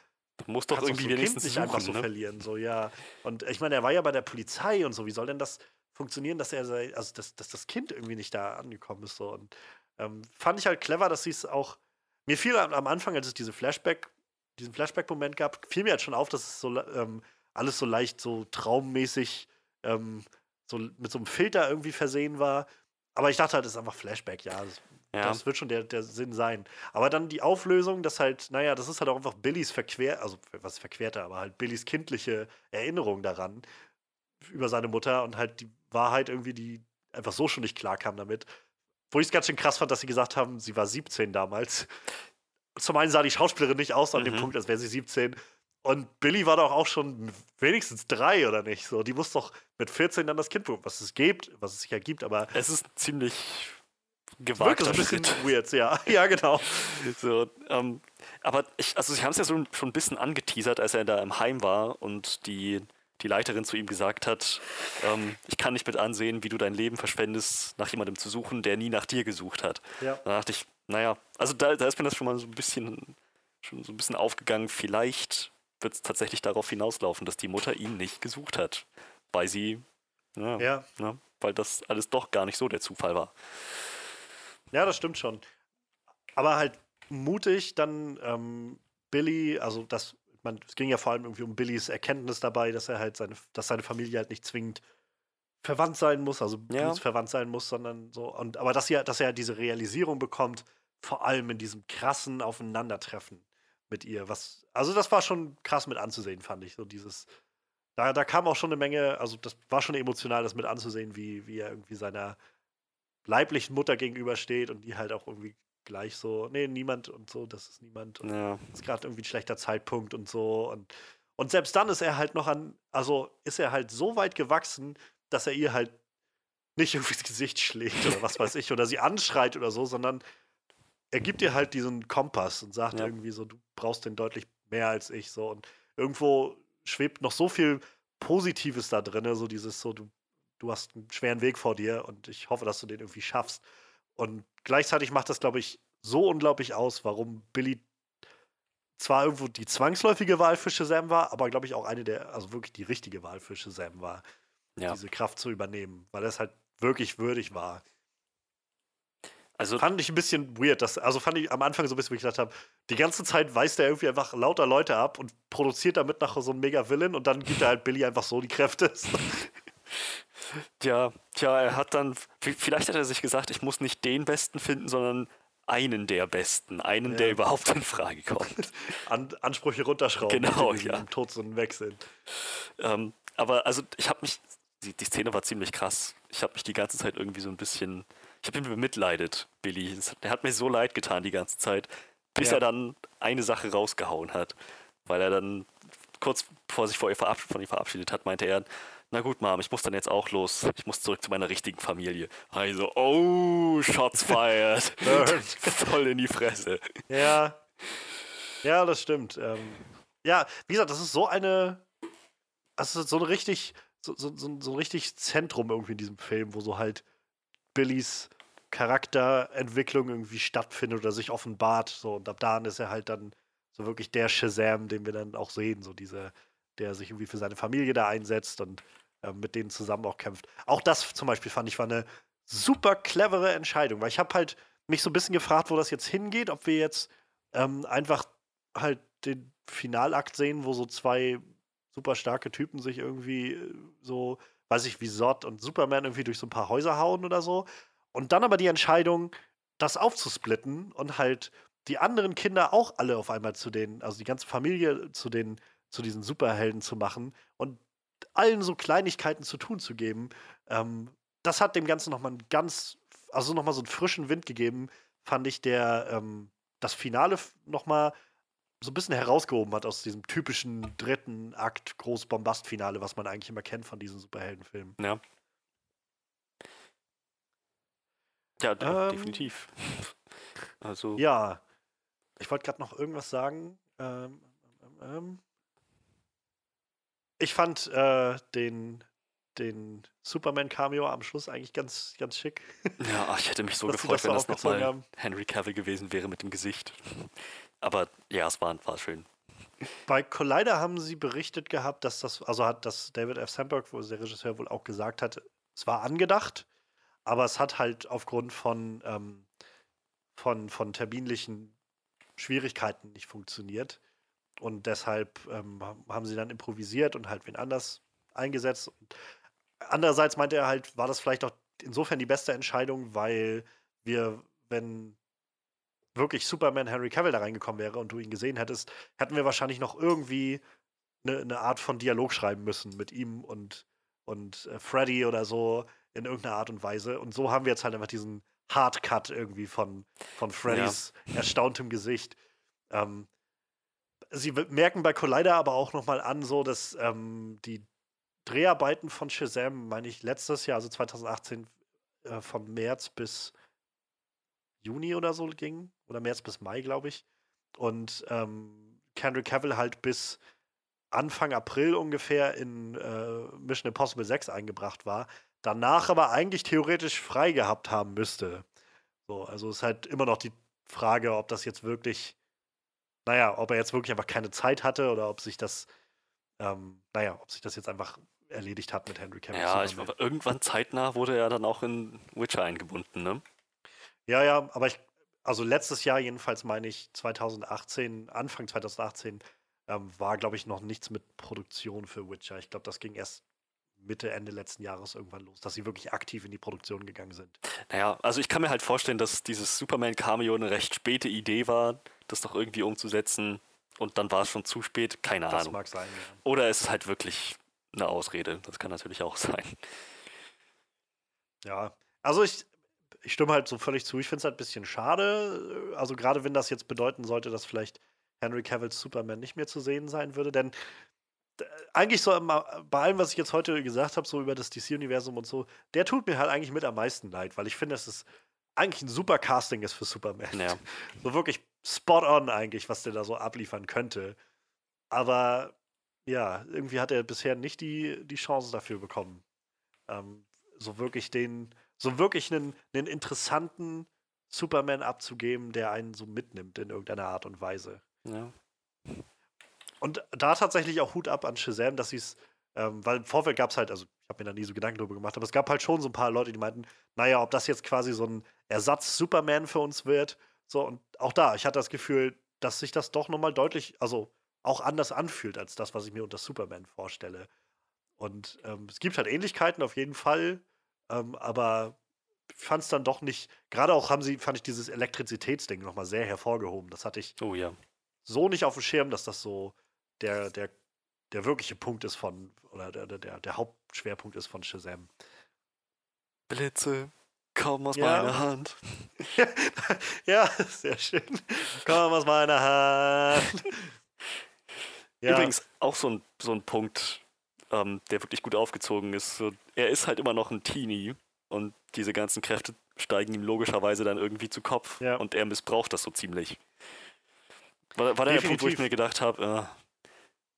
Speaker 2: Du musst doch irgendwie
Speaker 1: so ein
Speaker 2: wenigstens
Speaker 1: kind nicht einfach so
Speaker 2: suchen, ne?
Speaker 1: verlieren. So, ja. Und ich meine, er war ja bei der Polizei und so. Wie soll denn das funktionieren, dass er also dass, dass das Kind irgendwie nicht da angekommen ist? So. Und ähm, fand ich halt clever, dass sie es auch. Mir fiel am, Anfang, als es diese Flashback, diesen Flashback-Moment gab, fiel mir halt schon auf, dass es so ähm, alles so leicht so traummäßig ähm, so mit so einem Filter irgendwie versehen war. Aber ich dachte halt, das ist einfach Flashback, ja. Das,
Speaker 2: Ja.
Speaker 1: das wird schon der, der Sinn sein. Aber dann die Auflösung, dass halt, naja, das ist halt auch einfach Billys verquer, also was verquerter, aber halt Billys kindliche Erinnerung daran über seine Mutter und halt die Wahrheit irgendwie, die einfach so schon nicht klarkam damit. Wo ich es ganz schön krass fand, dass sie gesagt haben, sie war 17 damals. Zum einen sah die Schauspielerin nicht aus an dem
Speaker 2: Mhm.
Speaker 1: Punkt, als wäre sie 17. Und Billy war doch auch schon wenigstens drei, oder nicht? So, die muss doch mit 14 dann das Kind bekommen, was es gibt, was es sicher gibt, aber
Speaker 2: Es ist ziemlich
Speaker 1: wirklich
Speaker 2: gewagter
Speaker 1: so ein bisschen
Speaker 2: Schritt.
Speaker 1: weird, ja. Ja, genau.
Speaker 2: So, ähm, aber ich, also sie haben es ja so schon ein bisschen angeteasert, als er da im Heim war und die, die Leiterin zu ihm gesagt hat, ähm, ich kann nicht mit ansehen, wie du dein Leben verschwendest, nach jemandem zu suchen, der nie nach dir gesucht hat.
Speaker 1: Ja.
Speaker 2: Da dachte ich, naja, also da, da ist mir das schon mal so ein bisschen, schon so ein bisschen aufgegangen, vielleicht wird es tatsächlich darauf hinauslaufen, dass die Mutter ihn nicht gesucht hat. weil sie, ja,
Speaker 1: Ja.
Speaker 2: Ne, weil das alles doch gar nicht so der Zufall war.
Speaker 1: Ja, das stimmt schon. Aber halt mutig dann ähm, Billy, also das, man, es ging ja vor allem irgendwie um Billys Erkenntnis dabei, dass er halt seine, dass seine Familie halt nicht zwingend verwandt sein muss, also
Speaker 2: Ja.
Speaker 1: verwandt sein muss, sondern so. Und aber dass er, dass er diese Realisierung bekommt, vor allem in diesem krassen Aufeinandertreffen mit ihr. Was, also das war schon krass mit anzusehen, fand ich. So dieses, da, da kam auch schon eine Menge, also das war schon emotional, das mit anzusehen, wie, wie er irgendwie seiner leiblichen Mutter gegenübersteht und die halt auch irgendwie gleich so, nee, niemand und so, das ist niemand. Und
Speaker 2: Ja,
Speaker 1: ist gerade irgendwie ein schlechter Zeitpunkt und so. Und, und selbst dann ist er halt noch an, also ist er halt so weit gewachsen, dass er ihr halt nicht irgendwie ins Gesicht schlägt oder was weiß ich, oder sie anschreit oder so, sondern er gibt ihr halt diesen Kompass und sagt
Speaker 2: Ja.
Speaker 1: irgendwie so, du brauchst den deutlich mehr als ich so. Und irgendwo schwebt noch so viel Positives da drin, so dieses so, du, du hast einen schweren Weg vor dir und ich hoffe, dass du den irgendwie schaffst. Und gleichzeitig macht das, glaube ich, so unglaublich aus, warum Billy zwar irgendwo die zwangsläufige Wahl für Shazam war, aber glaube ich auch eine der, also wirklich die richtige Wahl für Shazam war,
Speaker 2: ja.
Speaker 1: diese Kraft zu übernehmen, weil es halt wirklich würdig war.
Speaker 2: Also,
Speaker 1: Fand ich ein bisschen weird, dass, also fand ich am Anfang so ein bisschen, wo ich gedacht habe, die ganze Zeit weist er irgendwie einfach lauter Leute ab und produziert damit nachher so einen Mega-Villain und dann gibt er halt Billy einfach so die Kräfte.
Speaker 2: ja, tja, er hat dann, vielleicht hat er sich gesagt, ich muss nicht den Besten finden, sondern einen der Besten, einen, der
Speaker 1: Ja.
Speaker 2: überhaupt in Frage kommt.
Speaker 1: An Ansprüche runterschrauben,
Speaker 2: Genau, ja.
Speaker 1: im Tod so weg sind.
Speaker 2: ähm, aber also, ich habe mich, die, die Szene war ziemlich krass. Ich habe mich die ganze Zeit irgendwie so ein bisschen, ich habe ihn bemitleidet, Billy. Der hat mir so leid getan die ganze Zeit, bis
Speaker 1: Ja.
Speaker 2: er dann eine Sache rausgehauen hat. Weil er dann kurz er sich vor ihr von ihr verabschiedet hat, meinte er, na gut, Mom, ich muss dann jetzt auch los. Ich muss zurück zu meiner richtigen Familie. Also, oh, Shots fired. Voll in die Fresse.
Speaker 1: Ja. Ja, das stimmt. Ähm, ja, wie gesagt, das ist so eine. Das ist so ein richtig. So, so, so, so ein richtig Zentrum irgendwie in diesem Film, wo so halt Billys Charakterentwicklung irgendwie stattfindet oder sich offenbart. So, und ab da ist er halt dann so wirklich der Shazam, den wir dann auch sehen. So diese, der sich irgendwie für seine Familie da einsetzt und ähm, mit denen zusammen auch kämpft. Auch das zum Beispiel fand ich war eine super clevere Entscheidung, weil ich habe halt mich so ein bisschen gefragt, wo das jetzt hingeht, ob wir jetzt ähm, einfach halt den Finalakt sehen, wo so zwei super starke Typen sich irgendwie äh, so, weiß ich, wie Zod und Superman irgendwie durch so ein paar Häuser hauen oder so. Und dann aber die Entscheidung, das aufzusplitten und halt die anderen Kinder auch alle auf einmal zu den, also die ganze Familie zu den, zu diesen Superhelden zu machen und allen so Kleinigkeiten zu tun zu geben, ähm, das hat dem Ganzen nochmal einen ganz, also nochmal so einen frischen Wind gegeben, fand ich, der ähm, das Finale nochmal so ein bisschen herausgehoben hat aus diesem typischen dritten Akt Groß-Bombast-Finale, was man eigentlich immer kennt von diesen Superheldenfilmen.
Speaker 2: Ja. Ja,
Speaker 1: Ähm,
Speaker 2: definitiv. Also,
Speaker 1: Ja, ich wollte gerade noch irgendwas sagen. Ähm, ähm, ähm. Ich fand äh, den, den Superman-Cameo am Schluss eigentlich ganz, ganz schick.
Speaker 2: Ja, ich hätte mich so gefreut,
Speaker 1: das
Speaker 2: wenn das nochmal. Henry Cavill gewesen wäre mit dem Gesicht. Aber ja, es war, war schön.
Speaker 1: Bei Collider haben sie berichtet gehabt, dass das, also hat das David F. Sandberg, wo der Regisseur wohl auch gesagt hat, es war angedacht, aber es hat halt aufgrund von, ähm, von, von terminlichen Schwierigkeiten nicht funktioniert. Und deshalb ähm, haben sie dann improvisiert und halt wen anders eingesetzt. Andererseits meinte er halt, war das vielleicht auch insofern die beste Entscheidung, weil wir, wenn wirklich Superman Henry Cavill da reingekommen wäre und du ihn gesehen hättest, hätten wir wahrscheinlich noch irgendwie eine, eine Art von Dialog schreiben müssen mit ihm und, und äh, Freddy oder so in irgendeiner Art und Weise. Und so haben wir jetzt halt einfach diesen Hardcut irgendwie von, von Freddys erstauntem Gesicht. Ähm, sie merken bei Collider aber auch nochmal an, so dass ähm, die Dreharbeiten von Shazam, meine ich, letztes Jahr, also 2018, äh, von März bis Juni oder so ging. Oder März bis Mai, glaube ich. Und ähm, Kendrick Cavill halt bis Anfang April ungefähr in äh, Mission Impossible 6 eingebracht war. Danach aber eigentlich theoretisch frei gehabt haben müsste. So, also ist halt immer noch die Frage, ob das jetzt wirklich, naja, ob er jetzt wirklich einfach keine Zeit hatte oder ob sich das, ähm, naja, ob sich das jetzt einfach erledigt hat mit Henry Cavill.
Speaker 2: Ja, ich, aber irgendwann zeitnah wurde er dann auch in Witcher eingebunden, ne?
Speaker 1: Ja, ja, aber ich, also letztes Jahr jedenfalls meine ich 2018, Anfang 2018, ähm, war, glaube ich, noch nichts mit Produktion für Witcher. Ich glaube, das ging erst Mitte, Ende letzten Jahres irgendwann los, dass sie wirklich aktiv in die Produktion gegangen sind.
Speaker 2: Naja, also ich kann mir halt vorstellen, dass dieses Superman-Cameo eine recht späte Idee war, das doch irgendwie umzusetzen und dann war es schon zu spät, keine
Speaker 1: das
Speaker 2: Ahnung.
Speaker 1: Das mag sein. Ja.
Speaker 2: Oder es ist halt wirklich eine Ausrede, das kann natürlich auch sein.
Speaker 1: Ja, also ich, ich stimme halt so völlig zu. Ich finde es halt ein bisschen schade, also gerade wenn das jetzt bedeuten sollte, dass vielleicht Henry Cavills Superman nicht mehr zu sehen sein würde, denn eigentlich so bei allem, was ich jetzt heute gesagt habe, so über das DC-Universum und so, der tut mir halt eigentlich mit am meisten leid, weil ich finde, dass es eigentlich ein super Casting ist für Superman.
Speaker 2: Ja.
Speaker 1: So wirklich spot on eigentlich, was der da so abliefern könnte. Aber ja, irgendwie hat er bisher nicht die, die Chance dafür bekommen. Ähm, so wirklich den, so wirklich einen, einen interessanten Superman abzugeben, der einen so mitnimmt in irgendeiner Art und Weise.
Speaker 2: Ja.
Speaker 1: Und da tatsächlich auch Hut ab an Shazam, dass sie es, ähm, weil im Vorfeld gab es halt, also ich habe mir da nie so Gedanken drüber gemacht, aber es gab halt schon so ein paar Leute, die meinten, naja, ob das jetzt quasi so ein Ersatz-Superman für uns wird. So, und auch da, ich hatte das Gefühl, dass sich das doch nochmal deutlich, also auch anders anfühlt als das, was ich mir unter Superman vorstelle. Und ähm, es gibt halt Ähnlichkeiten auf jeden Fall, ähm, aber ich fand es dann doch nicht, gerade auch haben sie, fand ich dieses Elektrizitätsding nochmal sehr hervorgehoben. Das hatte ich
Speaker 2: oh, ja.
Speaker 1: so nicht auf dem Schirm, dass das so der, der, der wirkliche Punkt ist von, oder der, der, der Hauptschwerpunkt ist von Shazam.
Speaker 2: Blitze, komm aus ja. meiner Hand.
Speaker 1: ja, sehr schön. Komm aus meiner Hand.
Speaker 2: ja. Übrigens auch so ein, so ein Punkt, ähm, der wirklich gut aufgezogen ist. Er ist halt immer noch ein Teenie und diese ganzen Kräfte steigen ihm logischerweise dann irgendwie zu Kopf
Speaker 1: ja.
Speaker 2: und er missbraucht das so ziemlich. War, war der Punkt, wo ich mir gedacht habe, äh,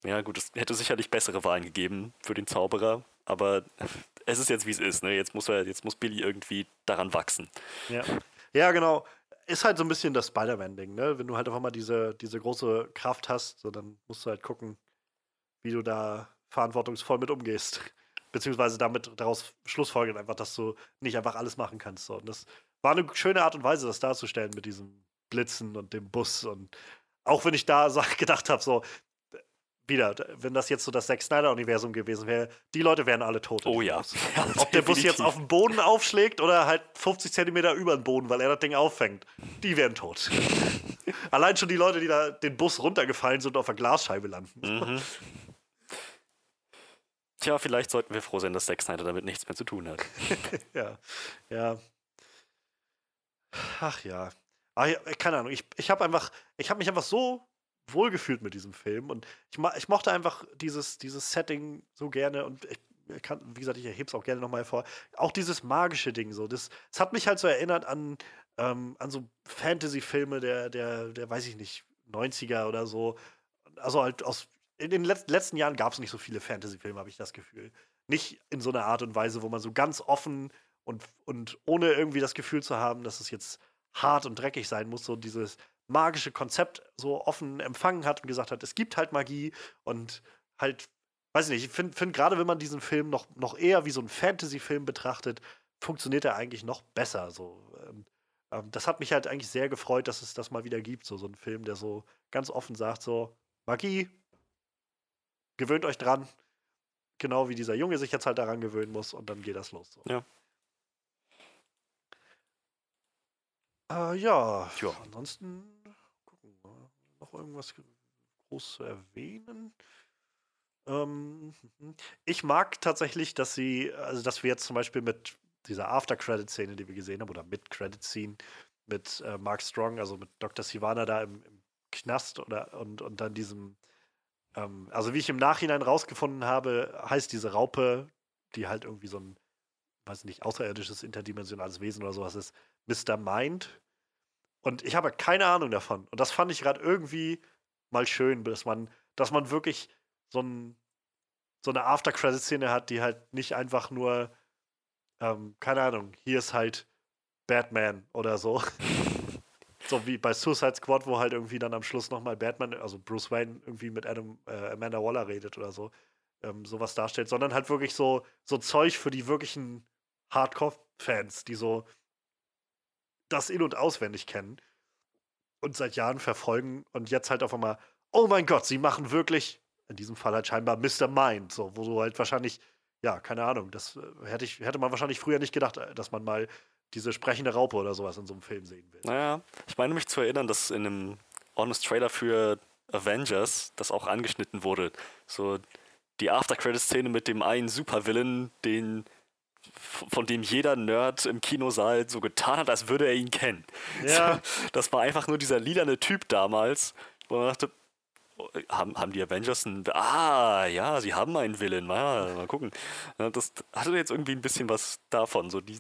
Speaker 2: ja gut, es hätte sicherlich bessere Wahlen gegeben für den Zauberer, aber es ist jetzt wie es ist. Ne? Jetzt, muss er, jetzt muss Billy irgendwie daran wachsen.
Speaker 1: Ja, ja genau. Ist halt so ein bisschen das Spider-Man-Ding, ne? Wenn du halt einfach mal diese, diese große Kraft hast, so, dann musst du halt gucken, wie du da verantwortungsvoll mit umgehst. Beziehungsweise damit daraus schlussfolgern einfach, dass du nicht einfach alles machen kannst. So. Und das war eine schöne Art und Weise, das darzustellen mit diesem Blitzen und dem Bus und auch wenn ich da gedacht habe, so, wieder, wenn das jetzt so das Zack Snyder-Universum gewesen wäre, die Leute wären alle tot.
Speaker 2: Oh ja.
Speaker 1: ja Ob der Bus jetzt auf dem Boden aufschlägt oder halt 50 Zentimeter über den Boden, weil er das Ding auffängt, die wären tot. Allein schon die Leute, die da den Bus runtergefallen sind und auf der Glasscheibe landen. Mhm.
Speaker 2: Tja, vielleicht sollten wir froh sein, dass Zack Snyder damit nichts mehr zu tun hat.
Speaker 1: ja, ja. Ach ja. Ach, keine Ahnung, ich, ich habe einfach, ich habe mich einfach so wohlgefühlt mit diesem Film und ich, ich mochte einfach dieses, dieses Setting so gerne und ich, kann, wie gesagt, ich erhebe es auch gerne nochmal hervor. Auch dieses magische Ding so, das, das hat mich halt so erinnert an, ähm, an so Fantasy-Filme der, der, der, weiß ich nicht, 90er oder so. Also halt aus, in den Let letzten Jahren gab es nicht so viele Fantasy-Filme, habe ich das Gefühl. Nicht in so einer Art und Weise, wo man so ganz offen und, und ohne irgendwie das Gefühl zu haben, dass es jetzt hart und dreckig sein muss, so dieses magische Konzept so offen empfangen hat und gesagt hat, es gibt halt Magie und halt, weiß ich nicht, ich finde find gerade, wenn man diesen Film noch, noch eher wie so einen Fantasy-Film betrachtet, funktioniert er eigentlich noch besser. So. Ähm, ähm, das hat mich halt eigentlich sehr gefreut, dass es das mal wieder gibt, so, so ein Film, der so ganz offen sagt, so, Magie, gewöhnt euch dran, genau wie dieser Junge sich jetzt halt daran gewöhnen muss und dann geht das los. So.
Speaker 2: Ja.
Speaker 1: Äh, ja, ja, ansonsten. Noch irgendwas groß zu erwähnen? Ähm, ich mag tatsächlich, dass sie, also dass wir jetzt zum Beispiel mit dieser After-Credit-Szene, die wir gesehen haben, oder mit Credit-Scene mit äh, Mark Strong, also mit Dr. Sivana da im, im Knast oder und, und dann diesem, ähm, also wie ich im Nachhinein rausgefunden habe, heißt diese Raupe, die halt irgendwie so ein, weiß nicht, außerirdisches, interdimensionales Wesen oder sowas ist, Mr. Mind. Und ich habe keine Ahnung davon. Und das fand ich gerade irgendwie mal schön, dass man, dass man wirklich so, ein, so eine After-Credit-Szene hat, die halt nicht einfach nur, ähm, keine Ahnung, hier ist halt Batman oder so. so wie bei Suicide Squad, wo halt irgendwie dann am Schluss nochmal Batman, also Bruce Wayne, irgendwie mit Adam, äh, Amanda Waller redet oder so. ähm, sowas darstellt, sondern halt wirklich so, so Zeug für die wirklichen Hardcore-Fans, die so das in- und auswendig kennen und seit Jahren verfolgen und jetzt halt auf einmal, oh mein Gott, sie machen wirklich, in diesem Fall halt scheinbar Mr. Mind, so, wo du halt wahrscheinlich, ja, keine Ahnung, das äh, hätte, ich, hätte man wahrscheinlich früher nicht gedacht, äh, dass man mal diese sprechende Raupe oder sowas in so einem Film sehen will.
Speaker 2: Naja, ich meine mich zu erinnern, dass in einem Honest Trailer für Avengers das auch angeschnitten wurde. So die After-Credit-Szene mit dem einen Supervillain, den von dem jeder Nerd im Kinosaal so getan hat, als würde er ihn kennen.
Speaker 1: Ja.
Speaker 2: So, das war einfach nur dieser lilane Typ damals, wo man dachte, oh, haben, haben die Avengers einen. Ah, ja, sie haben einen Villain. Ja, mal gucken. Das hatte jetzt irgendwie ein bisschen was davon. So, die,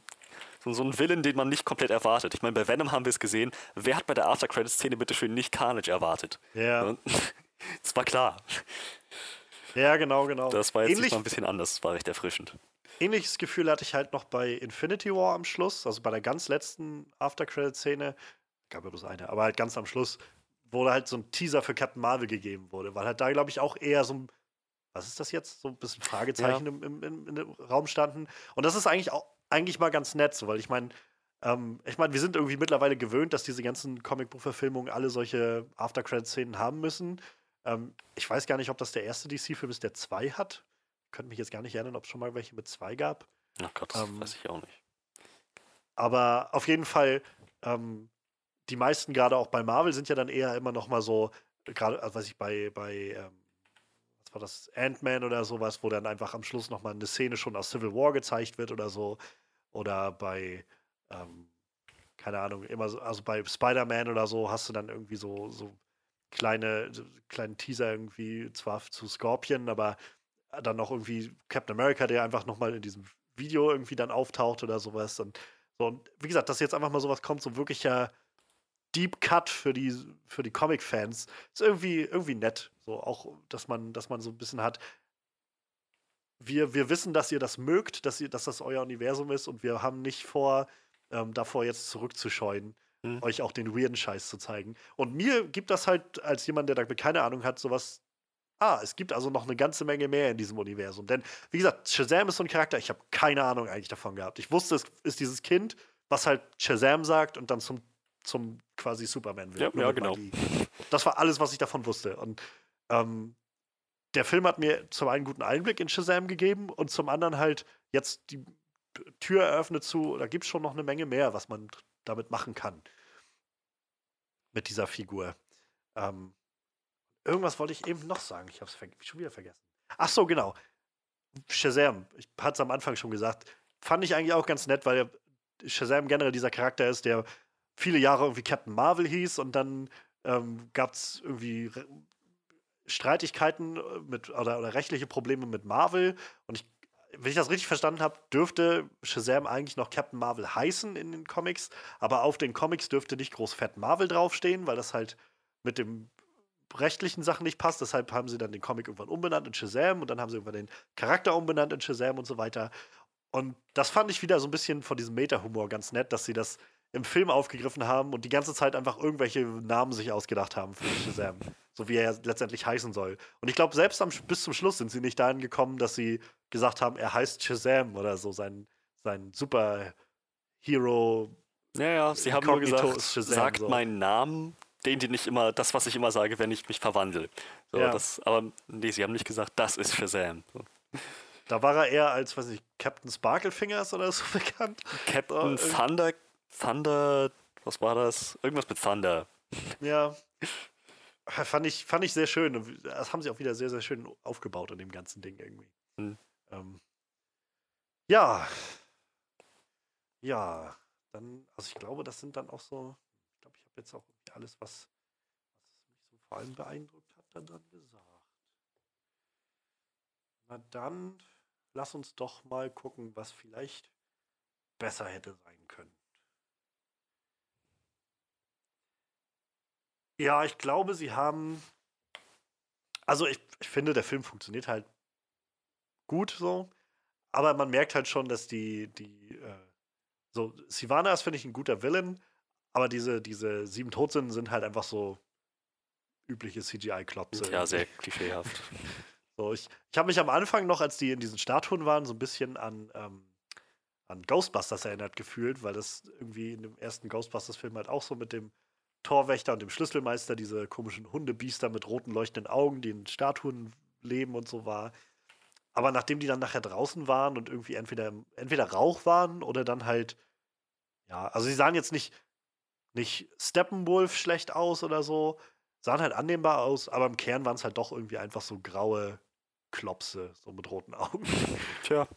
Speaker 2: so, so ein Villain, den man nicht komplett erwartet. Ich meine, bei Venom haben wir es gesehen. Wer hat bei der After-Credit-Szene bitteschön nicht Carnage erwartet?
Speaker 1: Ja,
Speaker 2: Das war klar.
Speaker 1: ja genau, genau.
Speaker 2: Das war jetzt
Speaker 1: Ähnlich,
Speaker 2: mal ein bisschen anders. Das war recht erfrischend.
Speaker 1: Ähnliches Gefühl hatte ich halt noch bei Infinity War am Schluss, also bei der ganz letzten After-Credit-Szene. Gab ja bloß eine, aber halt ganz am Schluss, wo halt so ein Teaser für Captain Marvel gegeben wurde, weil halt da, glaube ich, auch eher so ein, was ist das jetzt? So ein bisschen Fragezeichen im, im, im, im Raum standen. Und das ist eigentlich auch eigentlich mal ganz nett, so, weil ich meine, ähm, ich meine, wir sind irgendwie mittlerweile gewöhnt, dass diese ganzen Comicbuchverfilmungen alle solche After-Credit-Szenen haben müssen. Ähm, ich weiß gar nicht, ob das der erste DC-Film ist, der zwei hat. Könnte mich jetzt gar nicht erinnern, ob es schon mal welche mit zwei gab.
Speaker 2: Ach Gott, das
Speaker 1: Ähm,
Speaker 2: weiß ich auch nicht.
Speaker 1: Aber auf jeden Fall, ähm, die meisten, gerade auch bei Marvel, sind ja dann eher immer noch mal so, gerade, also weiß ich, bei, bei ähm, was war das, Ant-Man oder sowas, wo dann einfach am Schluss noch mal eine Szene schon aus Civil War gezeigt wird oder so. Oder bei, ähm, keine Ahnung, immer so, also bei Spider-Man oder so hast du dann irgendwie so, so kleine, so kleinen Teaser irgendwie, zwar zu Scorpion, aber dann noch irgendwie Captain America, der einfach noch mal in diesem Video irgendwie dann auftaucht oder sowas. Und so, und wie gesagt, dass jetzt einfach mal sowas kommt, so wirklicher Deep Cut für die, für die Comic-Fans, ist irgendwie, irgendwie nett. So auch, dass man, dass man so ein bisschen hat. Wir, wir wissen, dass ihr das mögt, dass, ihr, dass das euer Universum ist und wir haben nicht vor, ähm, davor jetzt zurückzuscheuen,
Speaker 2: Hm.
Speaker 1: euch auch den weirden Scheiß zu zeigen. Und mir gibt das halt, als jemand, der da keine Ahnung hat, sowas. Ah, es gibt also noch eine ganze Menge mehr in diesem Universum. Denn, wie gesagt, Shazam ist so ein Charakter, ich habe keine Ahnung eigentlich davon gehabt. Ich wusste, es ist dieses Kind, was halt Shazam sagt und dann zum, zum quasi Superman wird.
Speaker 2: Ja, ja, genau.
Speaker 1: Magie. Das war alles, was ich davon wusste. Und ähm, der Film hat mir zum einen guten Einblick in Shazam gegeben und zum anderen halt jetzt die Tür eröffnet zu, da gibt es schon noch eine Menge mehr, was man damit machen kann. Mit dieser Figur. Ähm, irgendwas wollte ich eben noch sagen. Ich habe es schon wieder vergessen. Ach so, genau. Shazam. Ich hatte es am Anfang schon gesagt. Fand ich eigentlich auch ganz nett, weil Shazam generell dieser Charakter ist, der viele Jahre irgendwie Captain Marvel hieß und dann ähm, gab es irgendwie Re- Streitigkeiten äh, mit oder, oder rechtliche Probleme mit Marvel. Und ich, wenn ich das richtig verstanden habe, dürfte Shazam eigentlich noch Captain Marvel heißen in den Comics, aber auf den Comics dürfte nicht groß fett Marvel draufstehen, weil das halt mit dem rechtlichen Sachen nicht passt. Deshalb haben sie dann den Comic irgendwann umbenannt in Shazam und dann haben sie irgendwann den Charakter umbenannt in Shazam und so weiter. Und das fand ich wieder so ein bisschen von diesem Meta-Humor ganz nett, dass sie das im Film aufgegriffen haben und die ganze Zeit einfach irgendwelche Namen sich ausgedacht haben für Shazam. so wie er letztendlich heißen soll. Und ich glaube, selbst am, bis zum Schluss sind sie nicht dahin gekommen, dass sie gesagt haben, er heißt Shazam oder so, sein, sein Super-Hero.
Speaker 2: Ja, ja, sie haben nur gesagt,
Speaker 1: Shazam,
Speaker 2: sagt
Speaker 1: so.
Speaker 2: meinen Namen, den die nicht immer, das, was ich immer sage, wenn ich mich verwandle. So,
Speaker 1: Ja.
Speaker 2: das, aber nee, sie haben nicht gesagt, das ist Shazam. So.
Speaker 1: Da war er eher als, weiß ich, Captain Sparklefingers oder so bekannt.
Speaker 2: Captain
Speaker 1: äh,
Speaker 2: Thunder, Thunder, was war das? Irgendwas mit Thunder.
Speaker 1: Ja. Fand ich, fand ich sehr schön. Das haben sie auch wieder sehr, sehr schön aufgebaut in dem ganzen Ding irgendwie.
Speaker 2: Hm.
Speaker 1: Ähm, ja. Ja. Dann, also ich glaube, das sind dann auch so, ich glaube, ich habe jetzt auch alles, was, was mich so vor allem beeindruckt hat, dann dran gesagt. Na dann, lass uns doch mal gucken, was vielleicht besser hätte sein können. Ja, ich glaube, sie haben. Also, ich, ich finde, der Film funktioniert halt gut so. Aber man merkt halt schon, dass die. die äh, so, Sivana ist, finde ich, ein guter Villain. Aber diese, diese sieben Todsünden sind halt einfach so übliche CGI-Klopse.
Speaker 2: Ja, sehr klischeehaft.
Speaker 1: So, ich ich habe mich am Anfang noch, als die in diesen Statuen waren, so ein bisschen an, ähm, an Ghostbusters erinnert gefühlt, weil das irgendwie in dem ersten Ghostbusters-Film halt auch so mit dem Torwächter und dem Schlüsselmeister diese komischen Hundebiester mit roten leuchtenden Augen, die in Statuen leben und so war. Aber nachdem die dann nachher draußen waren und irgendwie entweder, entweder Rauch waren oder dann halt, ja, also sie sahen jetzt nicht, nicht Steppenwolf schlecht aus oder so, sahen halt annehmbar aus, aber im Kern waren es halt doch irgendwie einfach so graue Klopse, so mit roten Augen.
Speaker 2: Tja.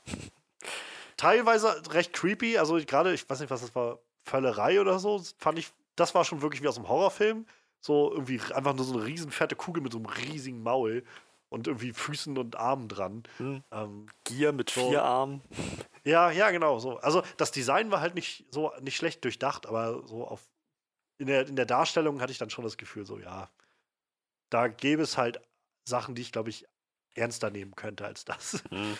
Speaker 1: Teilweise recht creepy, also gerade, ich weiß nicht, was das war, Völlerei oder so, fand ich, das war schon wirklich wie aus einem Horrorfilm. So irgendwie einfach nur so eine riesen fette Kugel mit so einem riesigen Maul und irgendwie Füßen und Armen dran.
Speaker 2: Hm.
Speaker 1: Ähm,
Speaker 2: Gier mit
Speaker 1: So.
Speaker 2: vier Armen.
Speaker 1: ja, ja, genau so. Also das Design war halt nicht so nicht schlecht durchdacht, aber so auf in der, in der Darstellung hatte ich dann schon das Gefühl, so ja, da gäbe es halt Sachen, die ich glaube ich ernster nehmen könnte als das.
Speaker 2: Hm.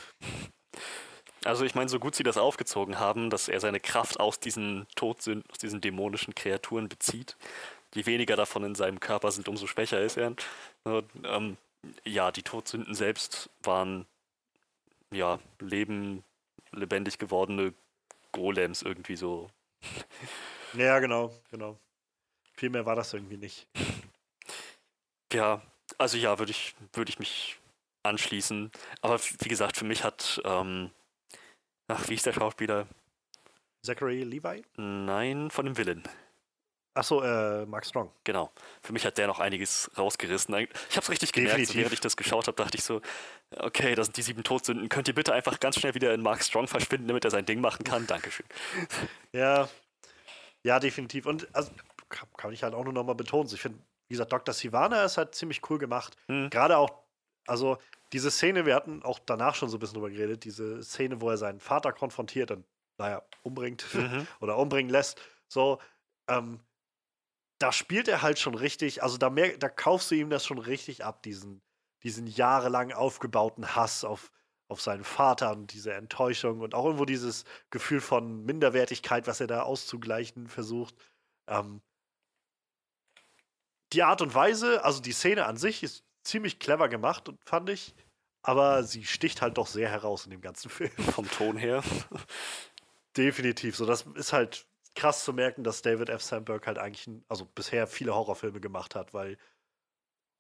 Speaker 2: Also ich meine, so gut sie das aufgezogen haben, dass er seine Kraft aus diesen Todsünden, aus diesen dämonischen Kreaturen bezieht. Je weniger davon in seinem Körper sind, umso schwächer ist er. Und, ähm, ja, die Todsünden selbst waren ja leben, lebendig gewordene Golems irgendwie so.
Speaker 1: ja, genau, genau. Viel mehr war das irgendwie nicht.
Speaker 2: Ja, also ja, würde ich, würde ich mich anschließen. Aber wie gesagt, für mich hat, ähm, ach, wie ist der Schauspieler?
Speaker 1: Zachary Levi?
Speaker 2: Nein, von dem Villain.
Speaker 1: Achso, äh, Mark Strong.
Speaker 2: Genau. Für mich hat der noch einiges rausgerissen. Ich habe es richtig gemerkt, so, während ich das geschaut habe, dachte ich so, okay, das sind die sieben Todsünden. Könnt ihr bitte einfach ganz schnell wieder in Mark Strong verschwinden, damit er sein Ding machen kann? Dankeschön.
Speaker 1: Ja, ja, definitiv. Und also, kann, ich halt auch nur nochmal betonen. Ich finde, wie gesagt, Dr. Sivana ist halt ziemlich cool gemacht.
Speaker 2: Hm.
Speaker 1: Gerade auch, also diese Szene, wir hatten auch danach schon so ein bisschen drüber geredet, diese Szene, wo er seinen Vater konfrontiert und, naja, umbringt
Speaker 2: Mhm.
Speaker 1: oder umbringen lässt. So, ähm, da spielt er halt schon richtig, also da, mer da kaufst du ihm das schon richtig ab, diesen, diesen jahrelang aufgebauten Hass auf, auf seinen Vater und diese Enttäuschung und auch irgendwo dieses Gefühl von Minderwertigkeit, was er da auszugleichen versucht. Ähm, die Art und Weise, also die Szene an sich ist ziemlich clever gemacht, fand ich, aber sie sticht halt doch sehr heraus in dem ganzen Film.
Speaker 2: Vom Ton her.
Speaker 1: Definitiv. So, das ist halt krass zu merken, dass David F. Sandberg halt eigentlich, also bisher viele Horrorfilme gemacht hat, weil,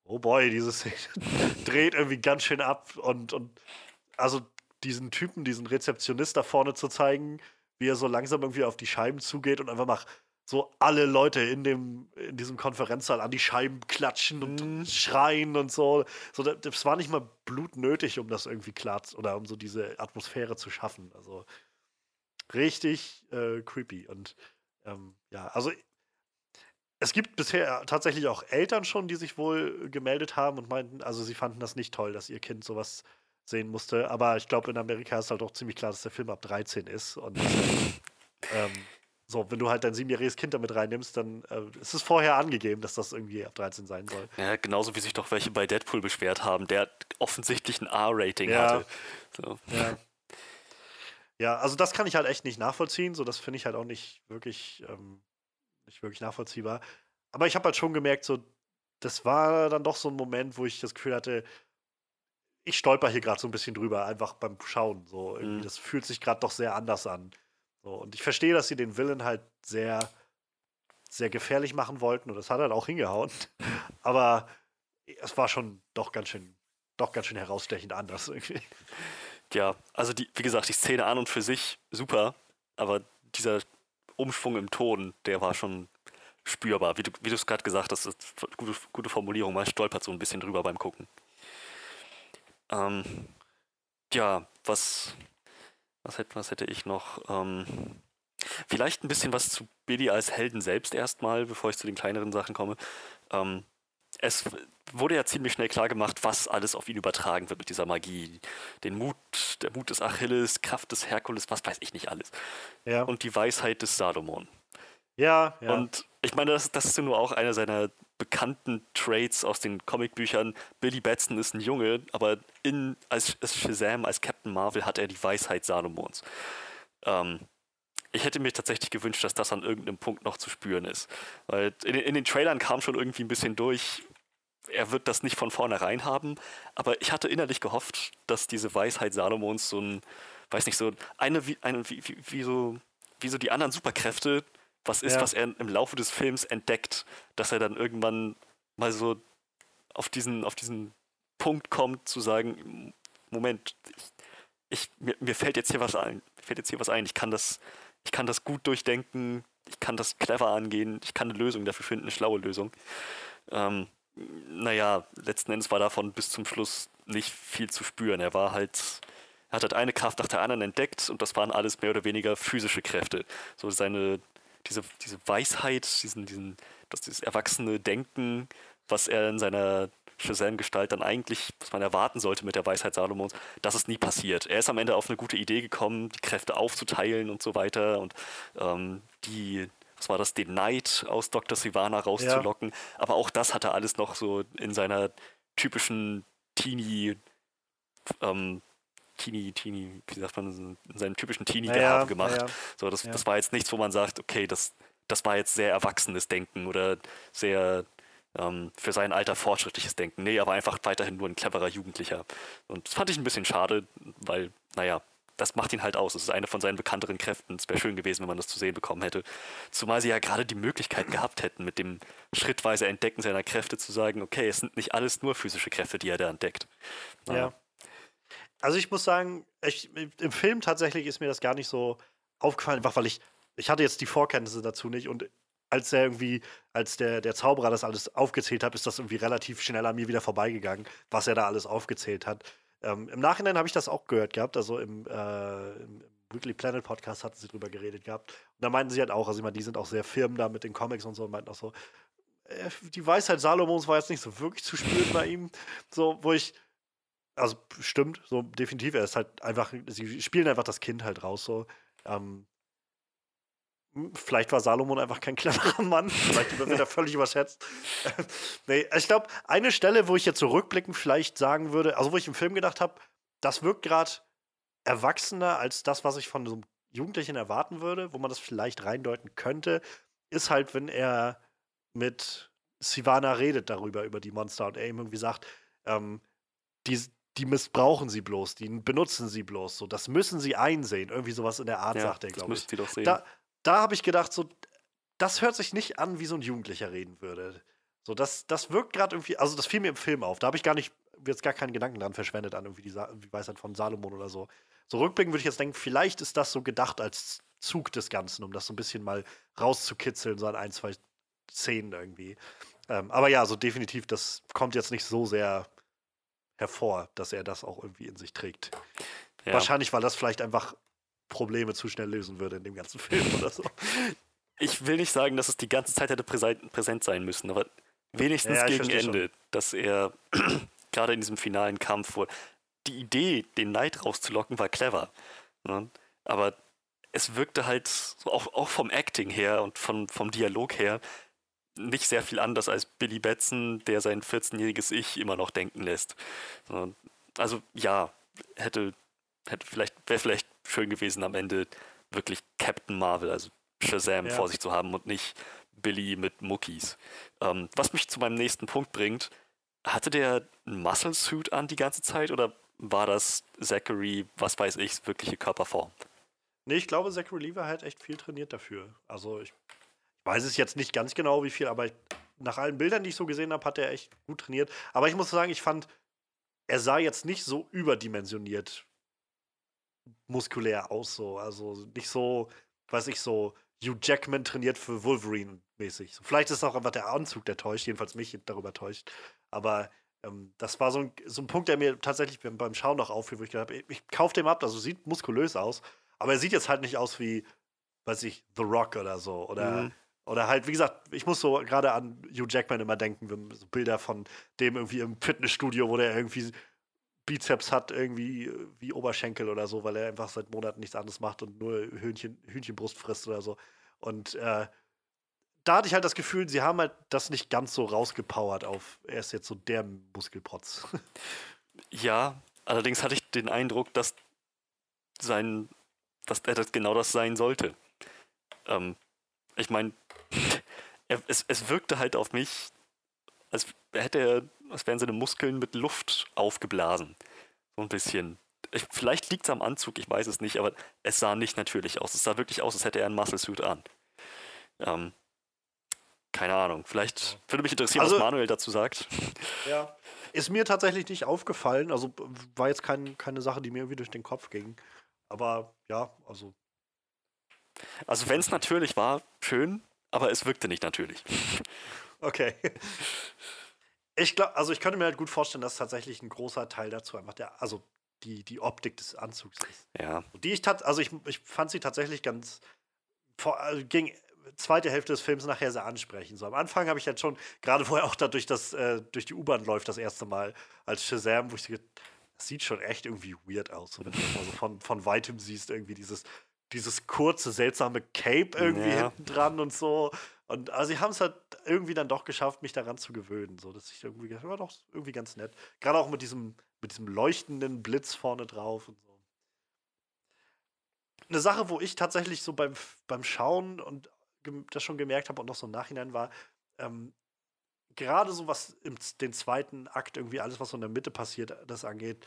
Speaker 1: oh boy, diese Szene dreht irgendwie ganz schön ab und, und also diesen Typen, diesen Rezeptionist da vorne zu zeigen, wie er so langsam irgendwie auf die Scheiben zugeht und einfach mal so alle Leute in dem in diesem Konferenzsaal an die Scheiben klatschen und
Speaker 2: Mhm.
Speaker 1: schreien und so. So da- das war nicht mal blutnötig, um das irgendwie klar oder um so diese Atmosphäre zu schaffen. Also richtig äh, creepy und ähm, ja, also es gibt bisher tatsächlich auch Eltern schon, die sich wohl gemeldet haben und meinten, also sie fanden das nicht toll, dass ihr Kind sowas sehen musste. Aber ich glaube, in Amerika ist halt auch ziemlich klar, dass der Film ab 13 ist. Und ähm, so, wenn du halt dein siebenjähriges Kind damit reinnimmst, dann äh, ist es vorher angegeben, dass das irgendwie ab 13 sein soll.
Speaker 2: Ja, genauso wie sich doch welche bei Deadpool beschwert haben, der offensichtlich ein R-Rating
Speaker 1: Ja.
Speaker 2: hatte. So.
Speaker 1: Ja. Ja, also das kann ich halt echt nicht nachvollziehen. So, das finde ich halt auch nicht wirklich, ähm, nicht wirklich nachvollziehbar. Aber ich habe halt schon gemerkt, so, das war dann doch so ein Moment, wo ich das Gefühl hatte, ich stolper hier gerade so ein bisschen drüber, einfach beim Schauen. So, irgendwie,
Speaker 2: Mhm.
Speaker 1: das fühlt sich gerade doch sehr anders an. So, und ich verstehe, dass sie den Villain halt sehr, sehr gefährlich machen wollten und das hat halt auch hingehauen. Aber es war schon doch ganz schön, doch ganz schön herausstechend anders irgendwie.
Speaker 2: Ja, also die, wie gesagt, die Szene an und für sich super, aber dieser Umschwung im Ton, der war schon spürbar. Wie du wie du es gerade gesagt hast, das ist eine gute, gute Formulierung, man stolpert so ein bisschen drüber beim Gucken. Ähm, ja, was, was, hätte, was hätte ich noch? Ähm, vielleicht ein bisschen was zu Billy als Helden selbst erstmal, bevor ich zu den kleineren Sachen komme. Ähm, es wurde ja ziemlich schnell klar gemacht, was alles auf ihn übertragen wird mit dieser Magie. Den Mut, der Mut des Achilles, Kraft des Herkules, was weiß ich nicht alles.
Speaker 1: Ja.
Speaker 2: Und die Weisheit des Salomon.
Speaker 1: Ja, ja.
Speaker 2: Und ich meine, das, das ist ja nur auch einer seiner bekannten Traits aus den Comicbüchern. Billy Batson ist ein Junge, aber in, als, als Shazam, als Captain Marvel hat er die Weisheit Salomons. Ähm, ich hätte mir tatsächlich gewünscht, dass das an irgendeinem Punkt noch zu spüren ist. Weil in, den- in den Trailern kam schon irgendwie ein bisschen durch, er wird das nicht von vornherein haben, aber ich hatte innerlich gehofft, dass diese Weisheit Salomons so ein, weiß nicht, so eine, eine, wie, wie, wie so, wie so die anderen Superkräfte, was ist,
Speaker 1: Ja.
Speaker 2: was er im Laufe des Films entdeckt, dass er dann irgendwann mal so auf diesen, auf diesen Punkt kommt, zu sagen, Moment, ich, ich, mir, mir fällt jetzt hier was ein, mir fällt jetzt hier was ein, ich kann das, ich kann das gut durchdenken, ich kann das clever angehen, ich kann eine Lösung dafür finden, eine schlaue Lösung. Ähm, naja, letzten Endes war davon bis zum Schluss nicht viel zu spüren. Er war halt, er hat halt eine Kraft nach der anderen entdeckt und das waren alles mehr oder weniger physische Kräfte. So seine, diese, diese Weisheit, diesen, diesen, das, dieses erwachsene Denken, was er in seiner Shazam-Gestalt dann eigentlich, was man erwarten sollte mit der Weisheit Salomons, das ist nie passiert. Er ist am Ende auf eine gute Idee gekommen, die Kräfte aufzuteilen und so weiter und ähm, die, was war das, den Neid aus Dr. Sivana rauszulocken. Aber auch das hat er alles noch so in seiner typischen Teenie, ähm, Teenie, Teenie, wie sagt man, in seinem typischen Teenie-Gehabe gemacht.
Speaker 1: ja.
Speaker 2: So, das,
Speaker 1: Ja.
Speaker 2: das war jetzt nichts, wo man sagt, okay, das, das war jetzt sehr erwachsenes Denken oder sehr ähm, für sein Alter fortschrittliches Denken. Nee, aber einfach weiterhin nur ein cleverer Jugendlicher. Und das fand ich ein bisschen schade, weil, naja, das macht ihn halt aus. Es ist eine von seinen bekannteren Kräften. Es wäre schön gewesen, wenn man das zu sehen bekommen hätte. Zumal sie ja gerade die Möglichkeit gehabt hätten, mit dem schrittweise Entdecken seiner Kräfte zu sagen, okay, es sind nicht alles nur physische Kräfte, die er da entdeckt.
Speaker 1: Ja. Also ich muss sagen, ich, im Film tatsächlich ist mir das gar nicht so aufgefallen, einfach weil ich, ich hatte jetzt die Vorkenntnisse dazu nicht und als er irgendwie, als der, der Zauberer das alles aufgezählt hat, ist das irgendwie relativ schnell an mir wieder vorbeigegangen, was er da alles aufgezählt hat. Ähm, Im Nachhinein habe ich das auch gehört gehabt, also im, äh, im Weekly Planet Podcast hatten sie drüber geredet gehabt. Und da meinten sie halt auch, also ich meine, die sind auch sehr firm da mit den Comics und so und meinten auch so, äh, die Weisheit Salomons war jetzt nicht so wirklich zu spüren bei ihm. So, wo ich, also stimmt, so definitiv. Er ist halt einfach, sie spielen einfach das Kind halt raus. So. Ähm, m, vielleicht war Salomon einfach kein cleverer Mann. Vielleicht wird er völlig überschätzt. nee, ich glaube, eine Stelle, wo ich jetzt so rückblickend vielleicht sagen würde, also wo ich im Film gedacht habe, das wirkt gerade erwachsener als das, was ich von so einem Jugendlichen erwarten würde, wo man das vielleicht reindeuten könnte, ist halt, wenn er mit Sivana redet darüber, über die Monster und er ihm irgendwie sagt, ähm, die, die missbrauchen sie bloß, die benutzen sie bloß, so, das müssen sie einsehen. Irgendwie sowas in der Art,
Speaker 2: Ja,
Speaker 1: sagt er, glaube ich.
Speaker 2: müsst ihr doch sehen.
Speaker 1: Da, da habe ich gedacht, so, das hört sich nicht an, wie so ein Jugendlicher reden würde. So, das, das wirkt gerade irgendwie, also das fiel mir im Film auf. Da habe ich gar nicht, jetzt gar keinen Gedanken dran verschwendet an irgendwie die, Sa die Weisheit von Salomon oder so. So rückblickend würde ich jetzt denken, vielleicht ist das so gedacht als Zug des Ganzen, um das so ein bisschen mal rauszukitzeln, so an ein, zwei Szenen irgendwie. Ähm, aber ja, so definitiv, das kommt jetzt nicht so sehr hervor, dass er das auch irgendwie in sich trägt.
Speaker 2: Ja.
Speaker 1: Wahrscheinlich, weil das vielleicht einfach Probleme zu schnell lösen würde in dem ganzen Film oder so.
Speaker 2: ich will nicht sagen, dass es die ganze Zeit hätte präsent, sein müssen, aber wenigstens
Speaker 1: Ja,
Speaker 2: gegen Ende, dass er gerade in diesem finalen Kampf, wo die Idee, den Neid rauszulocken, war clever. Ne? Aber es wirkte halt auch, auch vom Acting her und von, vom Dialog her nicht sehr viel anders als Billy Batson, der sein 14-jähriges Ich immer noch denken lässt. Also ja, hätte, hätte vielleicht, wäre vielleicht schön gewesen am Ende wirklich Captain Marvel, also Shazam
Speaker 1: Ja.
Speaker 2: vor sich zu haben und nicht Billy mit Muckis. Ähm, was mich zu meinem nächsten Punkt bringt, hatte der einen Muscle Suit an die ganze Zeit oder war das Zachary, was weiß ich, wirkliche Körperform?
Speaker 1: Nee, ich glaube, Zachary Levi hat echt viel trainiert dafür. Also ich weiß es jetzt nicht ganz genau, wie viel, aber nach allen Bildern, die ich so gesehen habe, hat er echt gut trainiert. Aber ich muss sagen, ich fand, er sah jetzt nicht so überdimensioniert muskulär aus, so. Also nicht so, weiß ich, so Hugh Jackman trainiert für Wolverine mäßig. So, vielleicht ist auch einfach der Anzug, der täuscht, jedenfalls mich darüber täuscht. Aber ähm, das war so ein, so ein Punkt, der mir tatsächlich beim, beim Schauen noch auffiel, wo ich gedacht habe, ich, ich kaufe dem ab, also sieht muskulös aus, aber er sieht jetzt halt nicht aus wie, weiß ich, The Rock oder so. Oder,
Speaker 2: Mhm.
Speaker 1: Oder halt, wie gesagt, ich muss so gerade an Hugh Jackman immer denken, so Bilder von dem irgendwie im Fitnessstudio, wo der irgendwie Bizeps hat, irgendwie äh, wie Oberschenkel oder so, weil er einfach seit Monaten nichts anderes macht und nur Hühnchen, Hühnchenbrust frisst oder so. Und äh, da hatte ich halt das Gefühl, sie haben halt das nicht ganz so rausgepowert auf, er ist jetzt so der Muskelprotz.
Speaker 2: Ja, allerdings hatte ich den Eindruck, dass sein, dass er das genau das sein sollte. Ähm, ich meine, es, es wirkte halt auf mich, als hätte er, als wären seine Muskeln mit Luft aufgeblasen. So ein bisschen. Ich, vielleicht liegt es am Anzug, ich weiß es nicht, aber es sah nicht natürlich aus. Es sah wirklich aus, als hätte er einen Muscle Suit an. Ähm, keine Ahnung. Vielleicht würde mich interessieren,
Speaker 1: Also-
Speaker 2: was Manuel dazu sagt.
Speaker 1: Ja. Ist mir tatsächlich nicht aufgefallen. Also war jetzt kein, keine Sache, die mir irgendwie durch den Kopf ging. Aber ja, also.
Speaker 2: Also wenn es natürlich war, schön, aber es wirkte nicht natürlich.
Speaker 1: Okay. Ich glaube, also ich könnte mir halt gut vorstellen, dass tatsächlich ein großer Teil dazu einfach der, also die, die Optik des Anzugs ist.
Speaker 2: Ja,
Speaker 1: die ich tat, also ich, ich fand sie tatsächlich ganz, vor, also ging zweite Hälfte des Films nachher sehr ansprechend. So am Anfang habe ich halt schon, gerade wo er auch da durch, das, äh, durch die U-Bahn läuft, das erste Mal als Shazam, wo ich so, das sieht schon echt irgendwie weird aus, so, wenn du das mal so von, von weitem siehst, irgendwie dieses, dieses kurze, seltsame Cape irgendwie
Speaker 2: Ja.
Speaker 1: hinten dran und so. Und also sie haben es halt irgendwie dann doch geschafft, mich daran zu gewöhnen, so dass ich irgendwie gedacht, war doch irgendwie ganz nett. Gerade auch mit diesem, mit diesem leuchtenden Blitz vorne drauf und so eine Sache, wo ich tatsächlich so beim, beim Schauen und das schon gemerkt habe und noch so im Nachhinein war, ähm, gerade so was im den zweiten Akt irgendwie alles, was so in der Mitte passiert, das angeht,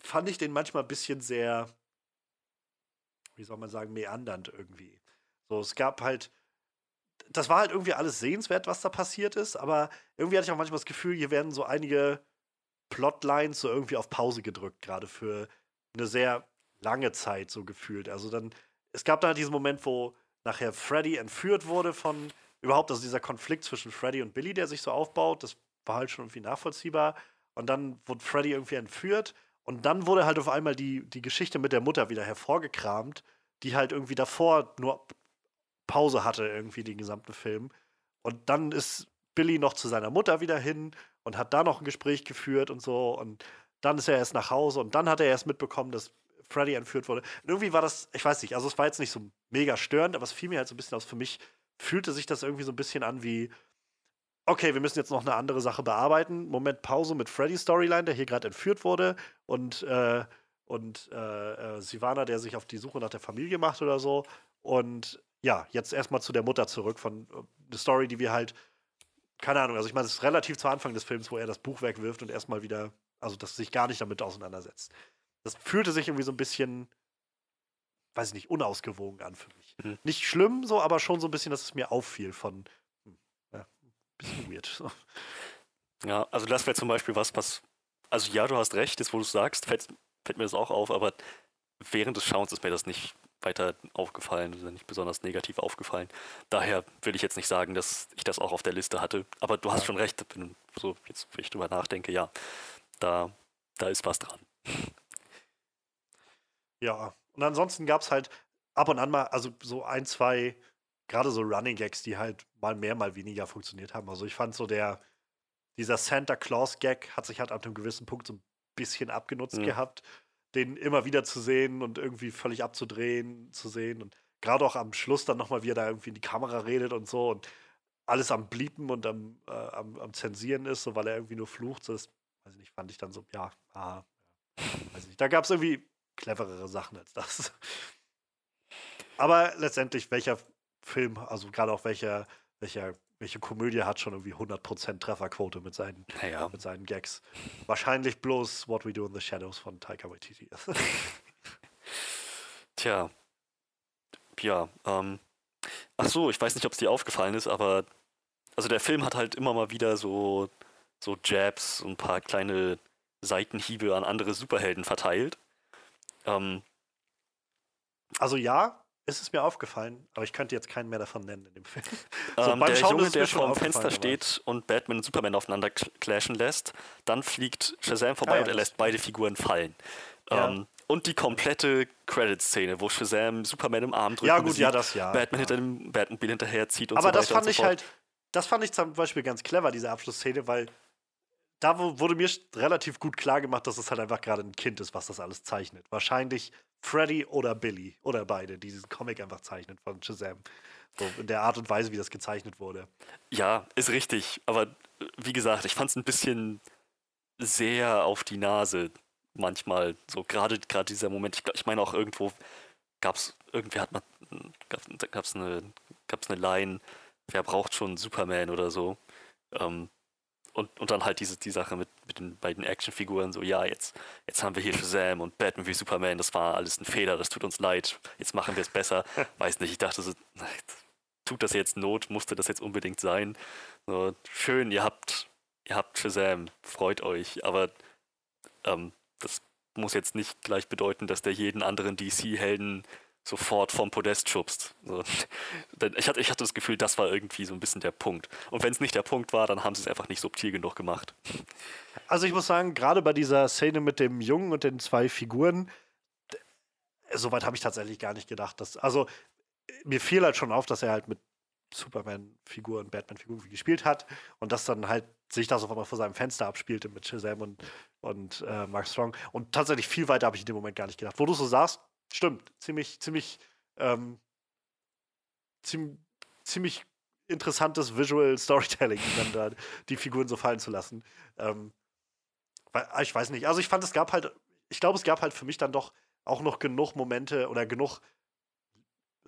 Speaker 1: fand ich den manchmal ein bisschen sehr, wie soll man sagen, meandernd irgendwie. So, es gab halt, das war halt irgendwie alles sehenswert, was da passiert ist, aber irgendwie hatte ich auch manchmal das Gefühl, hier werden so einige Plotlines so irgendwie auf Pause gedrückt, gerade für eine sehr lange Zeit so gefühlt. Also dann, es gab da diesen Moment, wo nachher Freddy entführt wurde von überhaupt, also dieser Konflikt zwischen Freddy und Billy, der sich so aufbaut, das war halt schon irgendwie nachvollziehbar. Und dann wurde Freddy irgendwie entführt und dann wurde halt auf einmal die, die Geschichte mit der Mutter wieder hervorgekramt, die halt irgendwie davor nur Pause hatte, irgendwie den gesamten Film. Und dann ist Billy noch zu seiner Mutter wieder hin und hat da noch ein Gespräch geführt und so. Und dann ist er erst nach Hause und dann hat er erst mitbekommen, dass Freddy entführt wurde. Und irgendwie war das, ich weiß nicht, also es war jetzt nicht so mega störend, aber es fiel mir halt so ein bisschen aus. Für mich fühlte sich das irgendwie so ein bisschen an wie, okay, wir müssen jetzt noch eine andere Sache bearbeiten. Moment, Pause mit Freddy's Storyline, der hier gerade entführt wurde und, äh, und äh, äh, Sivana, der sich auf die Suche nach der Familie macht oder so. Und ja, jetzt erstmal zu der Mutter zurück von äh, Story, die wir halt, keine Ahnung, also ich meine, es ist relativ zu Anfang des Films, wo er das Buch wegwirft und erstmal wieder, also das sich gar nicht damit auseinandersetzt. Das fühlte sich irgendwie so ein bisschen, weiß ich nicht, unausgewogen an für mich.
Speaker 2: Mhm.
Speaker 1: Nicht schlimm so, aber schon so ein bisschen, dass es mir auffiel von, bisschen weird. So.
Speaker 2: Ja, also das wäre zum Beispiel was, was. Also ja, du hast recht, jetzt wo du es sagst, fällt, fällt mir das auch auf, aber während des Schauens ist mir das nicht weiter aufgefallen oder nicht besonders negativ aufgefallen. Daher will ich jetzt nicht sagen, dass ich das auch auf der Liste hatte. Aber du hast schon recht, wenn, so jetzt, wenn ich drüber nachdenke, ja, da, da ist was dran.
Speaker 1: Ja, und ansonsten gab es halt ab und an mal, also so ein, zwei, gerade so Running Gags, die halt mal mehr, mal weniger funktioniert haben. Also ich fand so der, dieser Santa Claus Gag hat sich halt ab einem gewissen Punkt so ein bisschen abgenutzt
Speaker 2: Mhm.
Speaker 1: gehabt, den immer wieder zu sehen und irgendwie völlig abzudrehen, zu sehen und gerade auch am Schluss dann nochmal, wie er da irgendwie in die Kamera redet und so und alles am Bliepen und am, äh, am, am Zensieren ist, so weil er irgendwie nur flucht. So, das, weiß ich nicht, fand ich dann so, ja, ah, ja, weiß ich nicht. Da gab es irgendwie cleverere Sachen als das. Aber letztendlich, welcher Film, also gerade auch welcher, welcher, welche Komödie hat schon irgendwie 100% Trefferquote mit seinen,
Speaker 2: Naja,
Speaker 1: mit seinen Gags? Wahrscheinlich bloß What We Do in the Shadows von Taika Waititi.
Speaker 2: tja. Ja, ähm. Ach so, ich weiß nicht, ob es dir aufgefallen ist, aber. Also der Film hat halt immer mal wieder so, so Jabs und ein paar kleine Seitenhiebe an andere Superhelden verteilt. Ähm,
Speaker 1: also ja, ist es mir aufgefallen, aber ich könnte jetzt keinen mehr davon nennen in dem Film. So,
Speaker 2: ähm,
Speaker 1: beim
Speaker 2: der
Speaker 1: Schauen
Speaker 2: Junge, der vor dem Fenster
Speaker 1: aber-
Speaker 2: steht und Batman und Superman aufeinander cl- clashen lässt, dann fliegt Shazam vorbei
Speaker 1: Ah ja,
Speaker 2: und er
Speaker 1: das-
Speaker 2: lässt beide Figuren fallen.
Speaker 1: Ja.
Speaker 2: Ähm, und die komplette Credit-Szene, wo Shazam Superman im Arm drückt,
Speaker 1: Ja,
Speaker 2: und
Speaker 1: gut,
Speaker 2: besiegt,
Speaker 1: ja, das ja.
Speaker 2: Batman
Speaker 1: ja.
Speaker 2: hinter dem Batmobil hinterherzieht und
Speaker 1: Aber
Speaker 2: so
Speaker 1: das
Speaker 2: weiter
Speaker 1: fand
Speaker 2: und
Speaker 1: ich
Speaker 2: so fort.
Speaker 1: halt, das fand ich zum Beispiel ganz clever, diese Abschlussszene, weil da wurde mir relativ gut klar gemacht, dass es halt einfach gerade ein Kind ist, was das alles zeichnet. Wahrscheinlich Freddy oder Billy oder beide, die diesen Comic einfach zeichnen von Shazam. So in der Art und Weise, wie das gezeichnet wurde.
Speaker 2: Ja, ist richtig. Aber äh, wie gesagt, ich fand es ein bisschen sehr auf die Nase manchmal. So gerade gerade dieser Moment. Ich, ich meine auch irgendwo gab es irgendwie hat man gab gab's eine gab's eine Line. Wer braucht schon Superman oder so? Ähm, und, und dann halt diese die Sache mit, mit den beiden Actionfiguren, so, ja, jetzt, jetzt haben wir hier Shazam und Batman wie Superman, das war alles ein Fehler, das tut uns leid, jetzt machen wir es besser. Weiß nicht, ich dachte so, tut das jetzt Not, musste das jetzt unbedingt sein? So, schön, ihr habt, ihr habt Shazam, freut euch, aber ähm, das muss jetzt nicht gleich bedeuten, dass der jeden anderen DC-Helden sofort vom Podest schubst. So. Ich, hatte, ich hatte das Gefühl, das war irgendwie so ein bisschen der Punkt. Und wenn es nicht der Punkt war, dann haben sie es einfach nicht subtil genug gemacht.
Speaker 1: Also ich muss sagen, gerade bei dieser Szene mit dem Jungen und den zwei Figuren, soweit habe ich tatsächlich gar nicht gedacht. Dass, also mir fiel halt schon auf, dass er halt mit Superman-Figuren, Batman-Figuren gespielt hat und dass dann halt sich das auf einmal vor seinem Fenster abspielte mit Shazam und, und äh, Mark Strong. Und tatsächlich viel weiter habe ich in dem Moment gar nicht gedacht. Wo du so sagst, stimmt, ziemlich, ziemlich, ähm, ziemlich, ziemlich interessantes Visual Storytelling, dann da die Figuren so fallen zu lassen. Ähm, weil, ich weiß nicht. Also ich fand, es gab halt, ich glaube, es gab halt für mich dann doch auch noch genug Momente oder genug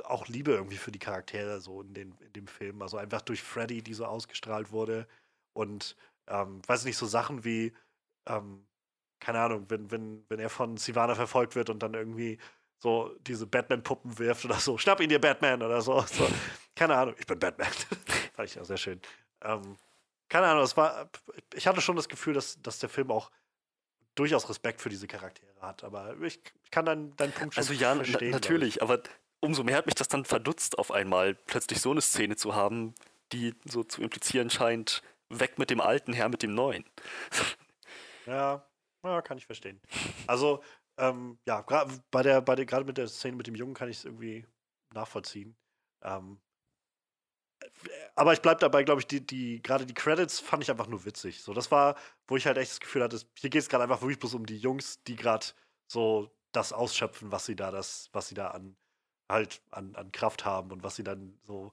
Speaker 1: auch Liebe irgendwie für die Charaktere so in, den, in dem Film. Also einfach durch Freddy, die so ausgestrahlt wurde. Und ähm, weiß nicht, so Sachen wie, ähm, keine Ahnung, wenn, wenn, wenn er von Sivana verfolgt wird und dann irgendwie so diese Batman-Puppen wirft oder so, schnapp ihn dir Batman oder so. so. Keine Ahnung, ich bin Batman. Fand ich ja sehr schön. Ähm, keine Ahnung, es war, ich hatte schon das Gefühl, dass, dass der Film auch durchaus Respekt für diese Charaktere hat, aber ich, ich kann deinen, deinen Punkt schon
Speaker 2: also ja, verstehen. natürlich, aber umso mehr hat mich das dann verdutzt, auf einmal plötzlich so eine Szene zu haben, die so zu implizieren scheint, weg mit dem alten, her mit dem neuen.
Speaker 1: Ja, ja kann ich verstehen. Also, ähm, ja, gerade bei der, bei der, mit der Szene mit dem Jungen kann ich es irgendwie nachvollziehen. Ähm, aber ich bleibe dabei, glaube ich, die, die, gerade die Credits fand ich einfach nur witzig. So, das war, wo ich halt echt das Gefühl hatte, hier geht es gerade einfach wirklich bloß um die Jungs, die gerade so das ausschöpfen, was sie da, das, was sie da an, halt an, an Kraft haben und was sie dann so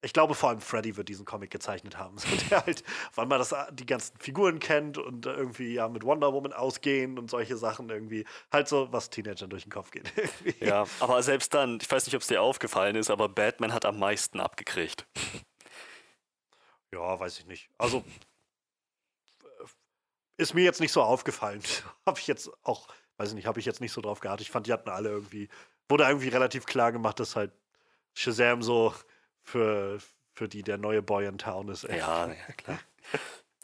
Speaker 1: ich glaube, vor allem Freddy wird diesen Comic gezeichnet haben. So, der halt, weil man das, die ganzen Figuren kennt und irgendwie ja mit Wonder Woman ausgehen und solche Sachen irgendwie. Halt so, was Teenagern durch den Kopf geht.
Speaker 2: ja, aber selbst dann, ich weiß nicht, ob es dir aufgefallen ist, aber Batman hat am meisten abgekriegt.
Speaker 1: Ja, weiß ich nicht. Also, ist mir jetzt nicht so aufgefallen. habe ich jetzt auch, weiß ich nicht, habe ich jetzt nicht so drauf gehabt. Ich fand, die hatten alle irgendwie, wurde irgendwie relativ klar gemacht, dass halt Shazam so für, für die der neue Boy in Town ist.
Speaker 2: Ja, ja, klar.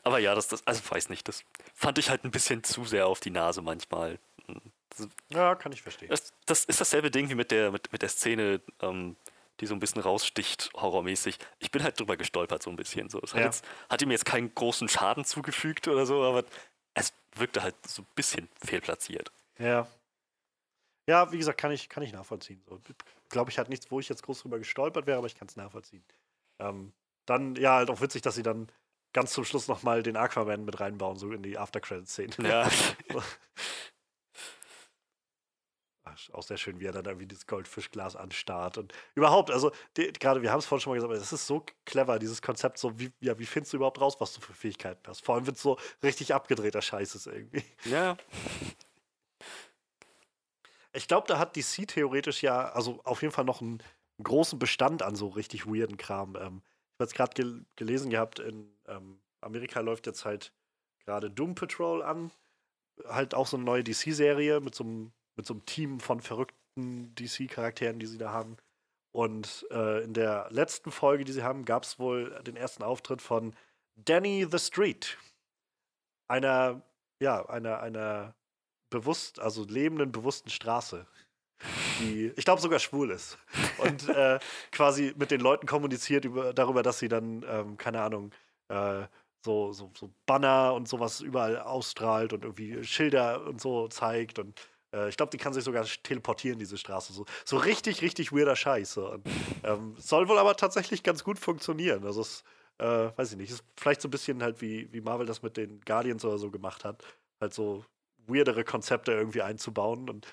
Speaker 2: Aber ja, das, das, also weiß nicht, das fand ich halt ein bisschen zu sehr auf die Nase manchmal.
Speaker 1: Ja, kann ich verstehen.
Speaker 2: Das, das ist dasselbe Ding wie mit der, mit, mit der Szene, ähm, die so ein bisschen raussticht, horrormäßig. Ich bin halt drüber gestolpert, so ein bisschen. So. Es ja. hat, jetzt, hat ihm jetzt keinen großen Schaden zugefügt oder so, aber es wirkte halt so ein bisschen fehlplatziert.
Speaker 1: Ja. Ja, wie gesagt, kann ich, kann ich nachvollziehen. So, Glaube ich halt nichts, wo ich jetzt groß drüber gestolpert wäre, aber ich kann es nachvollziehen. Ähm, dann, ja, halt auch witzig, dass sie dann ganz zum Schluss nochmal den Aquaman mit reinbauen, so in die After-Credit-Szene.
Speaker 2: Ja.
Speaker 1: auch sehr schön, wie er dann irgendwie dieses Goldfischglas anstarrt und überhaupt, also gerade, wir haben es vorhin schon mal gesagt, aber das ist so clever, dieses Konzept, so wie, ja, wie findest du überhaupt raus, was du für Fähigkeiten hast? Vor allem, wenn es so richtig abgedrehter Scheiß ist irgendwie.
Speaker 2: Ja.
Speaker 1: Ich glaube, da hat DC theoretisch ja, also auf jeden Fall noch einen, großen Bestand an so richtig weirden Kram. Ähm, ich habe jetzt gerade gel gelesen gehabt, in ähm, Amerika läuft jetzt halt gerade Doom Patrol an. Halt auch so eine neue DC-Serie mit so einem mit so einem Team von verrückten DC-Charakteren, die sie da haben. Und äh, in der letzten Folge, die sie haben, gab es wohl den ersten Auftritt von Danny the Street. Einer, ja, einer, einer bewusst, also lebenden, bewussten Straße. Die, ich glaube, sogar schwul ist. Und äh, quasi mit den Leuten kommuniziert über, darüber, dass sie dann, ähm, keine Ahnung, äh, so, so, so Banner und sowas überall ausstrahlt und irgendwie Schilder und so zeigt. Und äh, ich glaube, die kann sich sogar teleportieren, diese Straße. So, so richtig, richtig weirder Scheiß. Und, ähm, soll wohl aber tatsächlich ganz gut funktionieren. Also es, äh, weiß ich nicht, ist vielleicht so ein bisschen halt wie, wie Marvel das mit den Guardians oder so gemacht hat. Halt so weirdere Konzepte irgendwie einzubauen. Und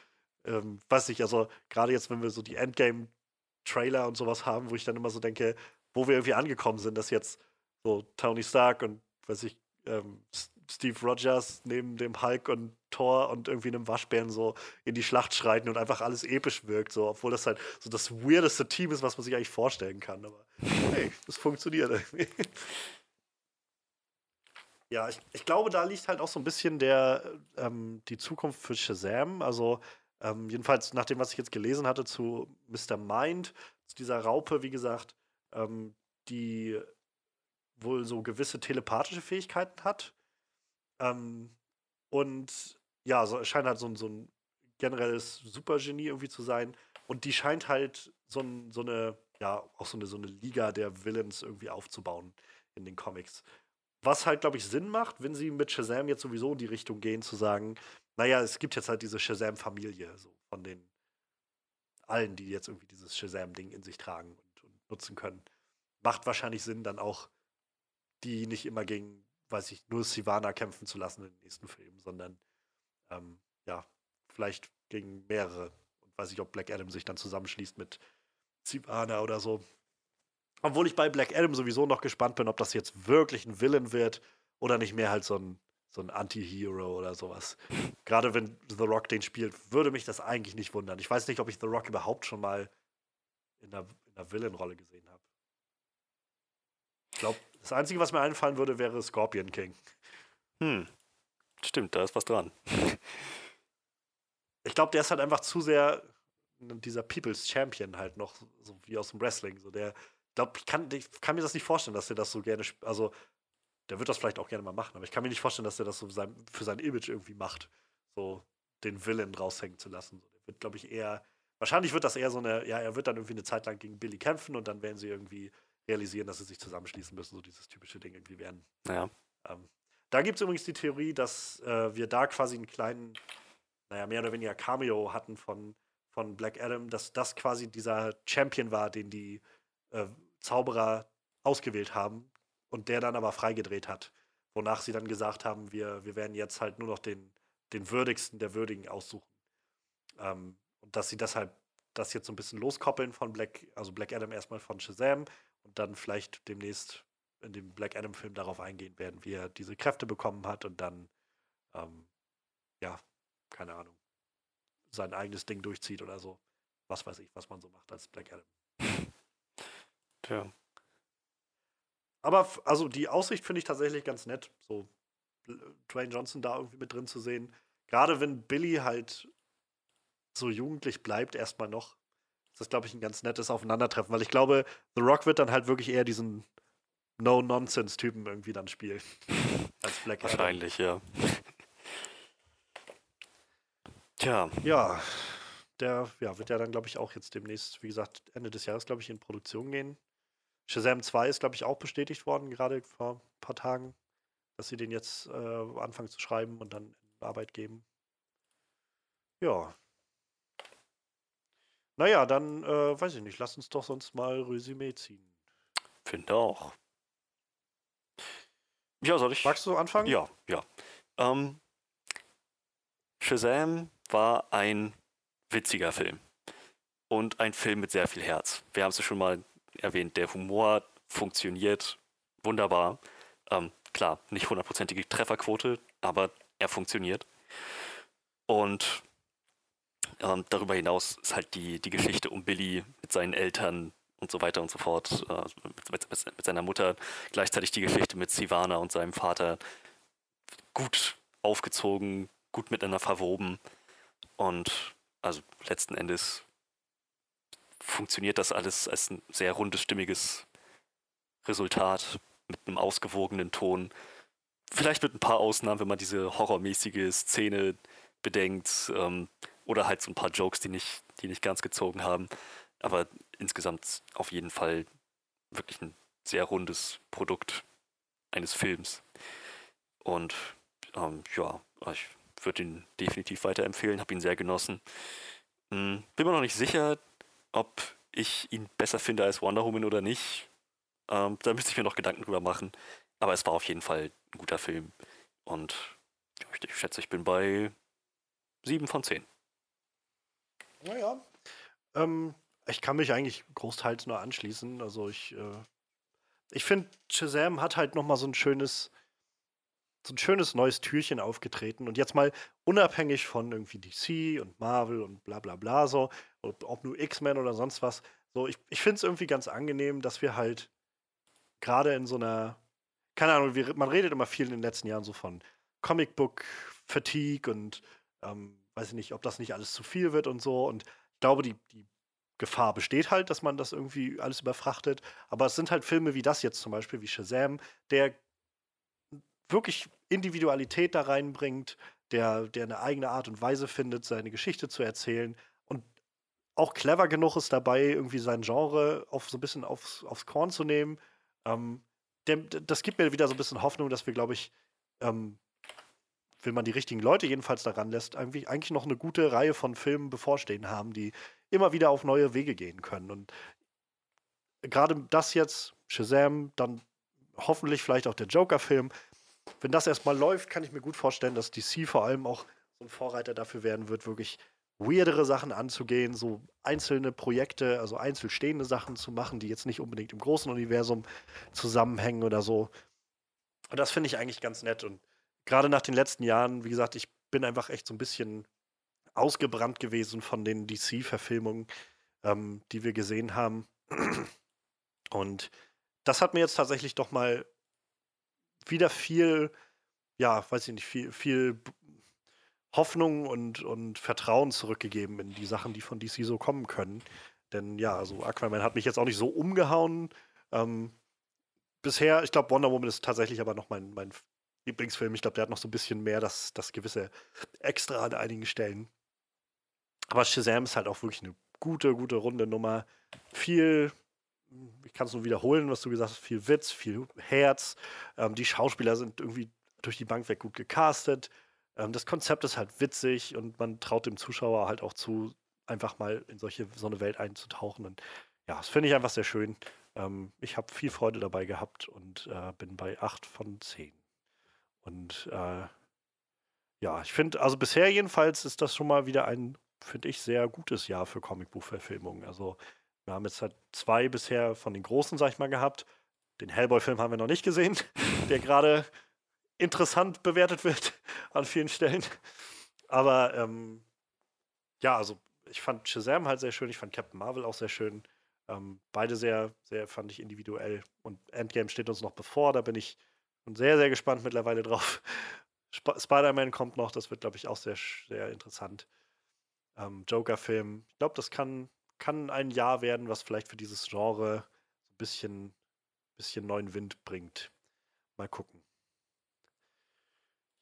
Speaker 1: ähm, weiß nicht, also gerade jetzt, wenn wir so die Endgame-Trailer und sowas haben, wo ich dann immer so denke, wo wir irgendwie angekommen sind, dass jetzt so Tony Stark und weiß ich, ähm, Steve Rogers neben dem Hulk und Thor und irgendwie einem Waschbären so in die Schlacht schreiten und einfach alles episch wirkt, so, obwohl das halt so das weirdeste Team ist, was man sich eigentlich vorstellen kann. Aber hey, das funktioniert irgendwie. Ja, ich, ich glaube, da liegt halt auch so ein bisschen der, ähm, die Zukunft für Shazam. Also, ähm, jedenfalls nach dem, was ich jetzt gelesen hatte zu Mr. Mind, zu dieser Raupe, wie gesagt, ähm, die wohl so gewisse telepathische Fähigkeiten hat. Ähm, und ja, so, scheint halt so, ein- so ein generelles Supergenie irgendwie zu sein. Und die scheint halt so, so eine, ja, auch so eine, so eine Liga der Villains irgendwie aufzubauen in den Comics. Was halt, glaube ich, Sinn macht, wenn sie mit Shazam jetzt sowieso in die Richtung gehen, zu sagen, naja, es gibt jetzt halt diese Shazam-Familie, so von den allen, die jetzt irgendwie dieses Shazam-Ding in sich tragen und, und nutzen können. Macht wahrscheinlich Sinn, dann auch die nicht immer gegen, weiß ich, nur Sivana kämpfen zu lassen in den nächsten Filmen, sondern ähm, ja, vielleicht gegen mehrere. Und weiß ich, ob Black Adam sich dann zusammenschließt mit Sivana oder so. Obwohl ich bei Black Adam sowieso noch gespannt bin, ob das jetzt wirklich ein Villain wird oder nicht mehr halt so ein, so ein Anti-Hero oder sowas. Gerade wenn The Rock den spielt, würde mich das eigentlich nicht wundern. Ich weiß nicht, ob ich The Rock überhaupt schon mal in einer, in einer Villain-Rolle gesehen habe. Ich glaube, das Einzige, was mir einfallen würde, wäre Scorpion King.
Speaker 2: Hm. Stimmt, da ist was dran.
Speaker 1: Ich glaube, der ist halt einfach zu sehr dieser People's Champion halt noch, so wie aus dem Wrestling. So der, glaub, ich kann, ich kann mir das nicht vorstellen, dass er das so gerne, also der wird das vielleicht auch gerne mal machen, aber ich kann mir nicht vorstellen, dass er das so sein, für sein Image irgendwie macht, so den Villain raushängen zu lassen. So, der wird, glaube ich, eher, wahrscheinlich wird das eher so eine, ja, er wird dann irgendwie eine Zeit lang gegen Billy kämpfen und dann werden sie irgendwie realisieren, dass sie sich zusammenschließen müssen, so dieses typische Ding irgendwie werden.
Speaker 2: Naja.
Speaker 1: Ähm, da gibt es übrigens die Theorie, dass äh, wir da quasi einen kleinen, naja, mehr oder weniger Cameo hatten von, von Black Adam, dass das quasi dieser Champion war, den die äh, Zauberer ausgewählt haben und der dann aber freigedreht hat. Wonach sie dann gesagt haben, wir, wir werden jetzt halt nur noch den, den würdigsten der Würdigen aussuchen. Ähm, und dass sie deshalb das jetzt so ein bisschen loskoppeln von Black, also Black Adam erstmal von Shazam und dann vielleicht demnächst in dem Black Adam-Film darauf eingehen werden, wie er diese Kräfte bekommen hat und dann, ähm, ja, keine Ahnung, sein eigenes Ding durchzieht oder so. Was weiß ich, was man so macht als Black Adam.
Speaker 2: Tja.
Speaker 1: Aber also die Aussicht finde ich tatsächlich ganz nett, so äh, Dwayne Johnson da irgendwie mit drin zu sehen. Gerade wenn Billy halt so jugendlich bleibt, erstmal noch, ist das, glaube ich, ein ganz nettes Aufeinandertreffen, weil ich glaube, The Rock wird dann halt wirklich eher diesen No-Nonsense-Typen irgendwie dann spielen. als Black Adam.
Speaker 2: Wahrscheinlich, ja. Tja,
Speaker 1: Ja, der ja, wird ja dann, glaube ich, auch jetzt demnächst, wie gesagt, Ende des Jahres, glaube ich, in Produktion gehen. Shazam 2 ist, glaube ich, auch bestätigt worden, gerade vor ein paar Tagen, dass sie den jetzt äh, anfangen zu schreiben und dann in Arbeit geben. Ja. Naja, dann äh, weiß ich nicht, lass uns doch sonst mal Resümee ziehen.
Speaker 2: finde auch. Ja, soll ich?
Speaker 1: Magst du anfangen?
Speaker 2: Ja, ja. Ähm, Shazam war ein witziger Film. Und ein Film mit sehr viel Herz. Wir haben es ja schon mal erwähnt, der Humor funktioniert wunderbar. Ähm, klar, nicht hundertprozentige Trefferquote, aber er funktioniert. Und ähm, darüber hinaus ist halt die, die Geschichte um Billy mit seinen Eltern und so weiter und so fort, äh, mit, mit, mit seiner Mutter, gleichzeitig die Geschichte mit Sivana und seinem Vater gut aufgezogen, gut miteinander verwoben. Und also letzten Endes funktioniert das alles als ein sehr rundes, stimmiges Resultat mit einem ausgewogenen Ton. Vielleicht mit ein paar Ausnahmen, wenn man diese horrormäßige Szene bedenkt. Ähm, oder halt so ein paar Jokes, die nicht, die nicht ganz gezogen haben. Aber insgesamt auf jeden Fall wirklich ein sehr rundes Produkt eines Films. Und ähm, ja, ich würde ihn definitiv weiterempfehlen, habe ihn sehr genossen. Hm, bin mir noch nicht sicher, ob ich ihn besser finde als Wonder Woman oder nicht. Ähm, da müsste ich mir noch Gedanken drüber machen. Aber es war auf jeden Fall ein guter Film. Und ich, schätze, ich bin bei 7 von 10.
Speaker 1: Naja. Ähm, ich kann mich eigentlich großteils nur anschließen. Also ich, äh, ich finde, Shazam hat halt noch mal so ein schönes, so ein schönes neues Türchen aufgetreten. Und jetzt mal unabhängig von irgendwie DC und Marvel und bla bla bla so, ob, nur X-Men oder sonst was. So, ich, ich finde es irgendwie ganz angenehm, dass wir halt gerade in so einer keine Ahnung, wir, man redet immer viel in den letzten Jahren so von Comicbook-Fatigue und ähm, weiß ich nicht, ob das nicht alles zu viel wird und so. Und ich glaube, die, die Gefahr besteht halt, dass man das irgendwie alles überfrachtet. Aber es sind halt Filme wie das jetzt zum Beispiel, wie Shazam, der wirklich Individualität da reinbringt, der, der eine eigene Art und Weise findet, seine Geschichte zu erzählen auch clever genug ist dabei, irgendwie sein Genre auf so ein bisschen aufs, aufs Korn zu nehmen. Ähm, der, das gibt mir wieder so ein bisschen Hoffnung, dass wir, glaube ich, ähm, wenn man die richtigen Leute jedenfalls daran lässt, eigentlich, eigentlich noch eine gute Reihe von Filmen bevorstehen haben, die immer wieder auf neue Wege gehen können. Und gerade das jetzt, Shazam, dann hoffentlich vielleicht auch der Joker-Film, wenn das erstmal läuft, kann ich mir gut vorstellen, dass DC vor allem auch so ein Vorreiter dafür werden wird, wirklich weirdere Sachen anzugehen, so einzelne Projekte, also einzelstehende Sachen zu machen, die jetzt nicht unbedingt im großen Universum zusammenhängen oder so. Und das finde ich eigentlich ganz nett. Und gerade nach den letzten Jahren, wie gesagt, ich bin einfach echt so ein bisschen ausgebrannt gewesen von den DC-Verfilmungen, ähm, die wir gesehen haben. Und das hat mir jetzt tatsächlich doch mal wieder viel, ja, weiß ich nicht, viel, viel Hoffnung und, und Vertrauen zurückgegeben in die Sachen, die von DC so kommen können. Denn ja, also Aquaman hat mich jetzt auch nicht so umgehauen. Ähm, bisher, ich glaube, Wonder Woman ist tatsächlich aber noch mein, mein Lieblingsfilm. Ich glaube, der hat noch so ein bisschen mehr das, das gewisse Extra an einigen Stellen. Aber Shazam ist halt auch wirklich eine gute, gute runde Nummer. Viel, ich kann es nur wiederholen, was du gesagt hast, viel Witz, viel Herz. Ähm, die Schauspieler sind irgendwie durch die Bank weg gut gecastet. Ähm, das Konzept ist halt witzig und man traut dem Zuschauer halt auch zu, einfach mal in solche, so eine Welt einzutauchen. Und ja, das finde ich einfach sehr schön. Ähm, ich habe viel Freude dabei gehabt und äh, bin bei 8 von 10. Und äh, ja, ich finde, also bisher jedenfalls ist das schon mal wieder ein, finde ich, sehr gutes Jahr für Comicbuchverfilmungen. Also wir haben jetzt halt zwei bisher von den großen, sag ich mal, gehabt. Den Hellboy-Film haben wir noch nicht gesehen, der gerade interessant bewertet wird an vielen Stellen. Aber ähm, ja, also ich fand Shazam halt sehr schön, ich fand Captain Marvel auch sehr schön. Ähm, beide sehr, sehr fand ich individuell. Und Endgame steht uns noch bevor, da bin ich sehr, sehr gespannt mittlerweile drauf. Sp Spider-Man kommt noch, das wird, glaube ich, auch sehr, sehr interessant. Ähm, Joker-Film, ich glaube, das kann, kann ein Jahr werden, was vielleicht für dieses Genre so ein bisschen, bisschen neuen Wind bringt. Mal gucken.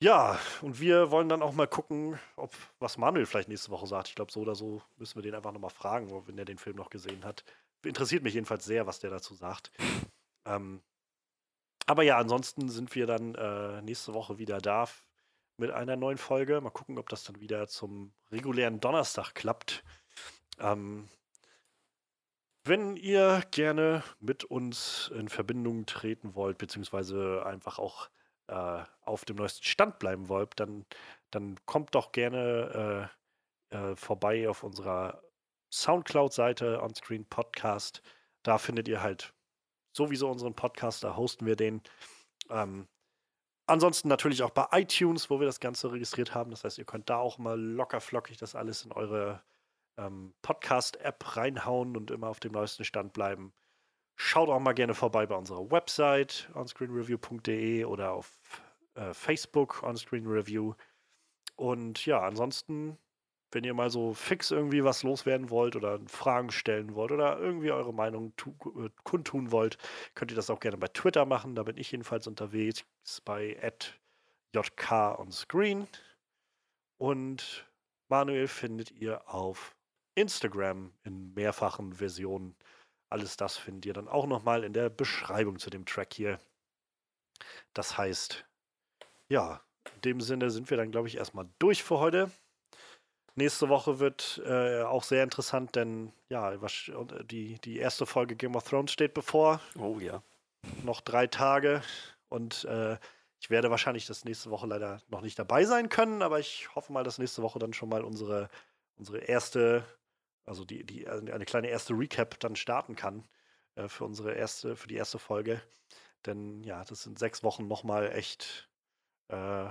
Speaker 1: Ja, und wir wollen dann auch mal gucken, ob was Manuel vielleicht nächste Woche sagt. Ich glaube, so oder so müssen wir den einfach nochmal fragen, wenn er den Film noch gesehen hat. Interessiert mich jedenfalls sehr, was der dazu sagt. Ähm, aber ja, ansonsten sind wir dann äh, nächste Woche wieder da mit einer neuen Folge. Mal gucken, ob das dann wieder zum regulären Donnerstag klappt. Ähm, wenn ihr gerne mit uns in Verbindung treten wollt, beziehungsweise einfach auch äh, auf dem neuesten Stand bleiben wollt, dann, dann kommt doch gerne äh, äh, vorbei auf unserer Soundcloud-Seite Onscreen Podcast. Da findet ihr halt sowieso unseren Podcast, da hosten wir den. Ähm, ansonsten natürlich auch bei iTunes, wo wir das Ganze registriert haben. Das heißt, ihr könnt da auch mal locker flockig das alles in eure ähm, Podcast-App reinhauen und immer auf dem neuesten Stand bleiben. Schaut auch mal gerne vorbei bei unserer Website onscreenreview.de oder auf äh, Facebook onscreenreview. Und ja, ansonsten, wenn ihr mal so fix irgendwie was loswerden wollt oder Fragen stellen wollt oder irgendwie eure Meinung äh, kundtun wollt, könnt ihr das auch gerne bei Twitter machen. Da bin ich jedenfalls unterwegs bei @jk Und Manuel findet ihr auf Instagram in mehrfachen Versionen alles das findet ihr dann auch nochmal in der Beschreibung zu dem Track hier. Das heißt, ja, in dem Sinne sind wir dann, glaube ich, erstmal durch für heute. Nächste Woche wird äh, auch sehr interessant, denn ja, was, die, die erste Folge Game of Thrones steht bevor.
Speaker 2: Oh ja.
Speaker 1: Noch drei Tage und äh, ich werde wahrscheinlich das nächste Woche leider noch nicht dabei sein können, aber ich hoffe mal, dass nächste Woche dann schon mal unsere, unsere erste also die, die, äh, eine kleine erste Recap dann starten kann äh, für unsere erste, für die erste Folge. Denn ja, das sind sechs Wochen nochmal echt äh,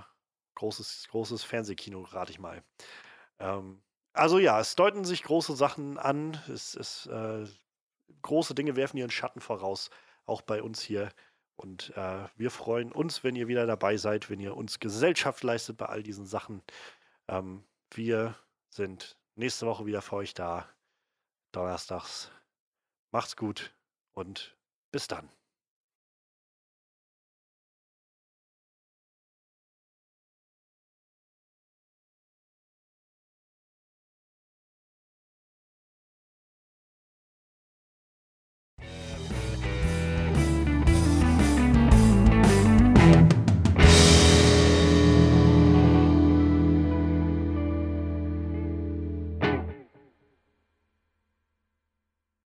Speaker 1: großes, großes Fernsehkino, rate ich mal. Ähm, also ja, es deuten sich große Sachen an. Es, es äh, große Dinge werfen ihren Schatten voraus, auch bei uns hier. Und äh, wir freuen uns, wenn ihr wieder dabei seid, wenn ihr uns Gesellschaft leistet bei all diesen Sachen. Ähm, wir sind nächste Woche wieder für euch da. Donnerstags. Macht's gut und bis dann.